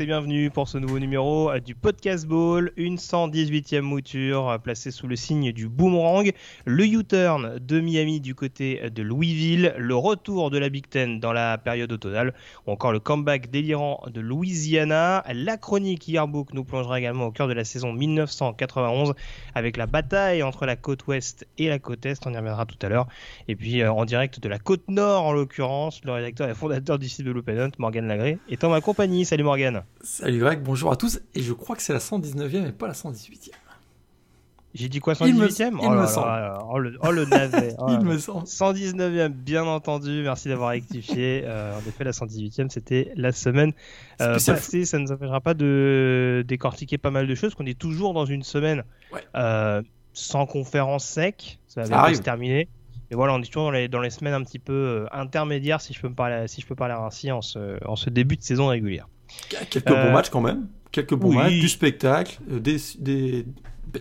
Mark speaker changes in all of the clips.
Speaker 1: et bienvenue pour ce nouveau numéro du Podcast Ball, une 118e mouture euh, placée sous le signe du boomerang, le U-turn de Miami du côté de Louisville, le retour de la Big Ten dans la période automnale, ou encore le comeback délirant de Louisiana. La chronique Yearbook nous plongera également au cœur de la saison 1991 avec la bataille entre la côte ouest et la côte est, on y reviendra tout à l'heure. Et puis euh, en direct de la côte nord en l'occurrence, le rédacteur et fondateur du site de l'Open Morgan Lagré, est en ma compagnie. Salut Morgan.
Speaker 2: Salut Greg, bonjour à tous. Et je crois que c'est la 119e et pas la 118e.
Speaker 1: J'ai dit quoi 118e
Speaker 2: Il me, semble.
Speaker 1: Oh, le, oh, le navet.
Speaker 2: Oh il me semble.
Speaker 1: 119e, bien entendu. Merci d'avoir rectifié. euh, en effet, la 118e, c'était la semaine euh, passée. Ça ne nous empêchera pas de décortiquer pas mal de choses, qu'on est toujours dans une semaine
Speaker 2: ouais.
Speaker 1: euh, sans conférence sec. Ça va se terminer. Et voilà, on est toujours dans les, dans les semaines un petit peu intermédiaires, si je peux me parler, si je peux parler ainsi, en ce, en ce début de saison régulière.
Speaker 2: Quelques bons matchs quand même, quelques bons
Speaker 1: oui.
Speaker 2: matchs, du spectacle, euh, des,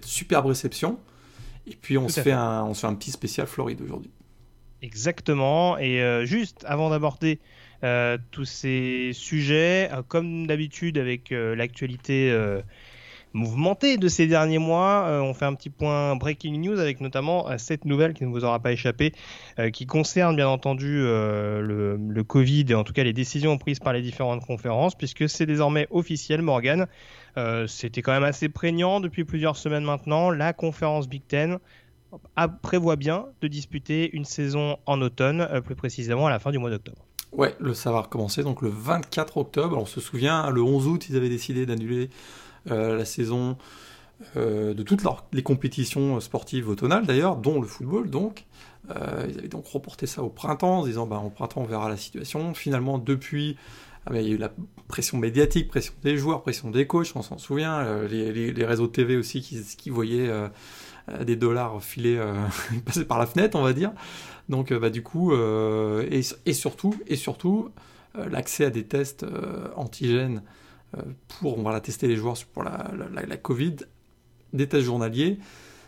Speaker 2: superbes réceptions. Et puis on se, fait un, on se fait un petit spécial Floride aujourd'hui.
Speaker 1: Exactement. Et euh, juste avant d'aborder euh, tous ces sujets, euh, comme d'habitude avec euh, l'actualité euh, mouvementée de ces derniers mois, euh, on fait un petit point breaking news avec notamment cette nouvelle qui ne vous aura pas échappé, euh, qui concerne bien entendu euh, le, Covid et en tout cas les décisions prises par les différentes conférences, puisque c'est désormais officiel, Morgan. Euh, C'était quand même assez prégnant depuis plusieurs semaines maintenant. La conférence Big Ten prévoit bien de disputer une saison en automne, euh, plus précisément à la fin du mois d'octobre.
Speaker 2: Ouais, le ça va recommencer donc le 24 octobre. On se souvient, le 11 août, ils avaient décidé d'annuler euh, la saison euh, de toutes les compétitions sportives automnales d'ailleurs, dont le football donc. Euh, ils avaient donc reporté ça au printemps, en disant bah, au printemps on verra la situation. Finalement, depuis, ah, bah, il y a eu la pression médiatique, pression des joueurs, pression des coachs, on s'en souvient, euh, les, les, réseaux de TV aussi qui, qui voyaient euh, des dollars filer, passer par la fenêtre, on va dire. Donc bah, du coup, euh, et, et, surtout, et surtout euh, l'accès à des tests euh, antigènes pour on va la tester les joueurs pour la, la, Covid, des tests journaliers,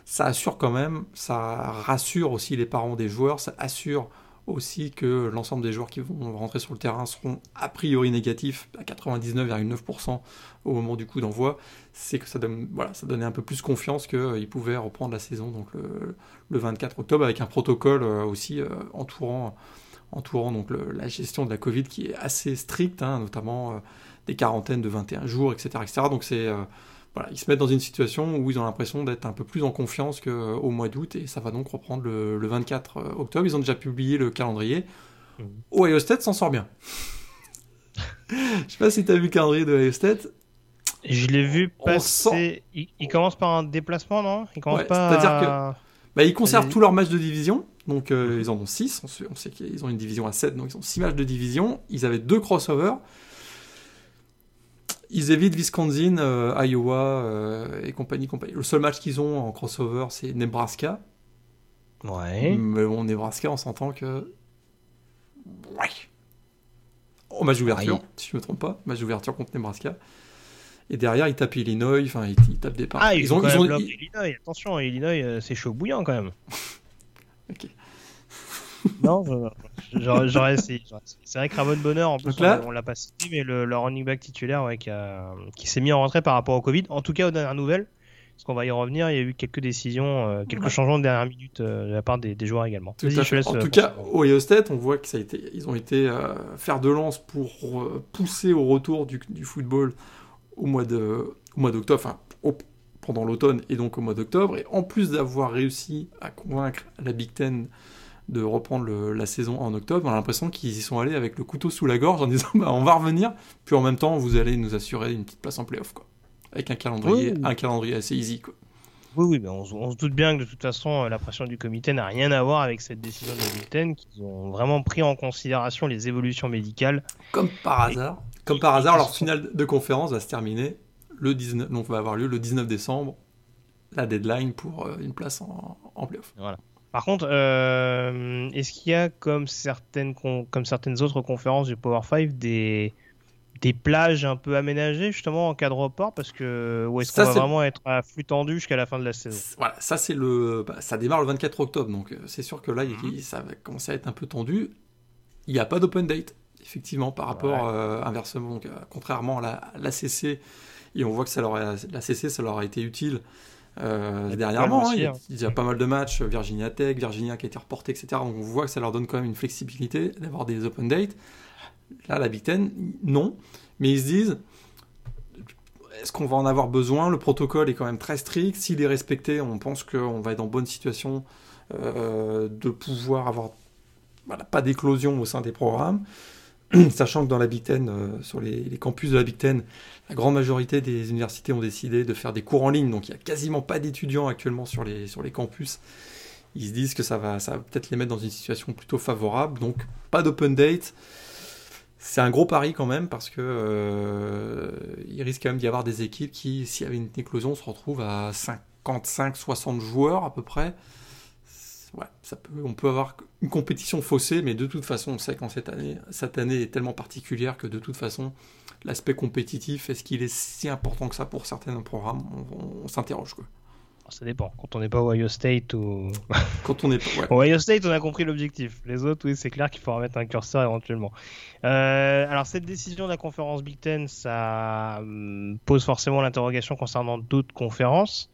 Speaker 2: ça assure quand même, ça rassure aussi les parents des joueurs, ça assure aussi que l'ensemble des joueurs qui vont rentrer sur le terrain seront a priori négatifs à 99,9% au moment du coup d'envoi, c'est que ça, donne, voilà, ça donnait un peu plus confiance qu'ils euh, pouvaient reprendre la saison donc le, le, 24 octobre avec un protocole euh, aussi euh, entourant, entourant donc la gestion de la Covid qui est assez strict, hein, notamment euh, des quarantaines de 21 jours, etc. etc. donc c'est euh, voilà, ils se mettent dans une situation où ils ont l'impression d'être un peu plus en confiance qu'au mois d'août et ça va donc reprendre le, le, 24 octobre. Ils ont déjà publié le calendrier. Mmh. Ohio State s'en sort bien. Je sais pas si tu as vu le calendrier de Ohio State.
Speaker 1: Je l'ai vu passer. Il, il, commence par un déplacement, non? Il commence
Speaker 2: ouais,
Speaker 1: pas.
Speaker 2: C'est-à-dire à... que bah, ils conservent tous leurs matchs de division. Donc euh, mmh. ils en ont 6. On sait, on sait qu'ils ont une division à 7, donc ils ont 6 matchs de division. Ils avaient deux crossovers. Ils évitent Wisconsin, euh, Iowa euh, et compagnie, compagnie. Le seul match qu'ils ont en crossover, c'est Nebraska.
Speaker 1: Ouais.
Speaker 2: Mais bon, Nebraska, on s'entend que. Ouais. Au match d'ouverture, ouais. si je me trompe pas. Match d'ouverture contre Nebraska. Et derrière, ils tapent Illinois, enfin, ils, ils, tapent des parts.
Speaker 1: Ah, ils, ils ont, ils ont ils... Illinois. Attention, Illinois, euh, c'est chaud bouillant quand même.
Speaker 2: ok.
Speaker 1: non, j'aurais essayé. C'est vrai que Ramon Bonheur, en plus, là, on, l'a pas cité, mais le, le, running back titulaire ouais, qui, a, qui s'est mis en retrait par rapport au Covid. En tout cas, aux dernières nouvelles, parce qu'on va y revenir, il y a eu quelques décisions, euh, quelques ouais. changements de dernière minute euh, de la part des, des joueurs également.
Speaker 2: Tout à laisse, en tout cas, au Ohio State, on voit que ça a été, ils ont été euh, faire de lance pour pousser au retour du, du football au mois de, au mois d'octobre, enfin, au, pendant l'automne et donc au mois d'octobre. Et en plus d'avoir réussi à convaincre la Big Ten de reprendre le, la saison en octobre, on a l'impression qu'ils y sont allés avec le couteau sous la gorge en disant bah, on va revenir, puis en même temps vous allez nous assurer une petite place en playoff quoi, avec un calendrier, oui. un calendrier assez easy quoi.
Speaker 1: Oui, oui, mais on, on, se doute bien que de toute façon la pression du comité n'a rien à voir avec cette décision de Ten, qu'ils ont vraiment pris en considération les évolutions médicales.
Speaker 2: Comme par hasard, et, comme par hasard, leur finale de conférence va se terminer le 19, donc va avoir lieu le 19 décembre, la deadline pour euh, une place en, en playoff.
Speaker 1: Voilà. Par contre, euh, est-ce qu'il y a, comme certaines, comme certaines autres conférences du Power 5, des, des plages un peu aménagées justement en cas de report parce que ou est-ce qu'on va vraiment être à flux tendu jusqu'à la fin de la saison?
Speaker 2: Voilà, ça c'est le, bah, ça démarre le 24 octobre, donc euh, c'est sûr que là mhm. ça va commencer à être un peu tendu. Il n'y a pas d'open date, effectivement, par rapport euh, inversement, donc, contrairement à la, CC, et on voit que ça leur la CC ça leur a été utile euh, dernièrement, hein, il, y a, pas mal de matchs, Virginia Tech, Virginia qui a été reporté, etc. Donc on voit que ça leur donne quand même une flexibilité d'avoir des open dates. Là, la Big Ten, non. Mais ils se disent, est-ce qu'on va en avoir besoin? Le protocole est quand même très strict. S'il est respecté, on pense qu'on va être en bonne situation euh, de pouvoir avoir pas d'éclosion au sein des programmes. Sachant que dans la Big euh, sur les, campus de la Big Ten, la grande majorité des universités ont décidé de faire des cours en ligne, donc il n'y a quasiment pas d'étudiants actuellement sur les, campus. Ils se disent que ça va, peut-être les mettre dans une situation plutôt favorable, donc pas d'open date. C'est un gros pari quand même parce que euh, risque quand même d'y avoir des équipes qui, s'il y avait une éclosion, se retrouvent à 55-60 joueurs à peu près. Ouais, ça peut, on peut avoir une compétition faussée, mais de toute façon, on sait qu'en cette année, cette année est tellement particulière que de toute façon, l'aspect compétitif, est-ce qu'il est si important que ça pour certains programmes? On, s'interroge. Quoi.
Speaker 1: Ça dépend. Quand on n'est pas Ohio State ou.
Speaker 2: Quand on est
Speaker 1: pas. Ohio State, on a compris l'objectif. Les autres, oui, c'est clair qu'il faut remettre un curseur éventuellement. Euh, alors, cette décision de la conférence Big Ten, ça hum, pose forcément l'interrogation concernant d'autres conférences.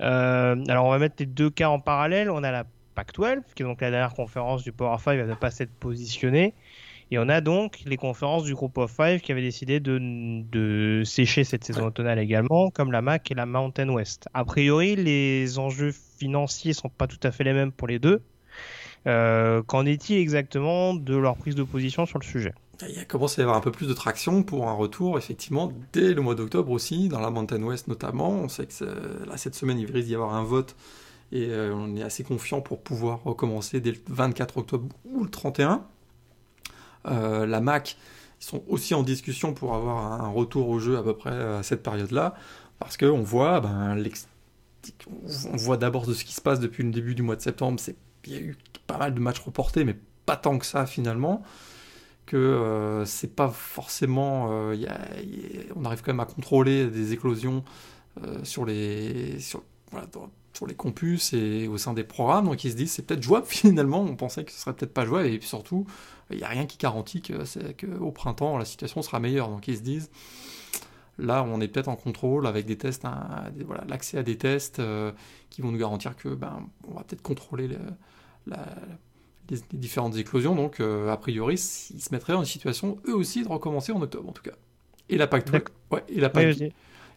Speaker 1: Euh, alors, on va mettre les deux cas en parallèle. On a la Pac-12, qui est donc la dernière conférence du Power 5, elle ne pas s'être positionnée. Et on a donc les conférences du groupe of five qui avaient décidé de, sécher cette saison automnale également, comme la MAC et la Mountain West. A priori, les enjeux financiers sont pas tout à fait les mêmes pour les deux. Euh, qu'en est-il exactement de leur prise de position sur le sujet?
Speaker 2: Il a commencé à y avoir un peu plus de traction pour un retour, effectivement, dès le mois d'octobre aussi, dans la Mountain West notamment. On sait que là, cette semaine, il risque d'y avoir un vote et euh, on est assez confiant pour pouvoir recommencer dès le 24 octobre ou le 31. Euh, la Mac, ils sont aussi en discussion pour avoir un retour au jeu à peu près à cette période-là, parce qu'on voit, ben, on voit d'abord de ce qui se passe depuis le début du mois de septembre, il y a eu pas mal de matchs reportés, mais pas tant que ça finalement, que euh, c'est pas forcément, on arrive quand même à contrôler des éclosions sur les, sur, sur les campus et au sein des programmes, donc ils se disent c'est peut-être jouable finalement, on pensait que ce serait peut-être pas jouable, et puis surtout, il n'y a rien qui garantit qu'au printemps la situation sera meilleure, donc ils se disent là on est peut-être en contrôle avec des tests, voilà, l'accès à des tests euh, qui vont nous garantir que ben, on va peut-être contrôler les, différentes éclosions, donc euh, a priori ils se mettraient en situation eux aussi de recommencer en octobre en tout cas. Et la PAC 12, ouais, et la PAC,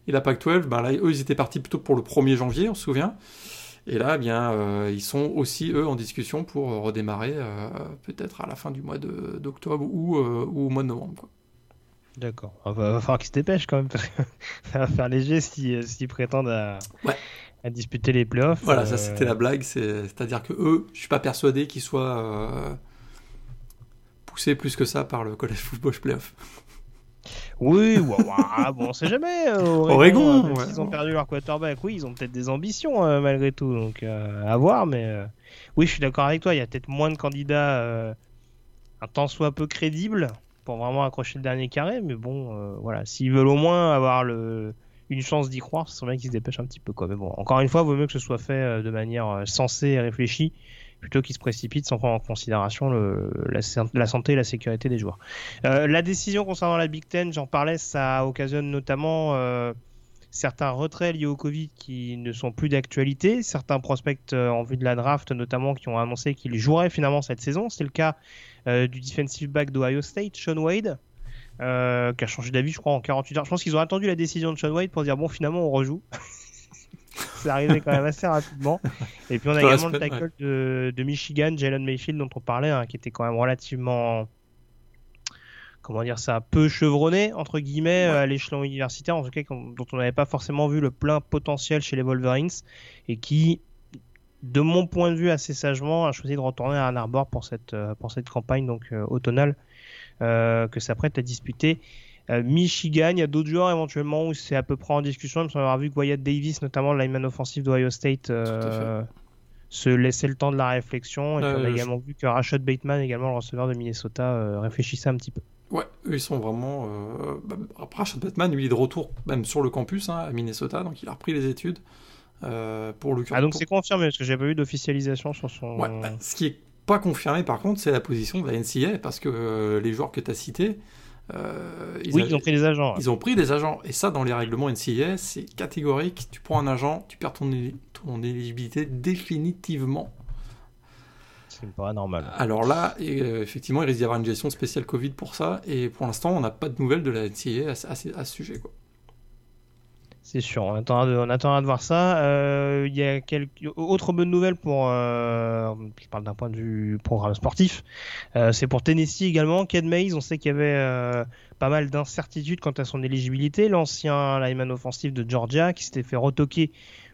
Speaker 2: et la PAC-12, ben là, eux, ils étaient partis plutôt pour le 1er janvier, on se souvient. Et là, eh bien, euh, ils sont aussi, eux, en discussion pour redémarrer euh, peut-être à la fin du mois d'octobre ou, euh, ou, au mois de novembre.
Speaker 1: D'accord. Il va, falloir qu'ils se dépêchent quand même, parce que ça va faire léger s'ils si, prétendent à, à, disputer les playoffs.
Speaker 2: Voilà, ça c'était la blague. C'est-à-dire que eux, je suis pas persuadé qu'ils soient poussés plus que ça par le College Football Playoff.
Speaker 1: Oui, bon, on sait jamais. Euh, Oregon, euh, ils ont perdu leur quarterback, oui, ils ont peut-être des ambitions euh, malgré tout, donc à voir. Mais oui, je suis d'accord avec toi. Il y a peut-être moins de candidats, un temps soit peu crédibles, pour vraiment accrocher le dernier carré. Mais bon, voilà, s'ils veulent au moins avoir le, une chance d'y croire, ce serait bien qu'ils se dépêchent un petit peu. Quoi. Mais bon, encore une fois, il vaut mieux que ce soit fait de manière sensée et réfléchie plutôt qu'ils se précipitent sans prendre en considération la, santé et la sécurité des joueurs. Euh, la décision concernant la Big Ten, j'en parlais, ça occasionne notamment euh, certains retraits liés au Covid qui ne sont plus d'actualité, certains prospects euh, en vue de la draft notamment qui ont annoncé qu'ils joueraient finalement cette saison. C'est le cas du defensive back d'Ohio State, Sean Wade. qui a changé d'avis, je crois, en 48 heures. Je pense qu'ils ont attendu la décision de Sean Wade pour dire bon, finalement, on rejoue. c'est arrivé quand même assez rapidement. Et puis on a également le tackle de, Michigan, Jalen Mayfield, dont on parlait, hein, qui était quand même relativement, comment dire ça, peu chevronné, entre guillemets, à l'échelon universitaire, en tout cas, dont on n'avait pas forcément vu le plein potentiel chez les Wolverines, et qui, de mon point de vue, assez sagement, a choisi de retourner à Ann Arbor pour cette, euh, pour cette campagne donc euh, automnale euh, que s'apprête à disputer euh, Michigan, il y a d'autres joueurs éventuellement où c'est à peu près en discussion. Il me semble avoir vu que Wyatt Davis, notamment le lineman offensif d'Ohio State, euh, se laisser le temps de la réflexion. Et
Speaker 2: Euh,
Speaker 1: on a
Speaker 2: je-
Speaker 1: également vu que Rashad Bateman, également le receveur de Minnesota, euh, réfléchissait un petit peu.
Speaker 2: Ouais, eux, ils sont vraiment. Euh... bah, après, Rashad Bateman, lui, il est de retour même sur le campus hein, à Minnesota, donc il a repris les études. Euh, pour le
Speaker 1: Ah donc
Speaker 2: pour-
Speaker 1: c'est confirmé parce que j'ai pas eu d'officialisation sur son.
Speaker 2: Ouais, bah, ce qui est pas confirmé par contre, c'est la position de la NCA parce que euh, les joueurs que tu as cités, euh,
Speaker 1: oui,
Speaker 2: a-
Speaker 1: ils ont pris des agents.
Speaker 2: ils ont pris des agents. Et ça, dans les règlements NCA, c'est catégorique. Tu prends un agent, tu perds ton, éli- ton éligibilité définitivement.
Speaker 1: C'est pas normal.
Speaker 2: Alors là, euh, effectivement, il risque d'y avoir une gestion spéciale Covid pour ça. Et pour l'instant, on n'a pas de nouvelles de la NCA à, à ce sujet. Quoi.
Speaker 1: C'est sûr, on attendra de, on attendra de voir ça. Euh, Il y a quelques autres bonnes nouvelles pour. euh, je parle d'un point de vue programme sportif. Euh, c'est pour Tennessee également. Ken Mays, on sait qu'il y avait euh, pas mal d'incertitudes quant à son éligibilité. L'ancien lineman offensif de Georgia qui s'était fait retoquer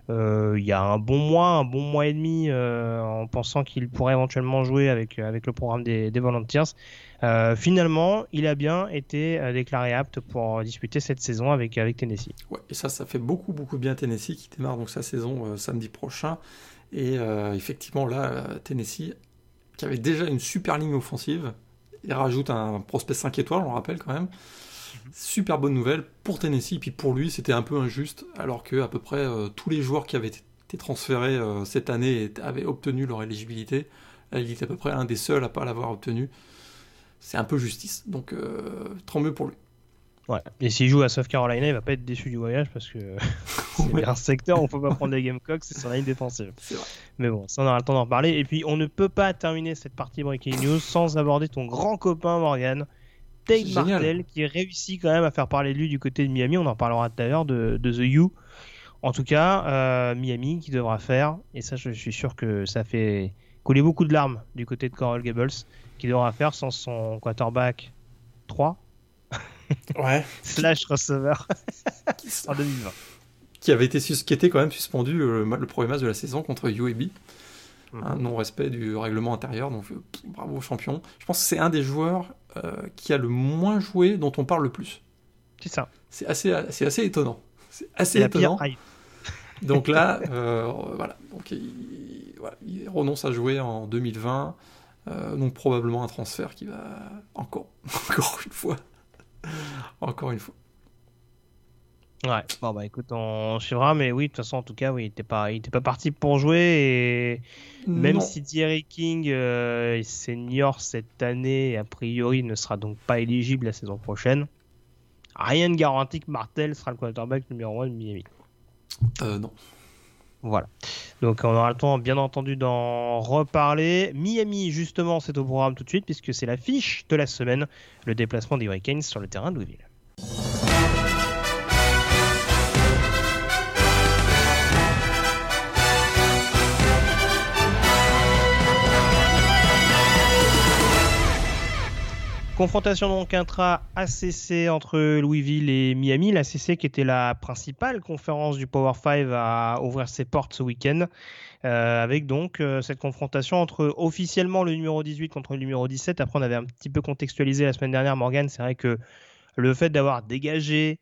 Speaker 1: il y a un bon mois, un bon mois et demi, euh, en pensant qu'il pourrait éventuellement jouer avec, avec le programme des, Volunteers. Euh, finalement, il a bien été euh, déclaré apte pour disputer cette saison avec, Tennessee.
Speaker 2: Ouais, et ça, ça fait beaucoup, beaucoup bien Tennessee qui démarre donc sa saison euh, samedi prochain. Et euh, effectivement, là, euh, Tennessee, qui avait déjà une super ligne offensive, il rajoute un prospect 5 étoiles, on le rappelle quand même. Super bonne nouvelle pour Tennessee, puis pour lui, c'était un peu injuste, alors que à peu près euh, tous les joueurs qui avaient été transférés euh, cette année et avaient obtenu leur éligibilité. Là, il était à peu près un des seuls à pas l'avoir obtenu. C'est un peu justice, donc euh, tant mieux pour lui.
Speaker 1: Ouais. Et s'il joue à South Carolina, il va pas être déçu du voyage parce que c'est
Speaker 2: Ouais.
Speaker 1: un secteur où on peut pas prendre des Gamecocks, c'est sur la ligne défensive. Mais bon, ça on aura le temps d'en parler. Et puis on ne peut pas terminer cette partie Breaking News sans aborder ton grand copain Morgan,
Speaker 2: Génial.
Speaker 1: Martel, qui réussit quand même à faire parler de lui du côté de Miami. On en parlera tout à l'heure de, de The U. En tout cas, euh, Miami qui devra faire, et ça je suis sûr que ça fait couler beaucoup de larmes du côté de Coral Gables, qui devra faire sans son quarterback 3
Speaker 2: Ouais.
Speaker 1: slash receveur en 2020.
Speaker 2: qui avait été sus- qui était quand même suspendu euh, le, le premier match de la saison contre UAB. Un non-respect du règlement intérieur, donc euh, bravo champion. Je pense que c'est un des joueurs qui a le moins joué, dont on parle le plus.
Speaker 1: C'est ça.
Speaker 2: C'est assez, c'est assez étonnant. C'est assez étonnant. Donc là, euh, voilà. Donc il, voilà, il renonce à jouer en 2020. euh, donc probablement un transfert qui va encore, encore une fois, encore une fois.
Speaker 1: Ouais. Bon bah écoute, on suivra, mais oui, de toute façon, en tout cas, oui, il était pas, il était pas parti pour jouer et même
Speaker 2: Non.
Speaker 1: si Thierry King euh, est senior cette année, et a priori ne sera donc pas éligible la saison prochaine. Rien ne garantit que Martel sera le quarterback numéro 1 de Miami.
Speaker 2: Euh, non.
Speaker 1: Voilà. Donc on aura le temps, bien entendu, d'en reparler. Miami, justement, c'est au programme tout de suite, puisque c'est la fiche de la semaine, le déplacement des Hurricanes sur le terrain de Louisville. Confrontation donc intra-ACC entre Louisville et Miami. L'ACC qui était la principale conférence du Power 5 à ouvrir ses portes ce week-end. Euh, avec donc euh, cette confrontation entre officiellement le numéro 18 contre le numéro 17. Après, on avait un petit peu contextualisé la semaine dernière, Morgan. C'est vrai que le fait d'avoir dégagé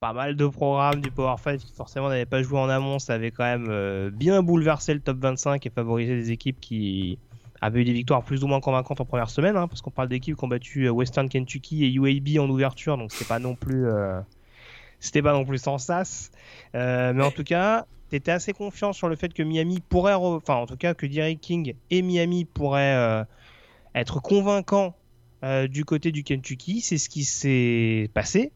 Speaker 1: pas mal de programmes du Power 5 qui forcément n'avaient pas joué en amont, ça avait quand même euh, bien bouleversé le top 25 et favorisé des équipes qui avaient eu des victoires plus ou moins convaincantes en première semaine, hein, parce qu'on parle d'équipes qui ont battu euh, Western Kentucky et UAB en ouverture, donc c'était pas non plus, euh, c'était pas non plus sans sas. Euh, mais en tout cas, tu étais assez confiant sur le fait que Miami pourrait, re- enfin en tout cas que Derek King et Miami pourraient euh, être convaincants euh, du côté du Kentucky. C'est ce qui s'est passé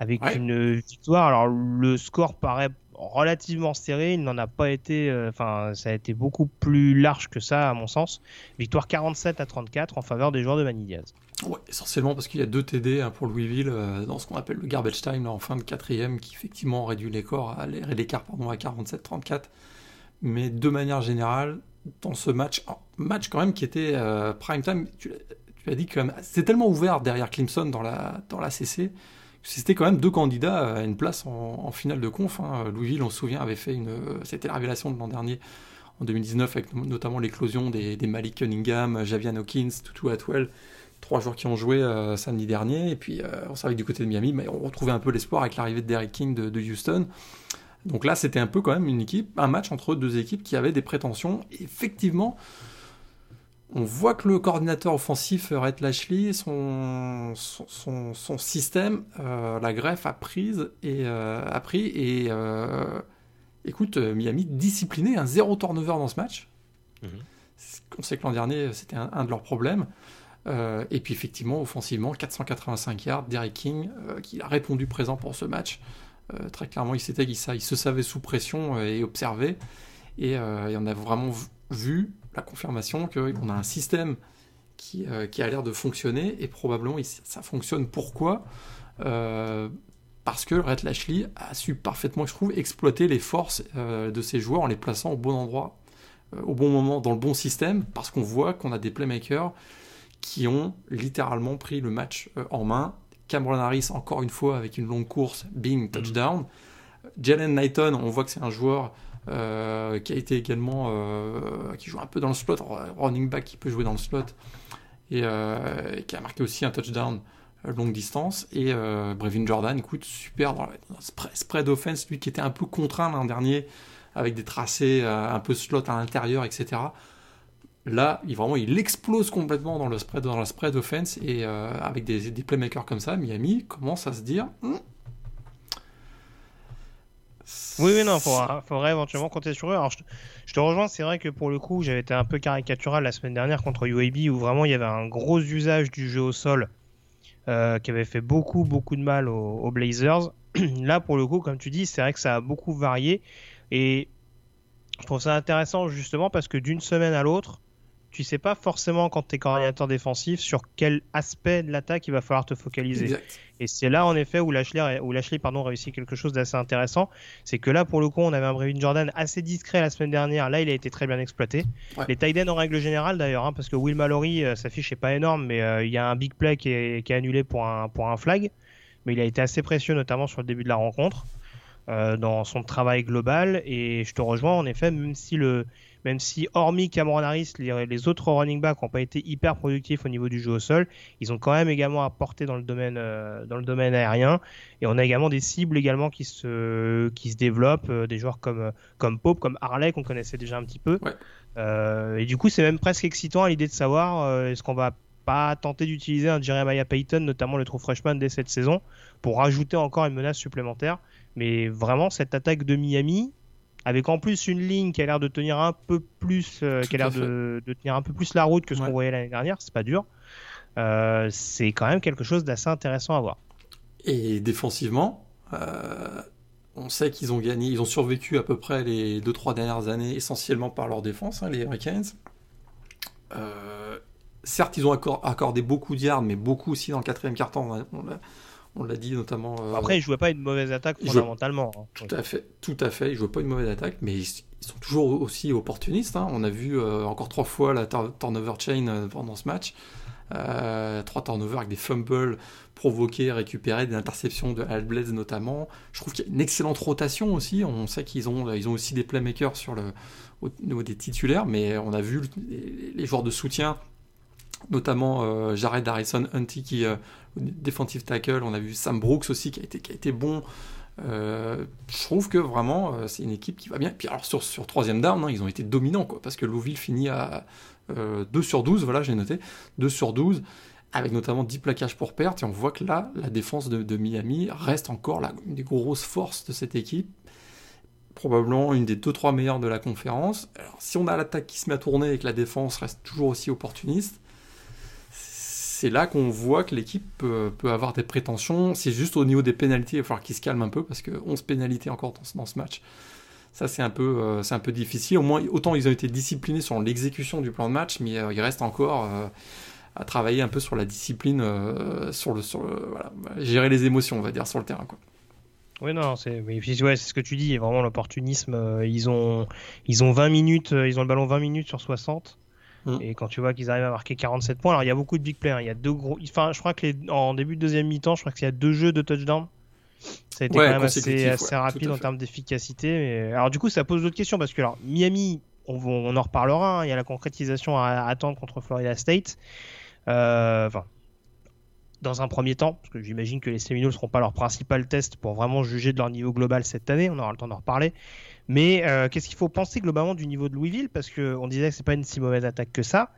Speaker 1: avec
Speaker 2: Ouais.
Speaker 1: une victoire. Alors le score paraît relativement serré, il n'en a pas été, euh, enfin ça a été beaucoup plus large que ça à mon sens. Victoire 47 à 34 en faveur des joueurs de Diaz.
Speaker 2: Ouais, essentiellement parce qu'il y a deux TD pour Louisville euh, dans ce qu'on appelle le garbage time en fin de quatrième qui effectivement réduit l'écart à à 47-34. Mais de manière générale, dans ce match, match quand même qui était euh, prime time, tu, as dit que c'était tellement ouvert derrière Clemson dans la dans la CC c'était quand même deux candidats à une place en, finale de conf. hein. Louisville, on se souvient, avait fait une, c'était la révélation de l'an dernier en 2019 avec no- notamment l'éclosion des, Malik Cunningham, Javian Hawkins, Tutu Atwell trois joueurs qui ont joué euh, samedi dernier. Et puis, euh, on savait que du côté de Miami, mais on retrouvait un peu l'espoir avec l'arrivée de Derek King de, Houston. Donc là, c'était un peu quand même une équipe, un match entre deux équipes qui avaient des prétentions. Effectivement, on voit que le coordinateur offensif Rhett Lashley, son, son, son, système, euh, la greffe a, prise et, euh, a pris. Et euh, écoute, Miami discipliné, un zéro turnover dans ce match. Mhm. On sait que l'an dernier, c'était un, de leurs problèmes. et puis effectivement, offensivement, 485 yards, Derek King, qui a répondu présent pour ce match. très clairement, il, il, il, se savait sous pression et observé. Et, et on a vraiment vu la confirmation qu'on a un système qui, euh, qui a l'air de fonctionner et probablement ça fonctionne. Pourquoi? Euh, Parce que Red Lashley a su parfaitement, je trouve, exploiter les forces euh, de ses joueurs en les plaçant au bon endroit, au bon moment, dans le bon système, parce qu'on voit qu'on a des playmakers qui ont littéralement pris le match en main. Cameron Harris, encore une fois, avec une longue course, bing, touchdown. Jalen Knighton, on voit que c'est un joueur euh, qui a été également euh, qui joue un peu dans le slot, running back qui peut jouer dans le slot et, euh, qui a marqué aussi un touchdown longue distance et Brevin Jordan écoute super dans, le spread offense lui qui était un peu contraint l'an dernier avec des tracés un peu slot à l'intérieur etc là il vraiment il explose complètement dans le spread dans la spread offense et avec des, des, playmakers comme ça Miami commence à se dire hmm,
Speaker 1: oui, oui, non, il faudrait, éventuellement compter sur eux. Alors, je, te rejoins, c'est vrai que pour le coup, j'avais été un peu caricatural la semaine dernière contre UAB où vraiment il y avait un gros usage du jeu au sol euh, qui avait fait beaucoup, beaucoup de mal aux, Blazers. Là, pour le coup, comme tu dis, c'est vrai que ça a beaucoup varié et je trouve ça intéressant justement parce que d'une semaine à l'autre, tu sais pas forcément quand tu es coordinateur défensif sur quel aspect de l'attaque il va falloir te focaliser. Et c'est là en effet où Lashley, où Lashley pardon, réussit quelque chose d'assez intéressant. C'est que là pour le coup on avait un Brevin Jordan assez discret la semaine dernière. Là il a été très bien exploité. Les tight en règle générale d'ailleurs, hein, parce que Will Mallory euh, sa fiche est pas énorme, mais euh, il y a un big play qui est, qui est, annulé pour un, pour un flag. Mais il a été assez précieux notamment sur le début de la rencontre. Euh, dans son travail global et je te rejoins en effet même si le même si hormis Cameron Harris, les, autres running backs n'ont pas été hyper productifs au niveau du jeu au sol, ils ont quand même également apporté dans le domaine, euh, dans le domaine aérien. Et on a également des cibles également qui se, qui se développent, euh, des joueurs comme, comme Pope, comme Harley qu'on connaissait déjà un petit peu. Euh, et du coup, c'est même presque excitant à l'idée de savoir est-ce qu'on va pas tenter d'utiliser un Jeremiah Payton, notamment le true freshman dès cette saison, pour rajouter encore une menace supplémentaire. Mais vraiment, cette attaque de Miami, avec en plus une ligne qui a l'air de tenir un peu plus, euh, qui a l'air de, tenir un peu plus la route que ce qu'on voyait l'année dernière, c'est pas dur. Euh, c'est quand même quelque chose d'assez intéressant à voir.
Speaker 2: Et défensivement, euh, on sait qu'ils ont gagné, ils ont survécu à peu près les 2-3 dernières années essentiellement par leur défense, hein, les Hurricanes. certes, ils ont accordé beaucoup d'yards, mais beaucoup aussi dans le quatrième quart-temps. On l'a dit notamment.
Speaker 1: Euh, Après, ils jouaient pas une mauvaise attaque fondamentalement.
Speaker 2: Hein. Tout à fait, tout à fait. Ils jouaient pas une mauvaise attaque, mais ils, sont toujours aussi opportunistes. Hein. On a vu euh, encore trois fois la turnover chain euh, pendant ce match. trois turnovers avec des fumbles provoqués, récupérés, des interceptions de Alblaze notamment. Je trouve qu'il y a une excellente rotation aussi. On sait qu'ils ont, ils ont aussi des playmakers sur le, au niveau des titulaires, mais on a vu les, joueurs de soutien notamment Jared Harrison Hunty qui, defensive tackle, on a vu Sam Brooks aussi qui a été, qui a été bon. Euh, je trouve que vraiment euh, c'est une équipe qui va bien. Puis alors sur, sur troisième down, hein, ils ont été dominants quoi, parce que Louisville finit à 2 euh, sur 12, voilà j'ai noté, 2 sur 12, avec notamment 10 plaquages pour perte, et on voit que là, la défense de, Miami reste encore la, une des grosses forces de cette équipe, probablement une des 2-3 meilleures de la conférence. Alors si on a l'attaque qui se met à tourner et que la défense reste toujours aussi opportuniste, c'est là qu'on voit que l'équipe peut, avoir des prétentions. C'est juste au niveau des pénalités, il va falloir qu'ils se calment un peu parce que 11 pénalités encore dans, ce match. Ça, c'est un, peu, euh, c'est un peu difficile. Au moins, autant ils ont été disciplinés sur l'exécution du plan de match, mais euh, il reste encore euh, à travailler un peu sur la discipline, sur le, sur voilà, gérer les émotions, on va dire, sur le terrain.
Speaker 1: Oui, non, c'est ce que tu dis, vraiment l'opportunisme. ils, ont, ils ont 20 minutes, ils ont le ballon 20 minutes sur 60. Mm. Et quand tu vois qu'ils arrivent à marquer 47 points, alors il y a beaucoup de big players. Il y a deux gros. Enfin, je crois que les... en début de deuxième mi-temps, je crois qu'il y a deux jeux de touchdown. Ça a été quand même assez, assez rapide en termes d'efficacité. Mais... Alors du coup, ça pose d'autres questions parce que alors, Miami, on, on en reparlera. Hein. Il y a la concrétisation à, attendre contre Florida State. Euh, enfin, dans un premier temps, parce que j'imagine que les Seminoles ne seront pas leur principal test pour vraiment juger de leur niveau global cette année, on aura le temps d'en reparler. Mais euh, qu'est-ce qu'il faut penser globalement du niveau de Louisville? Parce qu'on disait que c'est pas une si mauvaise attaque que ça,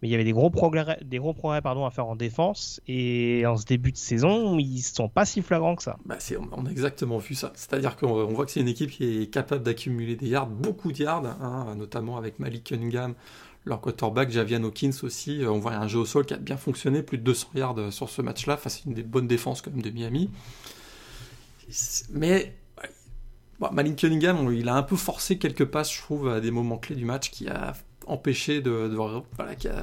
Speaker 1: mais il y avait des gros progrès, des gros progrès pardon, à faire en défense, et en ce début de saison, ils sont pas si flagrants que ça.
Speaker 2: Bah on a exactement vu ça. C'est-à-dire qu'on voit que c'est une équipe qui est capable d'accumuler des yards, beaucoup de yards, hein, notamment avec Malik Cunningham, leur quarterback, Javian Hawkins aussi. Euh, on voit un jeu au sol qui a bien fonctionné, plus de 200 yards euh, sur ce match-là, face à une des bonnes défenses quand même de Miami. Mais Malik Cunningham, il a un peu forcé quelques passes, je trouve, à des moments clés du match, qui a empêché de, voilà,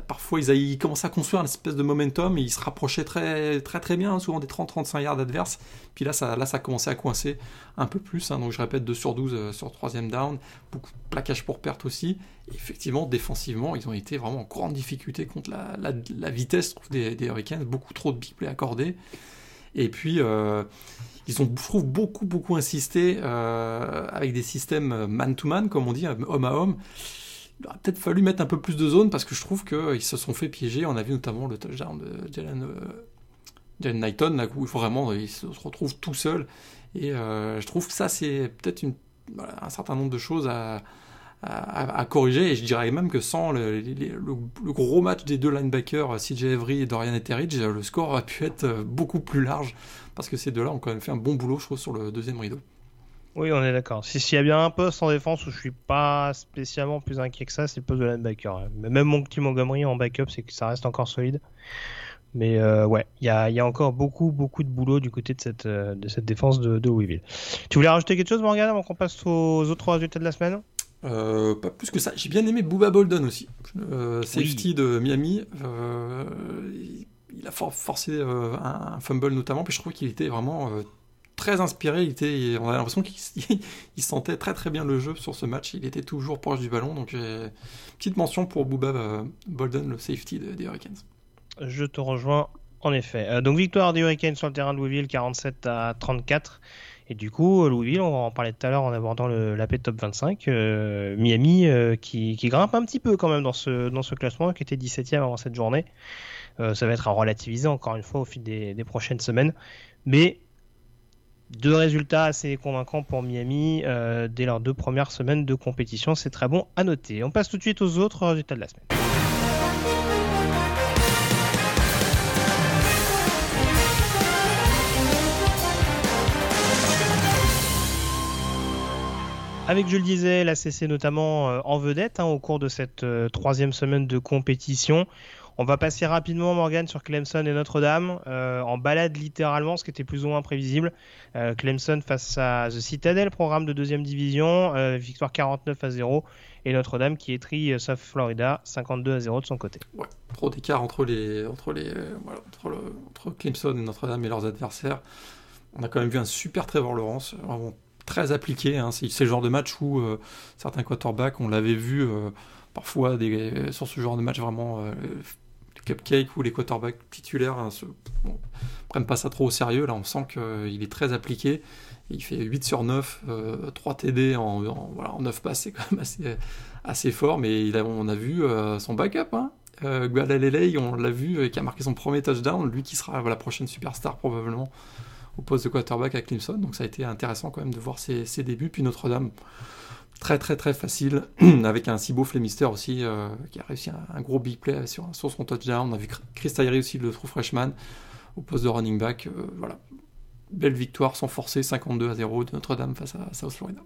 Speaker 2: parfois ils, commençaient à construire une espèce de momentum et ils se rapprochaient très très bien, souvent des 30-35 yards adverses. Puis là ça, là, ça a commencé à coincer un peu plus. Hein. donc je répète 2 sur 12 euh, sur troisième down, beaucoup de plaquage pour perte aussi. Effectivement, défensivement, ils ont été vraiment en grande difficulté contre la, vitesse des, Hurricanes, beaucoup trop de big plays accordés. Et puis euh, ils ont, je trouve, beaucoup beaucoup insisté euh, avec des systèmes man-to-man, comme on dit, homme à homme il aurait peut-être fallu mettre un peu plus de zone parce que je trouve qu'ils se sont fait piéger. On a vu notamment le touchdown de Jalen, euh, Jalen Knighton, là, où vraiment il se retrouve tout seul. Et euh, je trouve que ça, c'est peut-être un certain nombre de choses à, à, corriger. Et je dirais même que sans le, le, gros match des deux linebackers, CJ Avery et Dorian Etheridge, le score aurait pu être beaucoup plus large parce que ces deux-là ont quand même fait un bon boulot, je trouve, sur le deuxième rideau.
Speaker 1: Oui, on est d'accord. S'il y a bien un poste en défense où je suis pas spécialement plus inquiet que ça, c'est le poste de linebacker. Mais même mon petit Montgomery en backup, c'est que ça reste encore solide. Mais euh, ouais, il y a, encore beaucoup, beaucoup de boulot du côté de cette, euh, de cette défense de, de Louisville. Tu voulais rajouter quelque chose, Morgan, avant qu'on passe aux autres résultats de la semaine?
Speaker 2: Euh, pas plus que ça. J'ai bien aimé Booba Bolden aussi. safety de Miami. Il a forcé un, fumble notamment, puis je trouve qu'il était vraiment très inspiré. Il était, on a l'impression qu'il sentait très très bien le jeu sur ce match. Il était toujours proche du ballon. Donc, petite mention pour Booba euh, Bolden, le safety des Hurricanes.
Speaker 1: Je te rejoins en effet. Euh, donc, victoire des Hurricanes sur le terrain de Louisville, 47 à 34. Et du coup, Louisville, on en parler tout à l'heure en abordant l'AP Top 25. Euh, Miami qui, grimpe un petit peu quand même dans ce, dans ce classement, qui était 17e avant cette journée. Ça va être à relativiser encore une fois au fil des, prochaines semaines. Mais deux résultats assez convaincants pour Miami euh, dès leurs deux premières semaines de compétition. C'est très bon à noter. On passe tout de suite aux autres résultats de la semaine. Avec, je le disais, la CC notamment euh, en vedette hein, au cours de cette euh, troisième semaine de compétition. On va passer rapidement, Morgan, sur Clemson et Notre-Dame, euh, en balade littéralement, ce qui était plus ou moins prévisible. Euh, Clemson face à The Citadel, programme de deuxième division, euh, victoire 49 à 0, et Notre-Dame qui étrit South Florida 52 à 0 de son côté.
Speaker 2: Ouais, trop d'écart entre les, entre Clemson et Notre-Dame et leurs adversaires. On a quand même vu un super Trevor Lawrence, vraiment très appliqué. Hein. C'est le genre de match où certains quarterbacks, on l'avait vu parfois sur ce genre de match vraiment cupcake où les quarterbacks titulaires hein, prennent pas ça trop au sérieux. Là, on sent qu'il est très appliqué. Il fait 8 sur 9, 3 TD en, voilà, en 9 passes, c'est quand même assez, fort. Mais il on a vu euh, son backup. Hein. Euh, on l'a vu, euh, qui a marqué son premier touchdown. Lui qui sera la prochaine superstar probablement au poste de quarterback à Clemson. Donc ça a été intéressant quand même de voir ses débuts. Puis Notre-Dame, très très très facile, avec un si beau Flemister aussi, euh, qui a réussi un, gros big play sur, son touchdown. On a vu Chris aussi, le true freshman, au poste de running back. Euh, voilà. Belle victoire sans forcer, 52 à 0 de Notre-Dame face à South Florida.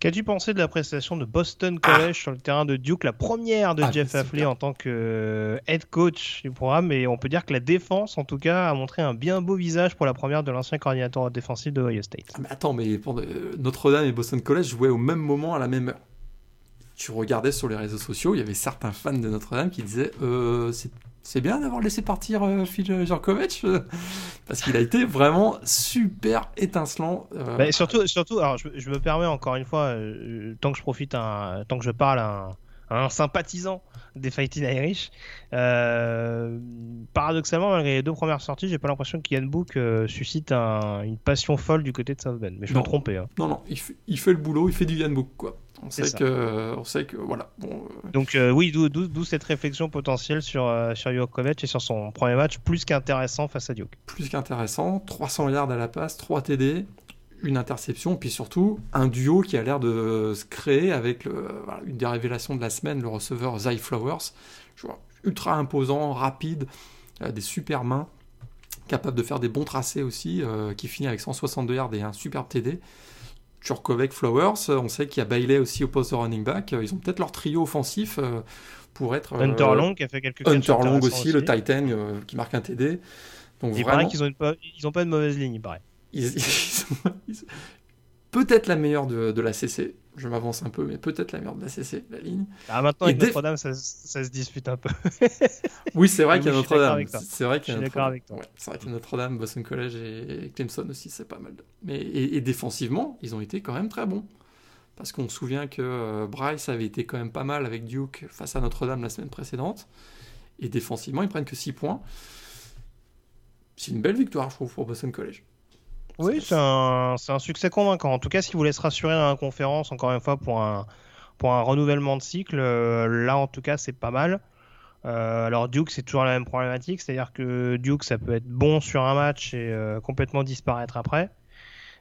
Speaker 1: Qu'as-tu pensé de la prestation de Boston College ah. sur le terrain de Duke, la première de ah, Jeff Hafley en tant que euh, head coach du programme Et on peut dire que la défense, en tout cas, a montré un bien beau visage pour la première de l'ancien coordinateur défensif de Ohio State.
Speaker 2: Ah, mais attends, mais euh, Notre-Dame et Boston College jouaient au même moment, à la même heure. Tu regardais sur les réseaux sociaux, il y avait certains fans de Notre-Dame qui disaient euh, c'est c'est bien d'avoir laissé partir euh, Phil Jankovic euh, parce qu'il a été vraiment super étincelant.
Speaker 1: Euh. Bah, surtout, surtout, alors je, me permets encore une fois, tant que je profite, un, tant que je parle à un, sympathisant des Fighting Irish. paradoxalement, malgré les deux premières sorties, j'ai pas l'impression qu'Ian Book suscite une passion folle du côté de South Bend. Mais je me trompais. Hein.
Speaker 2: Non, non, il fait, il fait, le boulot, il fait du Ian Book quoi. On sait, que, on sait que, voilà. Bon,
Speaker 1: Donc, oui, d'où cette réflexion potentielle sur, sur Jokovic et sur son premier match, plus qu'intéressant face à Duke.
Speaker 2: Plus qu'intéressant, 300 yards à la passe, 3 TD, une interception, puis surtout un duo qui a l'air de se créer avec une des révélations de la semaine, le receveur Zay Flowers. Je vois, ultra imposant, rapide, des super mains, capable de faire des bons tracés aussi, euh, qui finit avec 162 yards et un superbe TD. Turkovec Flowers, on sait qu'il y a Bailey aussi au poste de running back. Ils ont peut-être leur trio offensif euh, pour être.
Speaker 1: Euh, Hunter Long qui a fait quelques
Speaker 2: Hunter Long aussi, le Titan qui marque un TD.
Speaker 1: Donc il paraît qu'ils n'ont pas, ils pas de mauvaise ligne, il paraît.
Speaker 2: peut-être la meilleure de, la CC. Je m'avance un peu, mais peut-être la meilleure de la CC, la ligne.
Speaker 1: Ah, maintenant, avec Notre-Dame, ça, se dispute un peu.
Speaker 2: oui, c'est vrai qu'il y a Notre-Dame. C'est vrai qu'il y a
Speaker 1: Notre-Dame.
Speaker 2: c'est vrai qu'il y a Notre-Dame, Boston College et Clemson aussi, c'est pas mal. Mais, et, défensivement, ils ont été quand même très bons. Parce qu'on se souvient que euh, Bryce avait été quand même pas mal avec Duke face à Notre-Dame la semaine précédente. Et défensivement, ils prennent que 6 points. C'est une belle victoire, je trouve, pour Boston College.
Speaker 1: Oui, c'est un, un, succès convaincant. En tout cas, si vous voulez se rassurer dans la conférence, encore une fois, pour un, pour un renouvellement de cycle, euh, là, en tout cas, c'est pas mal. Euh, alors, Duke, c'est toujours la même problématique, c'est-à-dire que Duke, ça peut être bon sur un match et euh, complètement disparaître après.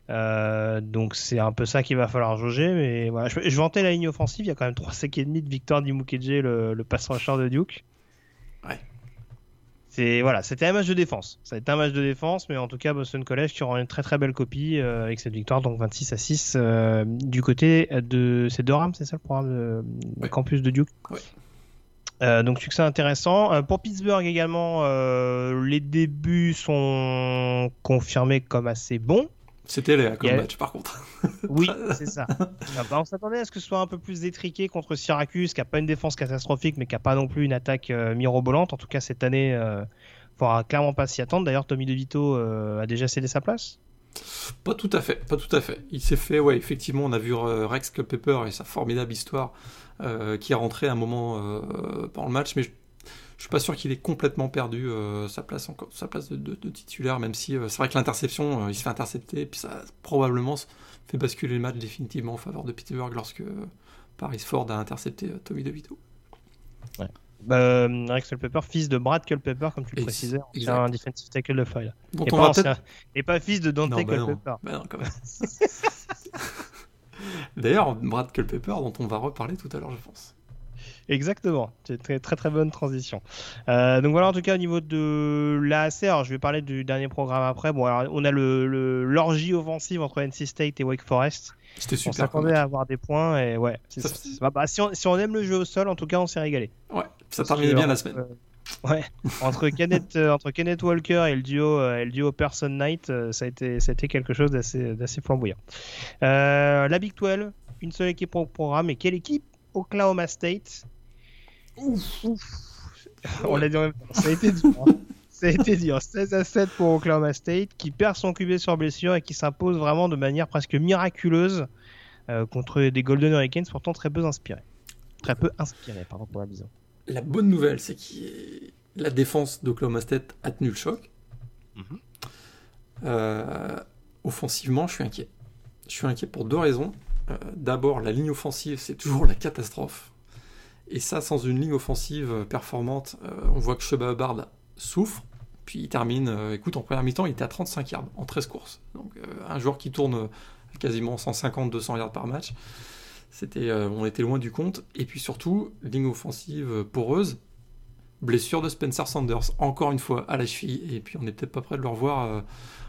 Speaker 1: donc, c'est un peu ça qu'il va falloir jauger. Mais voilà, je, je vantais la ligne offensive, il y a quand même 3 et demi de victoire le, le pass rusher de Duke.
Speaker 2: Ouais
Speaker 1: voilà, c'était un match de défense. Ça a été un match de défense, mais en tout cas Boston College qui aura une très très belle copie euh, avec cette victoire, donc 26 à 6 euh, du côté de c'est Durham, c'est ça le programme de, campus de Duke? Euh, donc succès intéressant. pour Pittsburgh également, les débuts sont confirmés comme assez bons.
Speaker 2: C'était les comme match par contre.
Speaker 1: Oui, c'est ça. Ah, bah, on s'attendait à ce que ce soit un peu plus détriqué contre Syracuse, qui n'a pas une défense catastrophique, mais qui n'a pas non plus une attaque euh, mirobolante. En tout cas, cette année, il euh, ne faudra clairement pas s'y attendre. D'ailleurs, Tommy DeVito euh, a déjà cédé sa place?
Speaker 2: Pas tout à fait, pas tout à fait. Il s'est fait, ouais, effectivement, on a vu Rex Culpepper et sa formidable histoire qui est rentré à un moment pendant le match, mais je suis pas sûr qu'il ait complètement perdu euh, sa place encore, sa place de, titulaire, même si euh, c'est vrai que l'interception, euh, il se fait intercepter, et puis ça probablement fait basculer le match définitivement en faveur de Pittsburgh lorsque Paris Ford a intercepté Tommy DeVito.
Speaker 1: Ouais. Bah, Rex Culpepper, fils de Brad Culpepper, comme tu le précisais, c'est un defensive tackle de feuille. et, pas et, pas fils de Dante Culpepper.
Speaker 2: Bah D'ailleurs, Brad Culpepper, dont on va reparler tout à l'heure, je pense.
Speaker 1: Exactement, c'est très, très très bonne transition. Euh, donc voilà, en tout cas au niveau de l'AAC, alors je vais parler du dernier programme après. Bon, alors on a le l'orgie offensive entre NC State et Wake Forest.
Speaker 2: C'était super.
Speaker 1: On s'attendait à avoir des points et ouais. Bah, si, on, si, on, aime le jeu au sol, en tout cas, on s'est régalé.
Speaker 2: Ouais, ça terminait bien la semaine.
Speaker 1: Euh, ouais, entre Kenneth, euh, entre Kenneth Walker et le duo, et le duo Person Knight, ça, a été, ça a été quelque chose d'assez flamboyant. la Big 12, une seule équipe au programme, et quelle équipe? Oklahoma State Ouf, On l'a dit en même temps. Ça a été dur. Hein. Ça a été dur. 16 à 7 pour Oklahoma State, qui perd son QB sur blessure et qui s'impose vraiment de manière presque miraculeuse euh, contre des Golden Hurricanes, pourtant très peu inspirés. Très peu inspirés, pardon pour la vision.
Speaker 2: La bonne nouvelle, c'est que la défense d'Oklahoma State a tenu le choc. Mhm. Euh, offensivement, je suis inquiet. Je suis inquiet pour deux raisons. Euh, d'abord, la ligne offensive, c'est toujours la catastrophe. Et ça, sans une ligne offensive performante, euh, on voit que Sheba Bard souffre. Puis il termine, euh, écoute, en première mi-temps, il était à 35 yards en 13 courses. Donc euh, un joueur qui tourne quasiment 150-200 yards par match. On était loin du compte. Et puis surtout, ligne offensive poreuse. Blessure de Spencer Sanders, encore une fois, à la cheville. Et puis on n'est peut-être pas prêt de le revoir.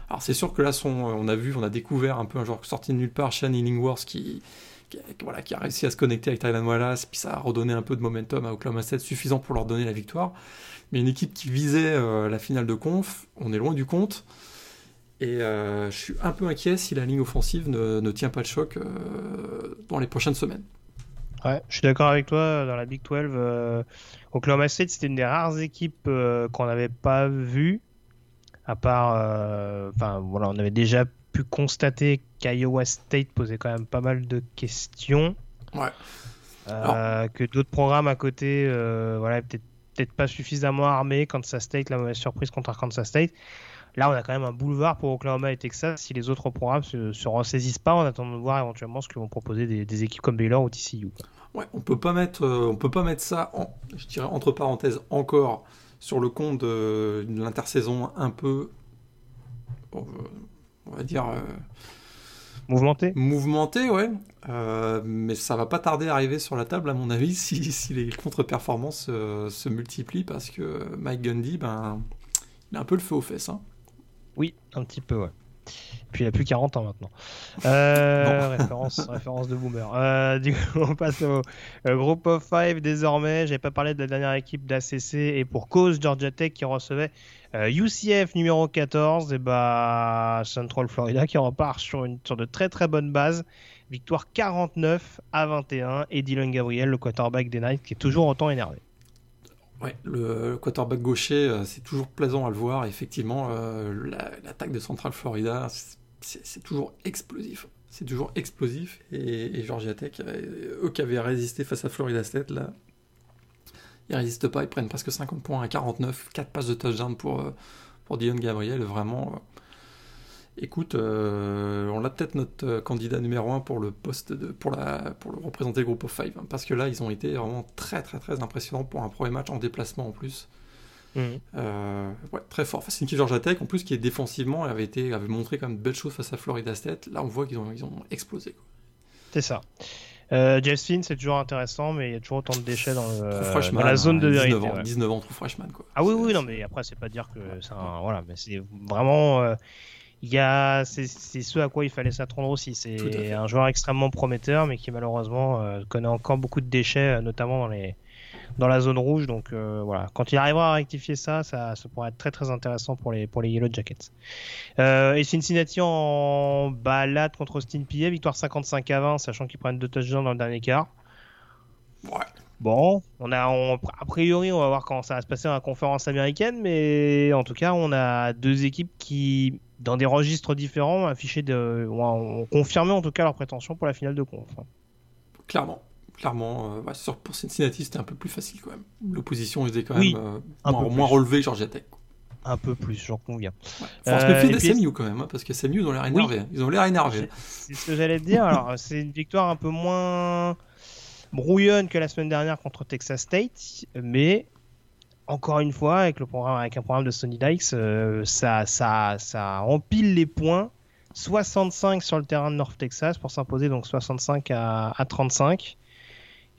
Speaker 2: Alors c'est sûr que là, on a vu, on a découvert un peu un joueur sorti de nulle part, Shane Illingworth, qui, qui, voilà, qui a réussi à se connecter avec Tylan Wallace, puis ça a redonné un peu de momentum à Oklahoma State, suffisant pour leur donner la victoire. Mais une équipe qui visait euh, la finale de conf, on est loin du compte. Et euh, je suis un peu inquiet si la ligne offensive ne, tient pas de choc euh, dans les prochaines semaines.
Speaker 1: Ouais, je suis d'accord avec toi. Dans la Big 12, Oklahoma State, c'était une des rares équipes qu'on n'avait pas vues. À part, enfin voilà, on avait déjà pu constater qu'Iowa State posait quand même pas mal de questions.
Speaker 2: Ouais.
Speaker 1: Euh, que d'autres programmes à côté, euh, voilà, peut-être peut pas suffisamment armés. Kansas State, la mauvaise surprise contre Arkansas State. là, on a quand même un boulevard pour Oklahoma et Texas si les autres programmes se, se ressaisissent pas en attendant de voir éventuellement ce que vont proposer des, des équipes comme Baylor ou TCU.
Speaker 2: Ouais, on peut pas mettre, euh, on peut pas mettre ça, en, je dirais entre parenthèses encore sur le compte de, de l'intersaison un peu, on va dire.
Speaker 1: Mouvementé
Speaker 2: Mouvementé, ouais. Euh, mais ça va pas tarder à arriver sur la table, à mon avis, si, si les contre-performances euh, se multiplient, parce que Mike Gundy, ben, il a un peu le feu aux fesses. Hein.
Speaker 1: Oui, un petit peu, ouais. Puis il a plus 40 ans maintenant. Euh, référence, référence de boomer. Euh, du coup, on passe au euh, Group of Five désormais. J'avais pas parlé de la dernière équipe d'ACC et pour cause Georgia Tech qui recevait UCF numéro 14 et bah Central Florida qui repart sur une sur de très très bonne base. Victoire 49 à 21 et Dylan Gabriel, le quarterback des Knights, qui est toujours autant énervé.
Speaker 2: Ouais, le quarterback gaucher, euh, c'est toujours plaisant à le voir. Effectivement, euh, l'attaque de Central Florida, c'est toujours explosif. C'est toujours explosif. Et, et, Georgia Tech, euh, eux qui avaient résisté face à Florida State, là, ils résistent pas. Ils prennent presque 50 points à 49, 4 passes de touchdown pour, pour Dion Gabriel. Vraiment, écoute, euh, on a peut-être notre euh, candidat numéro 1 pour le poste de, pour, la, pour le représenter le groupe of 5, hein, parce que là, ils ont été vraiment très très très impressionnants pour un premier match en déplacement en plus. Mmh. Euh, ouais, très fort. c'est une équipe Georgia Tech en plus qui est défensivement avait été avait montré comme de belles choses face à Florida State. Là, on voit qu'ils ont, ils ont explosé.
Speaker 1: C'est ça. Euh, Jeff c'est toujours intéressant, mais il y a toujours autant de déchets dans, le, dans la zone de 19
Speaker 2: Ans, 19 ans, trop freshman. Quoi.
Speaker 1: Ah oui, oui, non, mais après, c'est pas dire que c'est un. Voilà, mais c'est vraiment il y a c'est ce à quoi il fallait s'attendre aussi. C'est un joueur extrêmement prometteur, mais qui malheureusement euh, connaît encore beaucoup de déchets, euh, notamment dans les dans la zone rouge. Donc euh, voilà, quand il arrivera à rectifier ça, ça, ça pourrait être très très intéressant pour les pour les Yellow Jackets. et Cincinnati en balade contre Austin Peay, victoire 55 à 20, sachant qu'ils prennent deux touchdowns dans le dernier quart.
Speaker 2: Ouais.
Speaker 1: Bon, on a, a priori, on va voir comment ça va se passer dans la conférence américaine, mais en tout cas, on a deux équipes qui dans des registres différents, affiché de, ont confirmé en tout cas leur prétention pour la finale de conf.
Speaker 2: Clairement, clairement. Euh, pour Cincinnati, c'était un peu plus facile quand même. L'opposition était quand même euh, moins, moins relevée Georgia Tech.
Speaker 1: Un peu plus, j'en conviens.
Speaker 2: Ouais. Faut se méfier des SMU quand même, hein, parce que SMU, ils ont l'air énervés. Ils ont l'air énervés.
Speaker 1: C'est ce que j'allais te dire. Alors, c'est une victoire un peu moins brouillonne que la semaine dernière contre Texas State, mais encore une fois, avec, le programme, avec un programme de Sony Dykes, euh, ça, ça, ça empile les points. 65 sur le terrain de North Texas pour s'imposer donc 65 à, 35.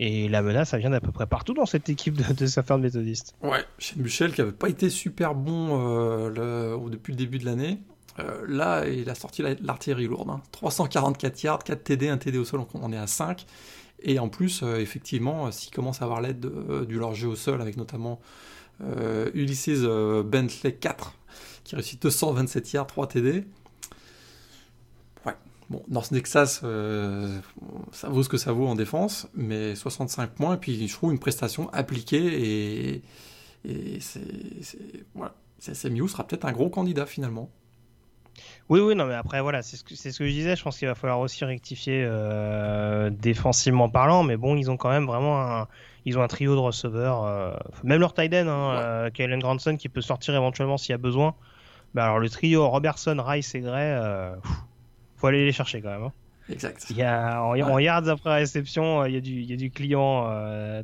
Speaker 1: Et la menace, ça vient d'à peu près partout dans cette équipe de, de méthodiste.
Speaker 2: Ouais, chez Michel qui n'avait pas été super bon euh, depuis le début de l'année. Euh, là, il a sorti l'artillerie lourde. 344 hein. yards, 4 TD, 1 TD au sol, on en est à 5. Et en plus, effectivement, s'il commence à avoir l'aide du leur au sol, avec notamment euh, Ulysses euh, Bentley 4, qui réussit 227 yards, 3 TD. Bon, North Nexas, euh, ça vaut ce que ça vaut en défense, mais 65 points, et puis je trouve une prestation appliquée, et, et c'est. Voilà. SMU sera peut-être un gros candidat finalement.
Speaker 1: Oui, oui, non, mais après, voilà, c'est ce, que, ce que je disais. Je pense qu'il va falloir aussi rectifier défensivement parlant, mais bon, ils ont quand même vraiment un, ils ont un trio de receveurs, euh, même leur tight end, hein, euh, Kalen Grandson qui peut sortir éventuellement s'il y a besoin. Mais alors le trio Robertson, Rice et Gray, euh, faut aller les chercher quand même. Hein.
Speaker 2: Exact.
Speaker 1: Il y a, en, yards après réception, il y a du, il y a du client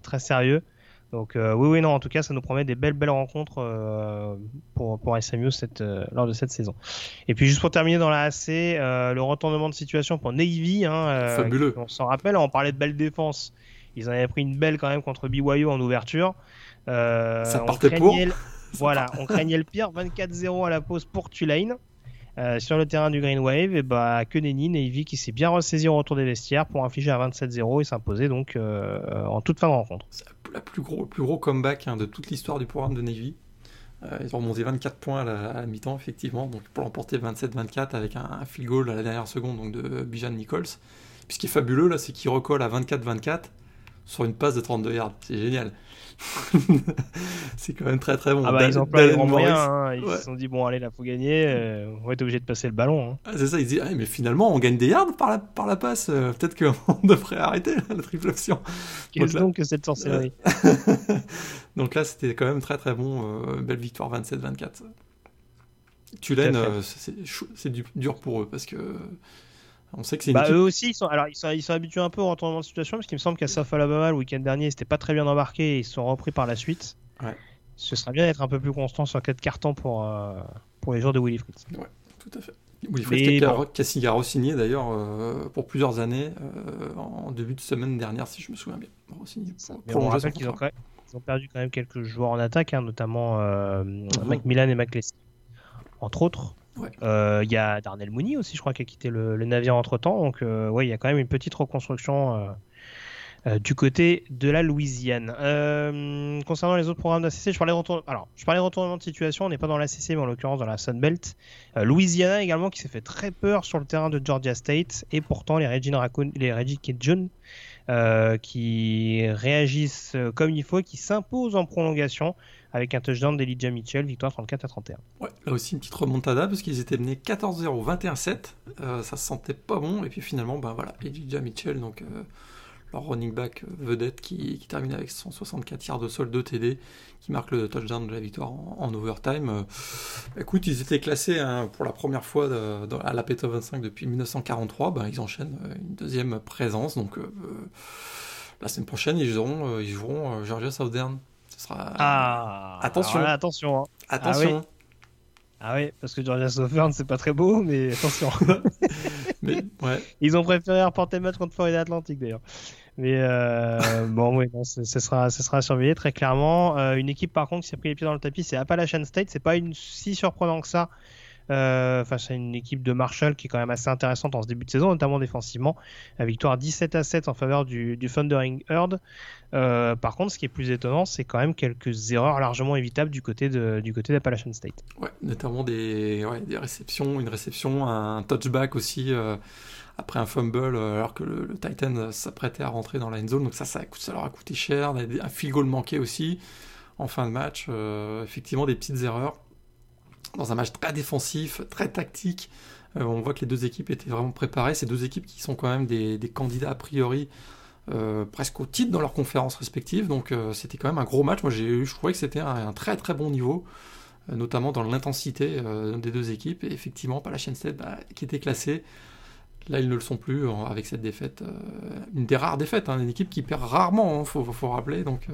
Speaker 1: très sérieux. Donc oui, oui, non, en tout cas, ça nous promet des belles, belles rencontres pour, pour SMU cette, lors de cette saison. Et puis juste pour terminer dans la AC, le retournement de situation pour Navy. Hein,
Speaker 2: Fabuleux.
Speaker 1: on s'en rappelle, on parlait de belle défense ils en avaient pris une belle quand même contre BYU en ouverture.
Speaker 2: Euh, ça partait pour.
Speaker 1: Voilà, on craignait le pire. 24-0 à la pause pour Tulane. Euh, sur le terrain du Green Wave, et bah, que nenni, Navy qui s'est bien ressaisi au retour des vestiaires pour infliger à 27-0 et s'imposer donc euh, en toute fin de rencontre.
Speaker 2: C'est la plus gros, le plus gros comeback hein, de toute l'histoire du programme de Navy. ils ont remonté 24 points à la, mi-temps, effectivement, donc pour l'emporter 27-24 avec un, un, field goal à la dernière seconde donc de Bijan Nichols. Puis ce qui est fabuleux là, c'est qu'il recolle à 24-24 sur une passe de 32 yards. C'est génial. c'est quand même très très bon.
Speaker 1: Ah bah, ils ont pas les moyens. Hein. Ils se sont dit, bon, allez, là, faut gagner. Euh, on va être obligé de passer le ballon. Hein.
Speaker 2: Ah, c'est ça, ils disent, ah, mais finalement, on gagne des yards par la, par la passe. Euh, peut-être qu'on devrait arrêter la triple option.
Speaker 1: Qu'est-ce donc, que cette sorcellerie
Speaker 2: Donc là, c'était quand même très très bon. Euh, belle victoire 27-24. Tulane, c'est dur pour eux parce que on sait que c'est
Speaker 1: bah, Eux aussi, ils sont, alors, ils sont, ils sont habitués un peu au retournement de situation parce qu'il me semble qu'à South Alabama, le week-end dernier, c'était pas très bien embarqué et ils sont repris par la suite.
Speaker 2: Ouais.
Speaker 1: Ce serait bien d'être un peu plus constant sur quatre cartons pour, euh, pour les joueurs de Willy Fritz.
Speaker 2: Ouais, tout à fait. Willy Fritz qui, a signé d'ailleurs euh, pour plusieurs années euh, en début de semaine dernière, si je me souviens bien.
Speaker 1: on rappelle qu'ils ont, ont, perdu quand même quelques joueurs en attaque, hein, notamment. Macmillan et McLeod, entre autres. Euh, il y a Darnell Mooney aussi, je crois, qui a quitté le, navire entre temps. Donc, euh, il y a quand même une petite reconstruction euh, du côté de la Louisiane. concernant les autres programmes d'ACC, je parlais de retournement. De situation. On n'est pas dans l'ACC, mais en l'occurrence dans la Sunbelt. Louisiana également, qui s'est fait très peur sur le terrain de Georgia State. Et pourtant, les Reggie Raccoon, les Reggie John qui réagissent comme il faut, qui s'imposent en prolongation avec un touchdown d'Elijah Mitchell, victoire 34 à 31.
Speaker 2: Ouais, là aussi une petite remontada parce qu'ils étaient menés 14-0, 21-7, euh, ça se sentait pas bon, et puis finalement, ben voilà, Elijah Mitchell, donc euh, leur running back vedette qui, termine avec 164 yards de sol, 2 TD, qui marque le touchdown de la victoire en, overtime. Euh, écoute, ils étaient classés hein, pour la première fois à la PETA 25 depuis 1943, ben, ils enchaînent une deuxième présence, donc la semaine prochaine, ils joueront, ils joueront Georgia Southern.
Speaker 1: Ah,
Speaker 2: attention.
Speaker 1: attention. Hein.
Speaker 2: Attention.
Speaker 1: Ah oui. parce que Georgia Southern, c'est pas très beau, mais attention.
Speaker 2: mais, ouais.
Speaker 1: Ils ont préféré reporter le match contre Florida Atlantic d'ailleurs. Mais euh, bon, oui, ce, sera, ce sera surveillé très clairement. Euh, une équipe par contre qui s'est pris les pieds dans le tapis, c'est Appalachian State. C'est pas une si surprenant que ça euh, face à une équipe de Marshall qui est quand même assez intéressante en ce début de saison, notamment défensivement. La victoire 17 à 7 en faveur du, Thundering Herd. Euh, par contre, ce qui est plus étonnant, c'est quand même quelques erreurs largement évitables du côté de, du côté d'Appalachian State.
Speaker 2: Ouais, notamment des, des réceptions, une réception, un touchback aussi. Euh, après un fumble alors que le, Titan s'apprêtait à rentrer dans la end zone. Donc ça, ça, ça leur a coûté cher. Un field goal manqué aussi en fin de match. effectivement, des petites erreurs dans un match très défensif, très tactique. Euh, on voit que les deux équipes étaient vraiment préparées. Ces deux équipes qui sont quand même des, candidats a priori euh, presque au titre dans leurs conférences respectives. Donc euh, c'était quand même un gros match. Moi j'ai je trouvais que c'était un, très très bon niveau, notamment dans l'intensité des deux équipes. Et effectivement, pas la chaîne 7 qui était classée. Là, ils ne le sont plus avec cette défaite. une des rares défaites, hein, une équipe qui perd rarement, il hein, faut, faut, rappeler. Donc,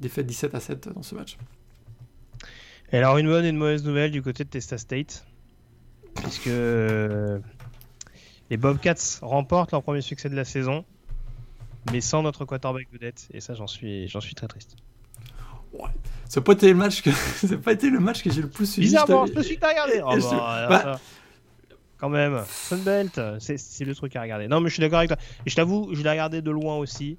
Speaker 2: défaite 17 à 7 dans ce match.
Speaker 1: Et alors, une bonne et une mauvaise nouvelle du côté de Testa State. Puisque euh, les Bobcats remportent leur premier succès de la saison, mais sans notre quarterback vedette. Et ça, j'en suis, j'en suis très triste.
Speaker 2: Ouais. Ça n'a pas été le match que, ça pas été le match que j'ai le plus
Speaker 1: suivi. Bizarrement, je me suis regardé. Oh, bah, bah... Quand même, Sunbelt, c'est le truc à regarder. Non, mais je suis d'accord avec toi. Et je t'avoue, je l'ai regardé de loin aussi.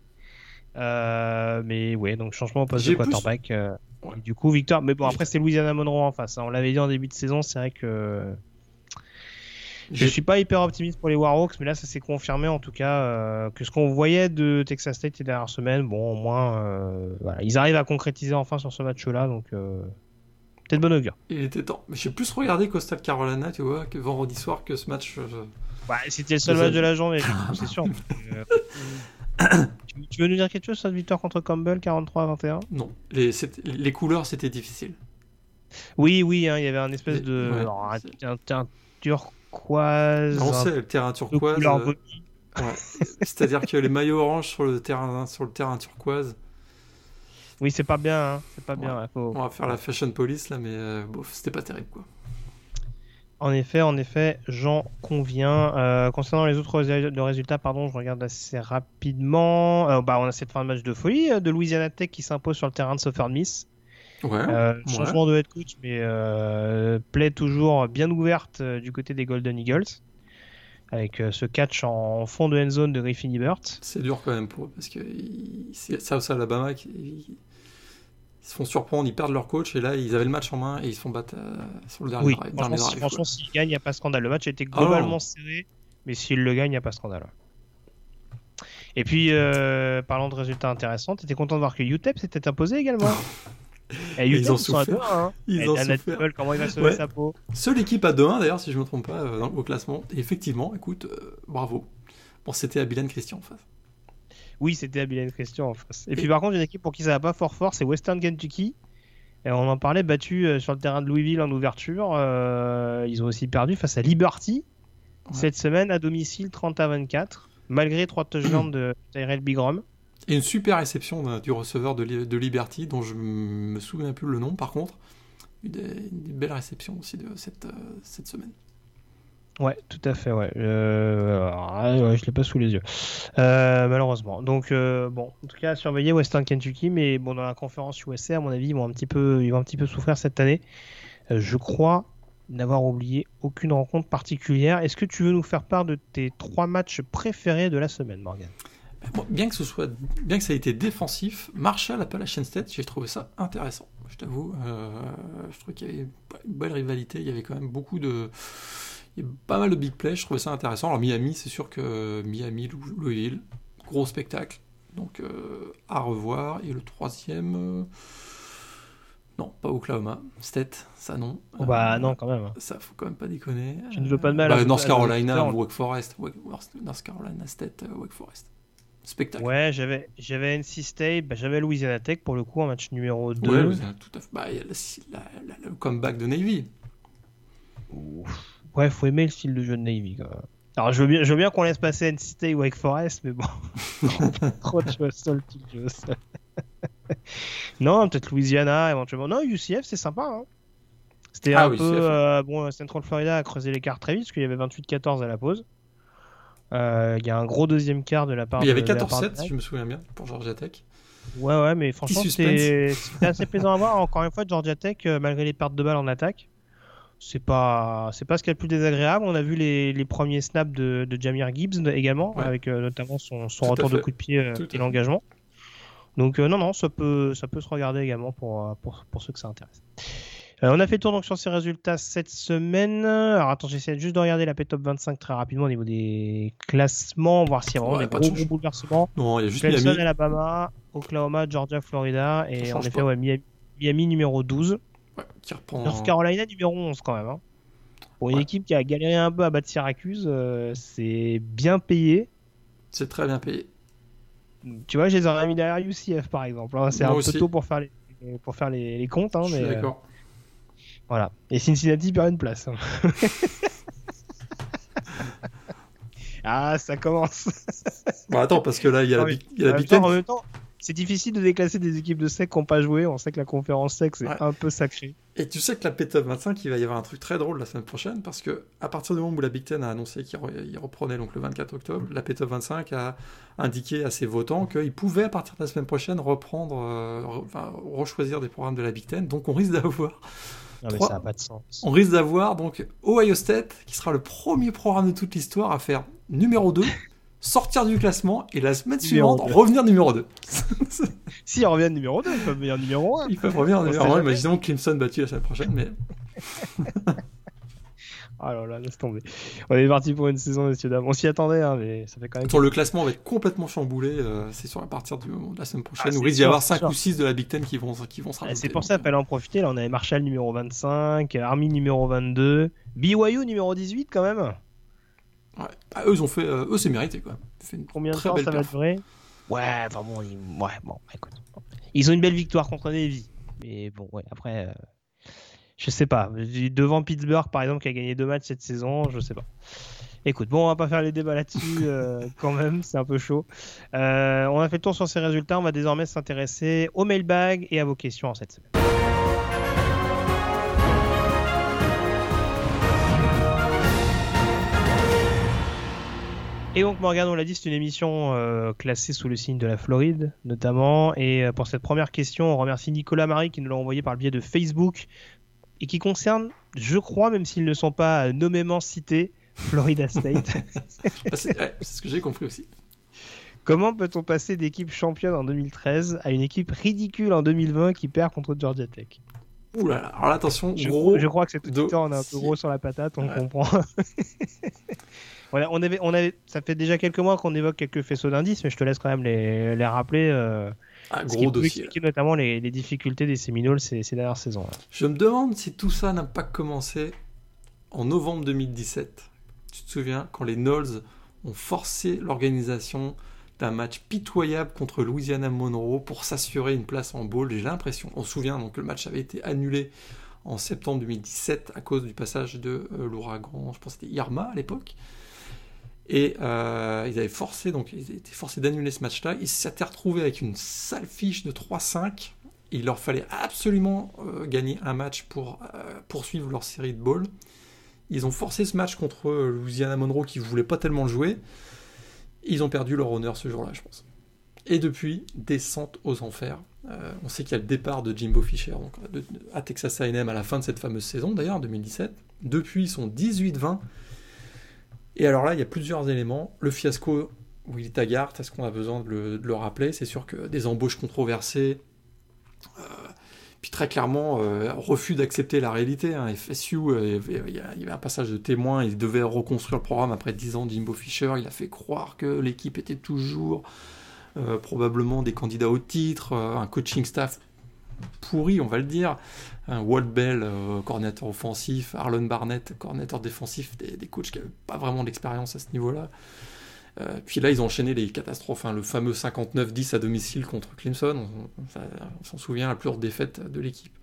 Speaker 1: Euh, mais ouais, donc changement au poste de quarterback. Euh, du coup, victoire. Mais bon, après, c'est Louisiana Monroe en face. Hein. On l'avait dit en début de saison, c'est vrai que. Je suis pas hyper optimiste pour les Warhawks, mais là, ça s'est confirmé en tout cas euh, que ce qu'on voyait de Texas State les dernières semaines, bon, au moins, euh, voilà, ils arrivent à concrétiser enfin sur ce match-là, donc euh, peut-être bon augure.
Speaker 2: Il était temps. Mais j'ai plus regardé Coastal Carolina, tu vois, que vendredi soir que ce match.
Speaker 1: Ouais, c'était le seul match de la journée, c'est sûr. tu, veux nous dire quelque chose sur cette victoire contre Campbell 43 à 21
Speaker 2: Non, les, les couleurs c'était difficile.
Speaker 1: Oui, oui, hein, il y avait un espèce de. un, terrain turquoise.
Speaker 2: Non, c'est le terrain turquoise. Euh, C'est-à-dire que les maillots orange sur le terrain, sur le terrain turquoise.
Speaker 1: Oui, c'est pas bien, hein, c'est pas bien.
Speaker 2: On va faire la fashion police là, mais euh, c'était pas terrible quoi.
Speaker 1: En effet, en effet, j'en conviens. Euh, concernant les autres résultats, pardon, je regarde assez rapidement. Euh, bah, on a cette fin de match de folie euh, de Louisiana Tech qui s'impose sur le terrain de Southern Miss.
Speaker 2: Ouais,
Speaker 1: changement de head coach, mais plaît toujours bien ouverte du côté des Golden Eagles. Avec ce catch en fond de end zone de Griffin Ebert.
Speaker 2: C'est dur quand même pour eux, parce que c'est South Alabama qui ils se font surprendre, ils perdent leur coach et là ils avaient le match en main et ils se font battre euh, sur le dernier
Speaker 1: oui, drive. Franchement, s'ils gagnent, il n'y a pas scandale. Le match ah globalement serré, mais s'ils le gagnent, il n'y a pas scandale. Et puis, euh, parlant de résultats intéressants, tu étais content de voir que UTEP s'était imposé également.
Speaker 2: et UTEP, ils ont souffert.
Speaker 1: Hein. Ils ont souffert. comment il va sauver sa peau
Speaker 2: Seule équipe à 2-1 d'ailleurs, si je ne me trompe pas, euh, au classement. Et effectivement, écoute, bravo. Bon, c'était Abilan Christian en face.
Speaker 1: Oui, c'était Abilene Christian en face. Et, puis par contre, une équipe pour qui ça va pas fort fort, c'est Western Kentucky, Et on en parlait, battu sur le terrain de Louisville en ouverture. ils ont aussi perdu face à Liberty cette semaine à domicile 30 à 24, malgré trois touchdowns de Tyrell Bigrom.
Speaker 2: Et une super réception du receveur de, de, Liberty, dont je me souviens plus le nom par contre. Une, belle réception aussi de cette, cette semaine.
Speaker 1: Ouais, tout à fait, ouais. Euh, je l'ai pas sous les yeux, euh, malheureusement. Donc, euh, bon, en tout cas, surveiller Western Kentucky, mais bon, dans la conférence USA, à mon avis, ils vont un petit peu, ils vont un petit peu souffrir cette année. Euh, je crois n'avoir oublié aucune rencontre particulière. Est-ce que tu veux nous faire part de tes trois matchs préférés de la semaine, Morgan?
Speaker 2: Bien que ce soit, bien que ça ait été défensif, Marshall Appalachian State, j'ai trouvé ça intéressant. Je t'avoue, je trouve qu'il y avait une belle rivalité. Il y avait quand même beaucoup de il y a pas mal de big play, je trouvais ça intéressant. Alors Miami, c'est sûr que Miami, Louisville, gros spectacle. Donc euh, à revoir. Et le troisième... Euh, non, pas Oklahoma. State, ça non.
Speaker 1: Oh bah euh, non, quand même.
Speaker 2: Ça, faut quand même pas déconner.
Speaker 1: Tu ne veux pas de mal.
Speaker 2: Bah, North Carolina, Wake Forest. North Carolina State, Wake Forest. Spectacle.
Speaker 1: Ouais, j'avais, j'avais NC State, bah, j'avais Louisiana Tech pour le coup en match numéro 2.
Speaker 2: Ouais, tout à fait. Bah, il y a le comeback de Navy.
Speaker 1: Ouf. Ouais, faut aimer le style de jeu de Navy. Alors, je veux bien, je veux bien qu'on laisse passer NC State Wake Forest, mais bon, trop de choses non, peut-être Louisiana éventuellement. Non, UCF, c'est sympa. Hein. C'était ah un peu. Euh, bon, Central Florida a creusé l'écart très vite parce qu'il y avait 28-14 à la pause. Euh, il y a un gros deuxième quart de la part.
Speaker 2: Il y avait 14-7, si je me souviens bien, pour Georgia Tech.
Speaker 1: Ouais, ouais, mais franchement, c'était assez plaisant à voir. Encore une fois, Georgia Tech, euh, malgré les pertes de balles en attaque, c'est pas c'est pas ce qui est le plus désagréable. On a vu les, les premiers snaps de, de Jamir Gibbs également, avec euh, notamment son, son retour de coup de pied euh, et l'engagement. Donc euh, non non, ça peut ça peut se regarder également pour pour, pour ceux que ça intéresse. on a fait le tour donc sur ces résultats cette semaine. Alors attends, j'essaie juste de regarder la P-Top 25 très rapidement au niveau des classements, voir s'il y a vraiment des gros, gros, bouleversements.
Speaker 2: Non, il y a juste
Speaker 1: Miami. Alabama, Oklahoma, Georgia, Florida et en effet ouais, Miami, Miami numéro 12
Speaker 2: qui reprend...
Speaker 1: North Carolina numéro 11 quand même. Hein. Pour une équipe qui a galéré un peu à battre Syracuse, euh, c'est bien payé.
Speaker 2: C'est très bien payé.
Speaker 1: Tu vois, je les aurais mis derrière UCF par exemple. Hein. C'est un peu tôt pour faire les, pour faire les, les comptes. Hein, je suis
Speaker 2: euh, d'accord.
Speaker 1: voilà. Et Cincinnati perd une place. Ah, ça commence.
Speaker 2: bon, attends, parce que là, il y a la, il y a la Big Ten
Speaker 1: c'est difficile de déclasser des équipes de sec qui n'ont pas joué. On sait que la conférence sec, c'est un peu sacré.
Speaker 2: Et tu sais que la P-Top 25, il va y avoir un truc très drôle la semaine prochaine parce que à partir du moment où la Big Ten a annoncé qu'il reprenait donc le 24 octobre, la P-Top 25 a indiqué à ses votants qu'ils pouvaient à partir de la semaine prochaine reprendre, euh, enfin, rechoisir des programmes de la Big Ten. Donc on risque d'avoir.
Speaker 1: ça pas de sens.
Speaker 2: On risque d'avoir donc Ohio State qui sera le premier programme de toute l'histoire à faire numéro 2 sortir du classement et la semaine suivante revenir numéro 2.
Speaker 1: si ils reviennent numéro 2, ils peuvent venir numéro 1.
Speaker 2: Ils peuvent revenir numéro 1. Imaginons Clemson battu la semaine prochaine, mais.
Speaker 1: Ah là là, laisse tomber. On est parti pour une saison, messieurs dames. On s'y attendait, hein, mais ça fait quand même.
Speaker 2: Sur le classement va être complètement chamboulé. Euh, c'est sur à partir du moment de la semaine prochaine. Ah, où il risque d'y avoir 5 ou 6 de la Big Ten qui vont, qui vont se
Speaker 1: ah, C'est pour ça qu'il fallait en profiter. Là, on avait Marshall numéro 25, Army numéro 22, BYU numéro 18 quand même.
Speaker 2: Ah, eux, ils ont fait, euh, eux, c'est mérité quoi.
Speaker 1: Combien de temps ça va durer? Ouais, enfin bon, ils... ouais, bon, écoute. Ils ont une belle victoire contre Navy. Mais bon, ouais, après, euh, je sais pas. Devant Pittsburgh, par exemple, qui a gagné deux matchs cette saison, je sais pas. Écoute, bon, on va pas faire les débats là-dessus euh, quand même, c'est un peu chaud. on a fait le tour sur ces résultats, on va désormais s'intéresser au mailbag et à vos questions en cette semaine. Et donc Morgan, on l'a dit, c'est une émission euh, classée sous le signe de la Floride, notamment. Et euh, pour cette première question, on remercie Nicolas Marie qui nous l'a envoyé par le biais de Facebook et qui concerne, je crois, même s'ils ne sont pas nommément cités, Florida State.
Speaker 2: C'est ce que j'ai compris aussi.
Speaker 1: Comment peut-on passer d'équipe championne en 2013 à une équipe ridicule en 2020 qui perd contre Georgia Tech?
Speaker 2: Ouh là là, alors attention,
Speaker 1: je,
Speaker 2: gros.
Speaker 1: Je crois que c'est tout on est un peu gros sur la patate, on comprend. on avait, on avait, ça fait déjà quelques mois qu'on évoque quelques faisceaux d'indices, mais je te laisse quand même les, les rappeler. Euh,
Speaker 2: un gros dossier.
Speaker 1: notamment les, les, difficultés des Seminoles ces, ces dernières saisons.
Speaker 2: Je me demande si tout ça n'a pas commencé en novembre 2017. Tu te souviens quand les Knolls ont forcé l'organisation d'un match pitoyable contre Louisiana Monroe pour s'assurer une place en bowl. J'ai l'impression, on se souvient donc que le match avait été annulé en septembre 2017 à cause du passage de euh, l'ouragan, je pense que c'était Irma à l'époque. Et euh, ils avaient forcé, donc ils étaient forcés d'annuler ce match-là. Ils s'étaient retrouvés avec une sale fiche de 3-5. Il leur fallait absolument euh, gagner un match pour poursuivre leur série de balls. Ils ont forcé ce match contre Louisiana Monroe qui ne voulait pas tellement le jouer. Ils ont perdu leur honneur ce jour-là, je pense. Et depuis, descente aux enfers. Euh, on sait qu'il y a le départ de Jimbo Fisher donc, à Texas A&M à la fin de cette fameuse saison, d'ailleurs, en 2017. Depuis, ils sont 18-20. Et alors là, il y a plusieurs éléments. Le fiasco Willy Taggart, est-ce qu'on a besoin de le, rappeler? C'est sûr que des embauches controversées, euh, très clairement, euh, refus d'accepter la réalité. Hein. FSU, il y avait un passage de témoin, il devait reconstruire le programme après 10 ans de Jimbo Fisher, il a fait croire que l'équipe était toujours euh, probablement des candidats au titre, euh, un coaching staff pourri, on va le dire. Walt Bell, euh, coordinateur offensif, Arlon Barnett, coordinateur défensif, des, coachs qui n'avaient pas vraiment d'expérience à ce niveau-là. Puis là, ils ont enchaîné les catastrophes. Hein. le fameux 59-10 à domicile contre Clemson, on, s'en souvient, la plus haute défaite de l'équipe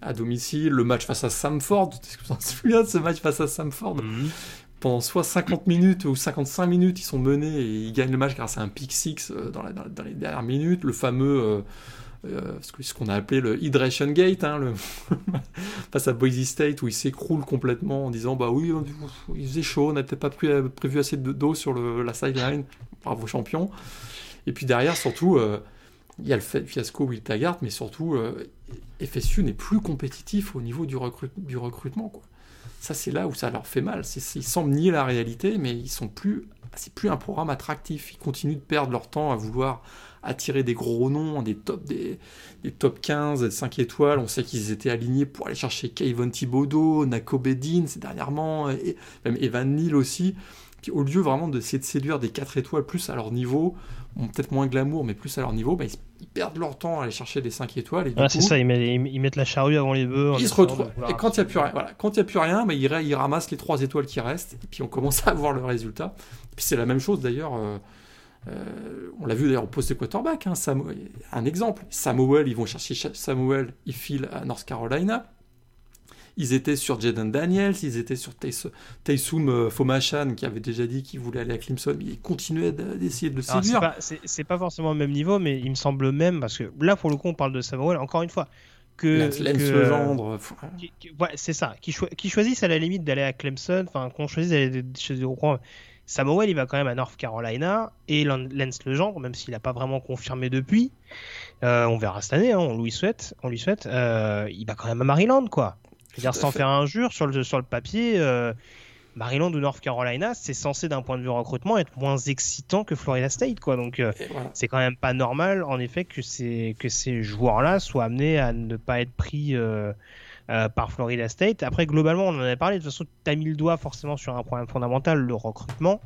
Speaker 2: à domicile. Le match face à Samford, est-ce que vous en souvenez de ce match face à Samford mhm pendant soit 50 minutes ou 55 minutes, ils sont menés et ils gagnent le match grâce à un pick six euh, dans, les dernières minutes. Le fameux, euh, euh, ce qu'on a appelé le Hydration Gate, hein, face à Boise State, où il s'écroule complètement en disant Bah oui, il faisait chaud, on n'avait pas prévu assez d'eau sur la sideline. Bravo champion. Et puis derrière, surtout, il y a le fiasco Will Taggart, mais surtout, FSU n'est plus compétitif au niveau du, recrutement. Ça, c'est là où ça leur fait mal. Ils semblent nier la réalité, mais ils sont plus. C'est plus un programme attractif. Ils continuent de perdre leur temps à vouloir attirer des gros noms, des top, des, top 15, des 5 étoiles. On sait qu'ils étaient alignés pour aller chercher Kayvon Thibodeau, Nako Bedin, c'est dernièrement, et même Evan Neal aussi. Puis au lieu vraiment d'essayer de séduire des 4 étoiles plus à leur niveau, peut-être moins glamour, mais plus à leur niveau, bah, ils, perdent leur temps à aller chercher des 5 étoiles.
Speaker 1: Et c'est ça, ils mettent, la charrue avant les bœufs.
Speaker 2: Ils se retrouvent. Et quand il n'y a plus rien, voilà, quand il a plus rien, bah, ils, ramassent les 3 étoiles qui restent, et puis on commence à voir le résultat. puis c'est la même chose d'ailleurs. Euh, euh, on l'a vu d'ailleurs au poste de quarterback, hein, un exemple. Samuel, ils vont chercher Samuel, il file à North Carolina. Ils étaient sur Jaden Daniels, ils étaient sur Taysum euh, Fomachan qui avait déjà dit qu'il voulait aller à Clemson, mais ils continuaient d'essayer de le séduire.
Speaker 1: C'est pas, forcément au même niveau, mais il me semble même, parce que là pour le coup on parle de Samuel, encore une fois, que.
Speaker 2: Le gendre.
Speaker 1: ouais, c'est ça. Qui, choisissent à la limite d'aller à Clemson, enfin qu'on choisisse d'aller chez Samuel, il va quand même à North Carolina et Lance Legendre, même s'il n'a pas vraiment confirmé depuis, euh, on verra cette année, hein, on lui souhaite, on lui souhaite, euh, il va quand même à Maryland, quoi. C'est-à-dire sans faire injure sur le, sur le papier, euh, Maryland ou North Carolina, c'est censé d'un point de vue recrutement être moins excitant que Florida State, quoi. Donc c'est quand même pas normal, en effet, que ces que ces joueurs-là soient amenés à ne pas être pris euh, par Florida State. Après, globalement, on en avait parlé. De toute façon, tu as mis le doigt forcément sur un problème fondamental, le recrutement.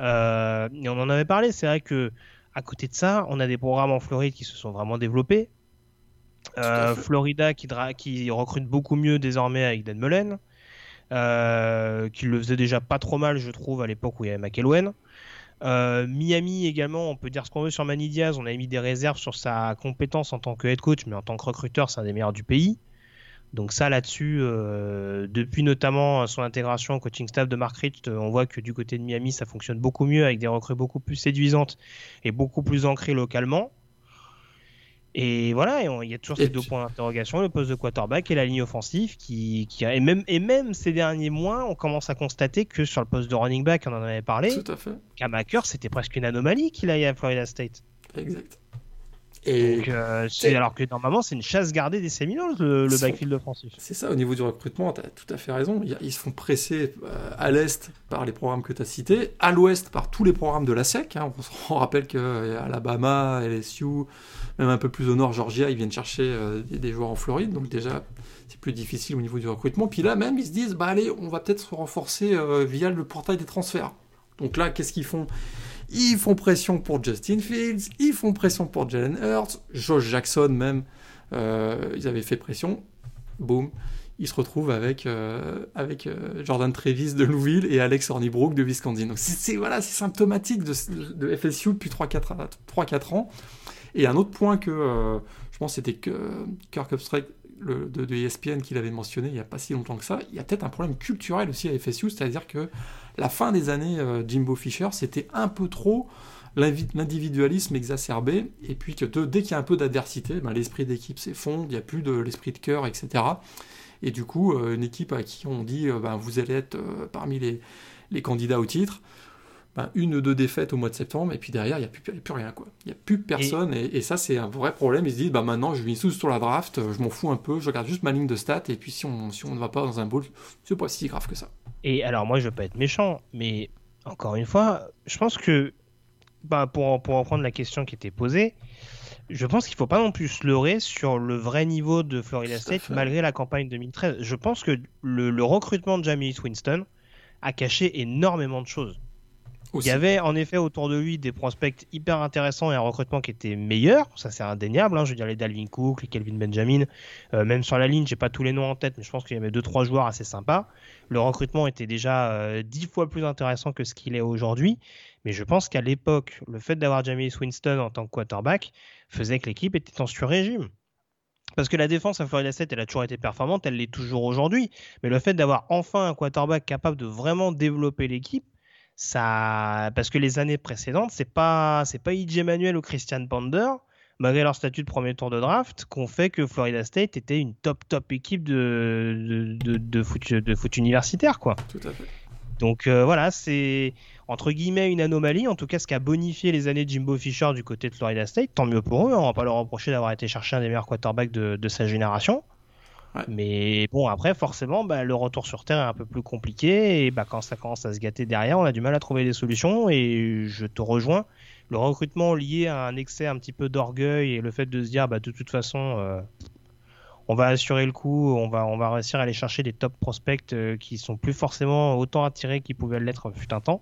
Speaker 1: et on en avait parlé. C'est vrai que à côté de ça, on a des programmes en Floride qui se sont vraiment développés. Euh, Florida qui, qui, recrute beaucoup mieux désormais avec Dan Mullen, euh, qui le faisait déjà pas trop mal, je trouve, à l'époque où il y avait McElwain. Euh, Miami également, on peut dire ce qu'on veut sur Manny Diaz, on a mis des réserves sur sa compétence en tant que head coach, mais en tant que recruteur, c'est un des meilleurs du pays. Donc ça là-dessus, depuis notamment son intégration au coaching staff de Mark Rich, on voit que du côté de Miami, ça fonctionne beaucoup mieux avec des recrues beaucoup plus séduisantes et beaucoup plus ancrées localement. Et voilà, il y a toujours ces deux points d'interrogation, le poste de quarterback et la ligne offensive qui, qui et même et même ces derniers mois, on commence à constater que sur le poste de running back, on en avait parlé.
Speaker 2: Tout à fait.
Speaker 1: Kamaker, c'était presque une anomalie qu'il a à Florida State.
Speaker 2: Exact.
Speaker 1: Et euh, alors que normalement, c'est une chasse gardée des Seminoles, le, le backfield offensif.
Speaker 2: C'est ça, au niveau du recrutement, tu as tout à fait raison. Ils se font presser euh, à l'est par les programmes que tu as cités, à l'ouest par tous les programmes de la SEC. Hein. On, rappelle qu'Alabama, LSU, même un peu plus au nord, Georgia, ils viennent chercher euh, des, joueurs en Floride. Donc déjà, c'est plus difficile au niveau du recrutement. Puis là, même, ils se disent, bah allez, on va peut-être se renforcer via le portail des transferts. Donc là, qu'est-ce qu'ils font? Ils font pression pour Justin Fields, ils font pression pour Jalen Hurts, Josh Jackson même. Euh, ils avaient fait pression. Boum. il se retrouve avec, euh, euh, Jordan Trevis de Louisville et Alex Hornibrook de Wisconsin. Donc c'est voilà, symptomatique de, FSU depuis 3-4 ans. Et un autre point que je pense c'était que Kirk Upstrike de, de, ESPN qu'il avait mentionné il n'y a pas si longtemps que ça, il y a peut-être un problème culturel aussi à FSU, c'est-à-dire que la fin des années Jimbo Fisher, c'était un peu trop l'individualisme exacerbé, et puis que dès qu'il y a un peu d'adversité, ben, l'esprit d'équipe s'effondre, il n'y a plus de l'esprit de cœur, etc. Et du coup, euh, une équipe à qui on dit euh, ben, vous allez être euh, parmi les, les, candidats au titre, ben, une ou deux défaites au mois de septembre, et puis derrière, il n'y a, plus, plus rien. quoi. Il n'y a plus personne, et, ça, c'est un vrai problème. Ils se disent ben, maintenant, je vis sous sur la draft, je m'en fous un peu, je regarde juste ma ligne de stats, et puis si on, si on ne va pas dans un bowl, c'est pas si grave que ça.
Speaker 1: Et alors, moi, je veux pas être méchant, mais encore une fois, je pense que pour, pour reprendre la question qui était posée, je pense qu'il ne faut pas non plus se leurrer sur le vrai niveau de Florida State malgré la campagne 2013. Je pense que le, recrutement de Jamie Winston a caché énormément de choses. Il y avait en effet autour de lui des prospects hyper intéressants et un recrutement qui était meilleur, ça c'est indéniable. Hein. je veux dire les Dalvin Cook, les Kelvin Benjamin, euh, même sur la ligne, j'ai pas tous les noms en tête, mais je pense qu'il y avait deux trois joueurs assez sympas. Le recrutement était déjà euh, dix fois plus intéressant que ce qu'il est aujourd'hui. Mais je pense qu'à l'époque, le fait d'avoir Jamie Winston en tant que quarterback faisait que l'équipe était en sur-régime. Parce que la défense à Florida State, elle a toujours été performante, elle l'est toujours aujourd'hui. Mais le fait d'avoir enfin un quarterback capable de vraiment développer l'équipe, ça, parce que les années précédentes, c'est pas, c'est pas E.J. Manuel ou Christian Pander, malgré leur statut de premier tour de draft, qu'on fait que Florida State était une top top équipe de de, de, foot, de foot universitaire, quoi.
Speaker 2: Tout à fait.
Speaker 1: Donc euh, voilà, c'est entre guillemets une anomalie, en tout cas ce qui a bonifié les années de Jimbo Fisher du côté de Florida State, tant mieux pour eux, hein. on va pas leur reprocher d'avoir été chercher un des meilleurs quarterbacks de, sa génération. Mais bon, après, forcément, bah, le retour sur Terre est un peu plus compliqué. Et bah, quand ça commence à se gâter derrière, on a du mal à trouver des solutions. Et je te rejoins. Le recrutement lié à un excès un petit peu d'orgueil et le fait de se dire, bah, de toute façon, euh, on va assurer le coup, on va, on va réussir à aller chercher des top prospects euh, qui sont plus forcément autant attirés qu'ils pouvaient l'être fut un temps.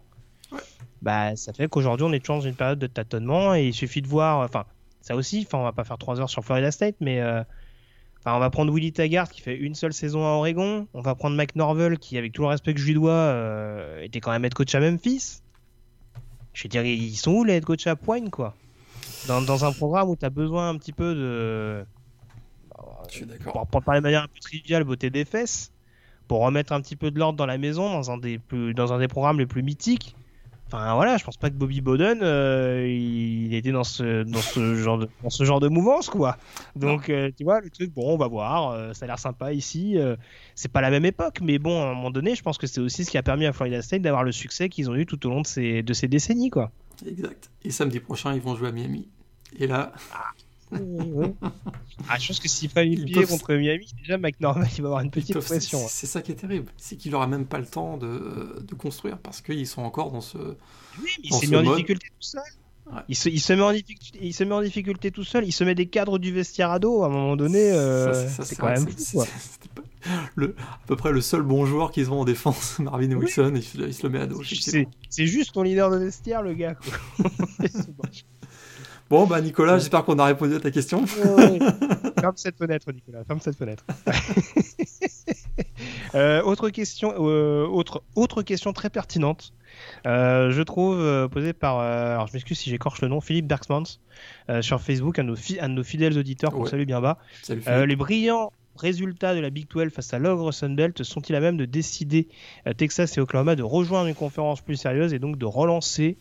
Speaker 1: Bah, ça fait qu'aujourd'hui, on est toujours dans une période de tâtonnement et il suffit de voir, enfin, ça aussi, enfin, on va pas faire trois heures sur Florida State, mais euh, enfin, on va prendre Willie Taggart qui fait une seule saison à Oregon, on va prendre Mike Norvell qui, avec tout le respect que je lui dois, euh, était quand même head coach à Memphis. Je veux dire, ils sont où les head coach à Poigne, quoi? Dans, dans, un programme où tu as besoin un petit peu de
Speaker 2: je suis d'accord.
Speaker 1: Pour, pour, parler de manière un peu triviale, beauté des fesses, pour remettre un petit peu de l'ordre dans la maison, dans un des plus, dans un des programmes les plus mythiques. Enfin voilà, je pense pas que Bobby Bowden, euh, il était dans ce, dans ce genre de, dans ce genre de mouvance quoi. Donc euh, tu vois le truc, bon on va voir, euh, ça a l'air sympa ici. c'est pas la même époque, mais bon à un moment donné, je pense que c'est aussi ce qui a permis à Florida State d'avoir le succès qu'ils ont eu tout au long de ces, de ces décennies quoi.
Speaker 2: Exact. Et samedi prochain, ils vont jouer à Miami. Et là.
Speaker 1: Ah. Ah, je pense que s'il fait une pied contre Miami, déjà Mike Norman il va avoir une petite pression. Hein.
Speaker 2: C'est ça qui est terrible, c'est qu'il aura même pas le temps de, de construire parce qu'ils sont encore dans ce. Oui,
Speaker 1: mais il s'est mis en difficulté tout seul. Il, se, il, se met en difficulté, il se met en difficulté tout seul, il se met des cadres du vestiaire à dos à un moment donné. Euh, c'est quand même fou.
Speaker 2: Le, à peu près le seul bon joueur qu'ils ont en défense, Marvin Wilson, il, se le met à dos.
Speaker 1: C'est juste ton leader de vestiaire, le gars.
Speaker 2: Bon, bah Nicolas, j'espère qu'on a répondu à ta question.
Speaker 1: Ferme cette fenêtre, Nicolas. Ferme cette fenêtre. Euh, autre question, euh, autre, autre question très pertinente. Euh, je trouve posée par, alors je m'excuse si j'écorche le nom, Philippe Bergsmans sur Facebook, un de, nos, fidèles auditeurs qu'on salue bien bas. les brillants résultats de la Big 12 face à l'ogre Sunbelt sont-ils à même de décider Texas et Oklahoma de rejoindre une conférence plus sérieuse et donc de relancer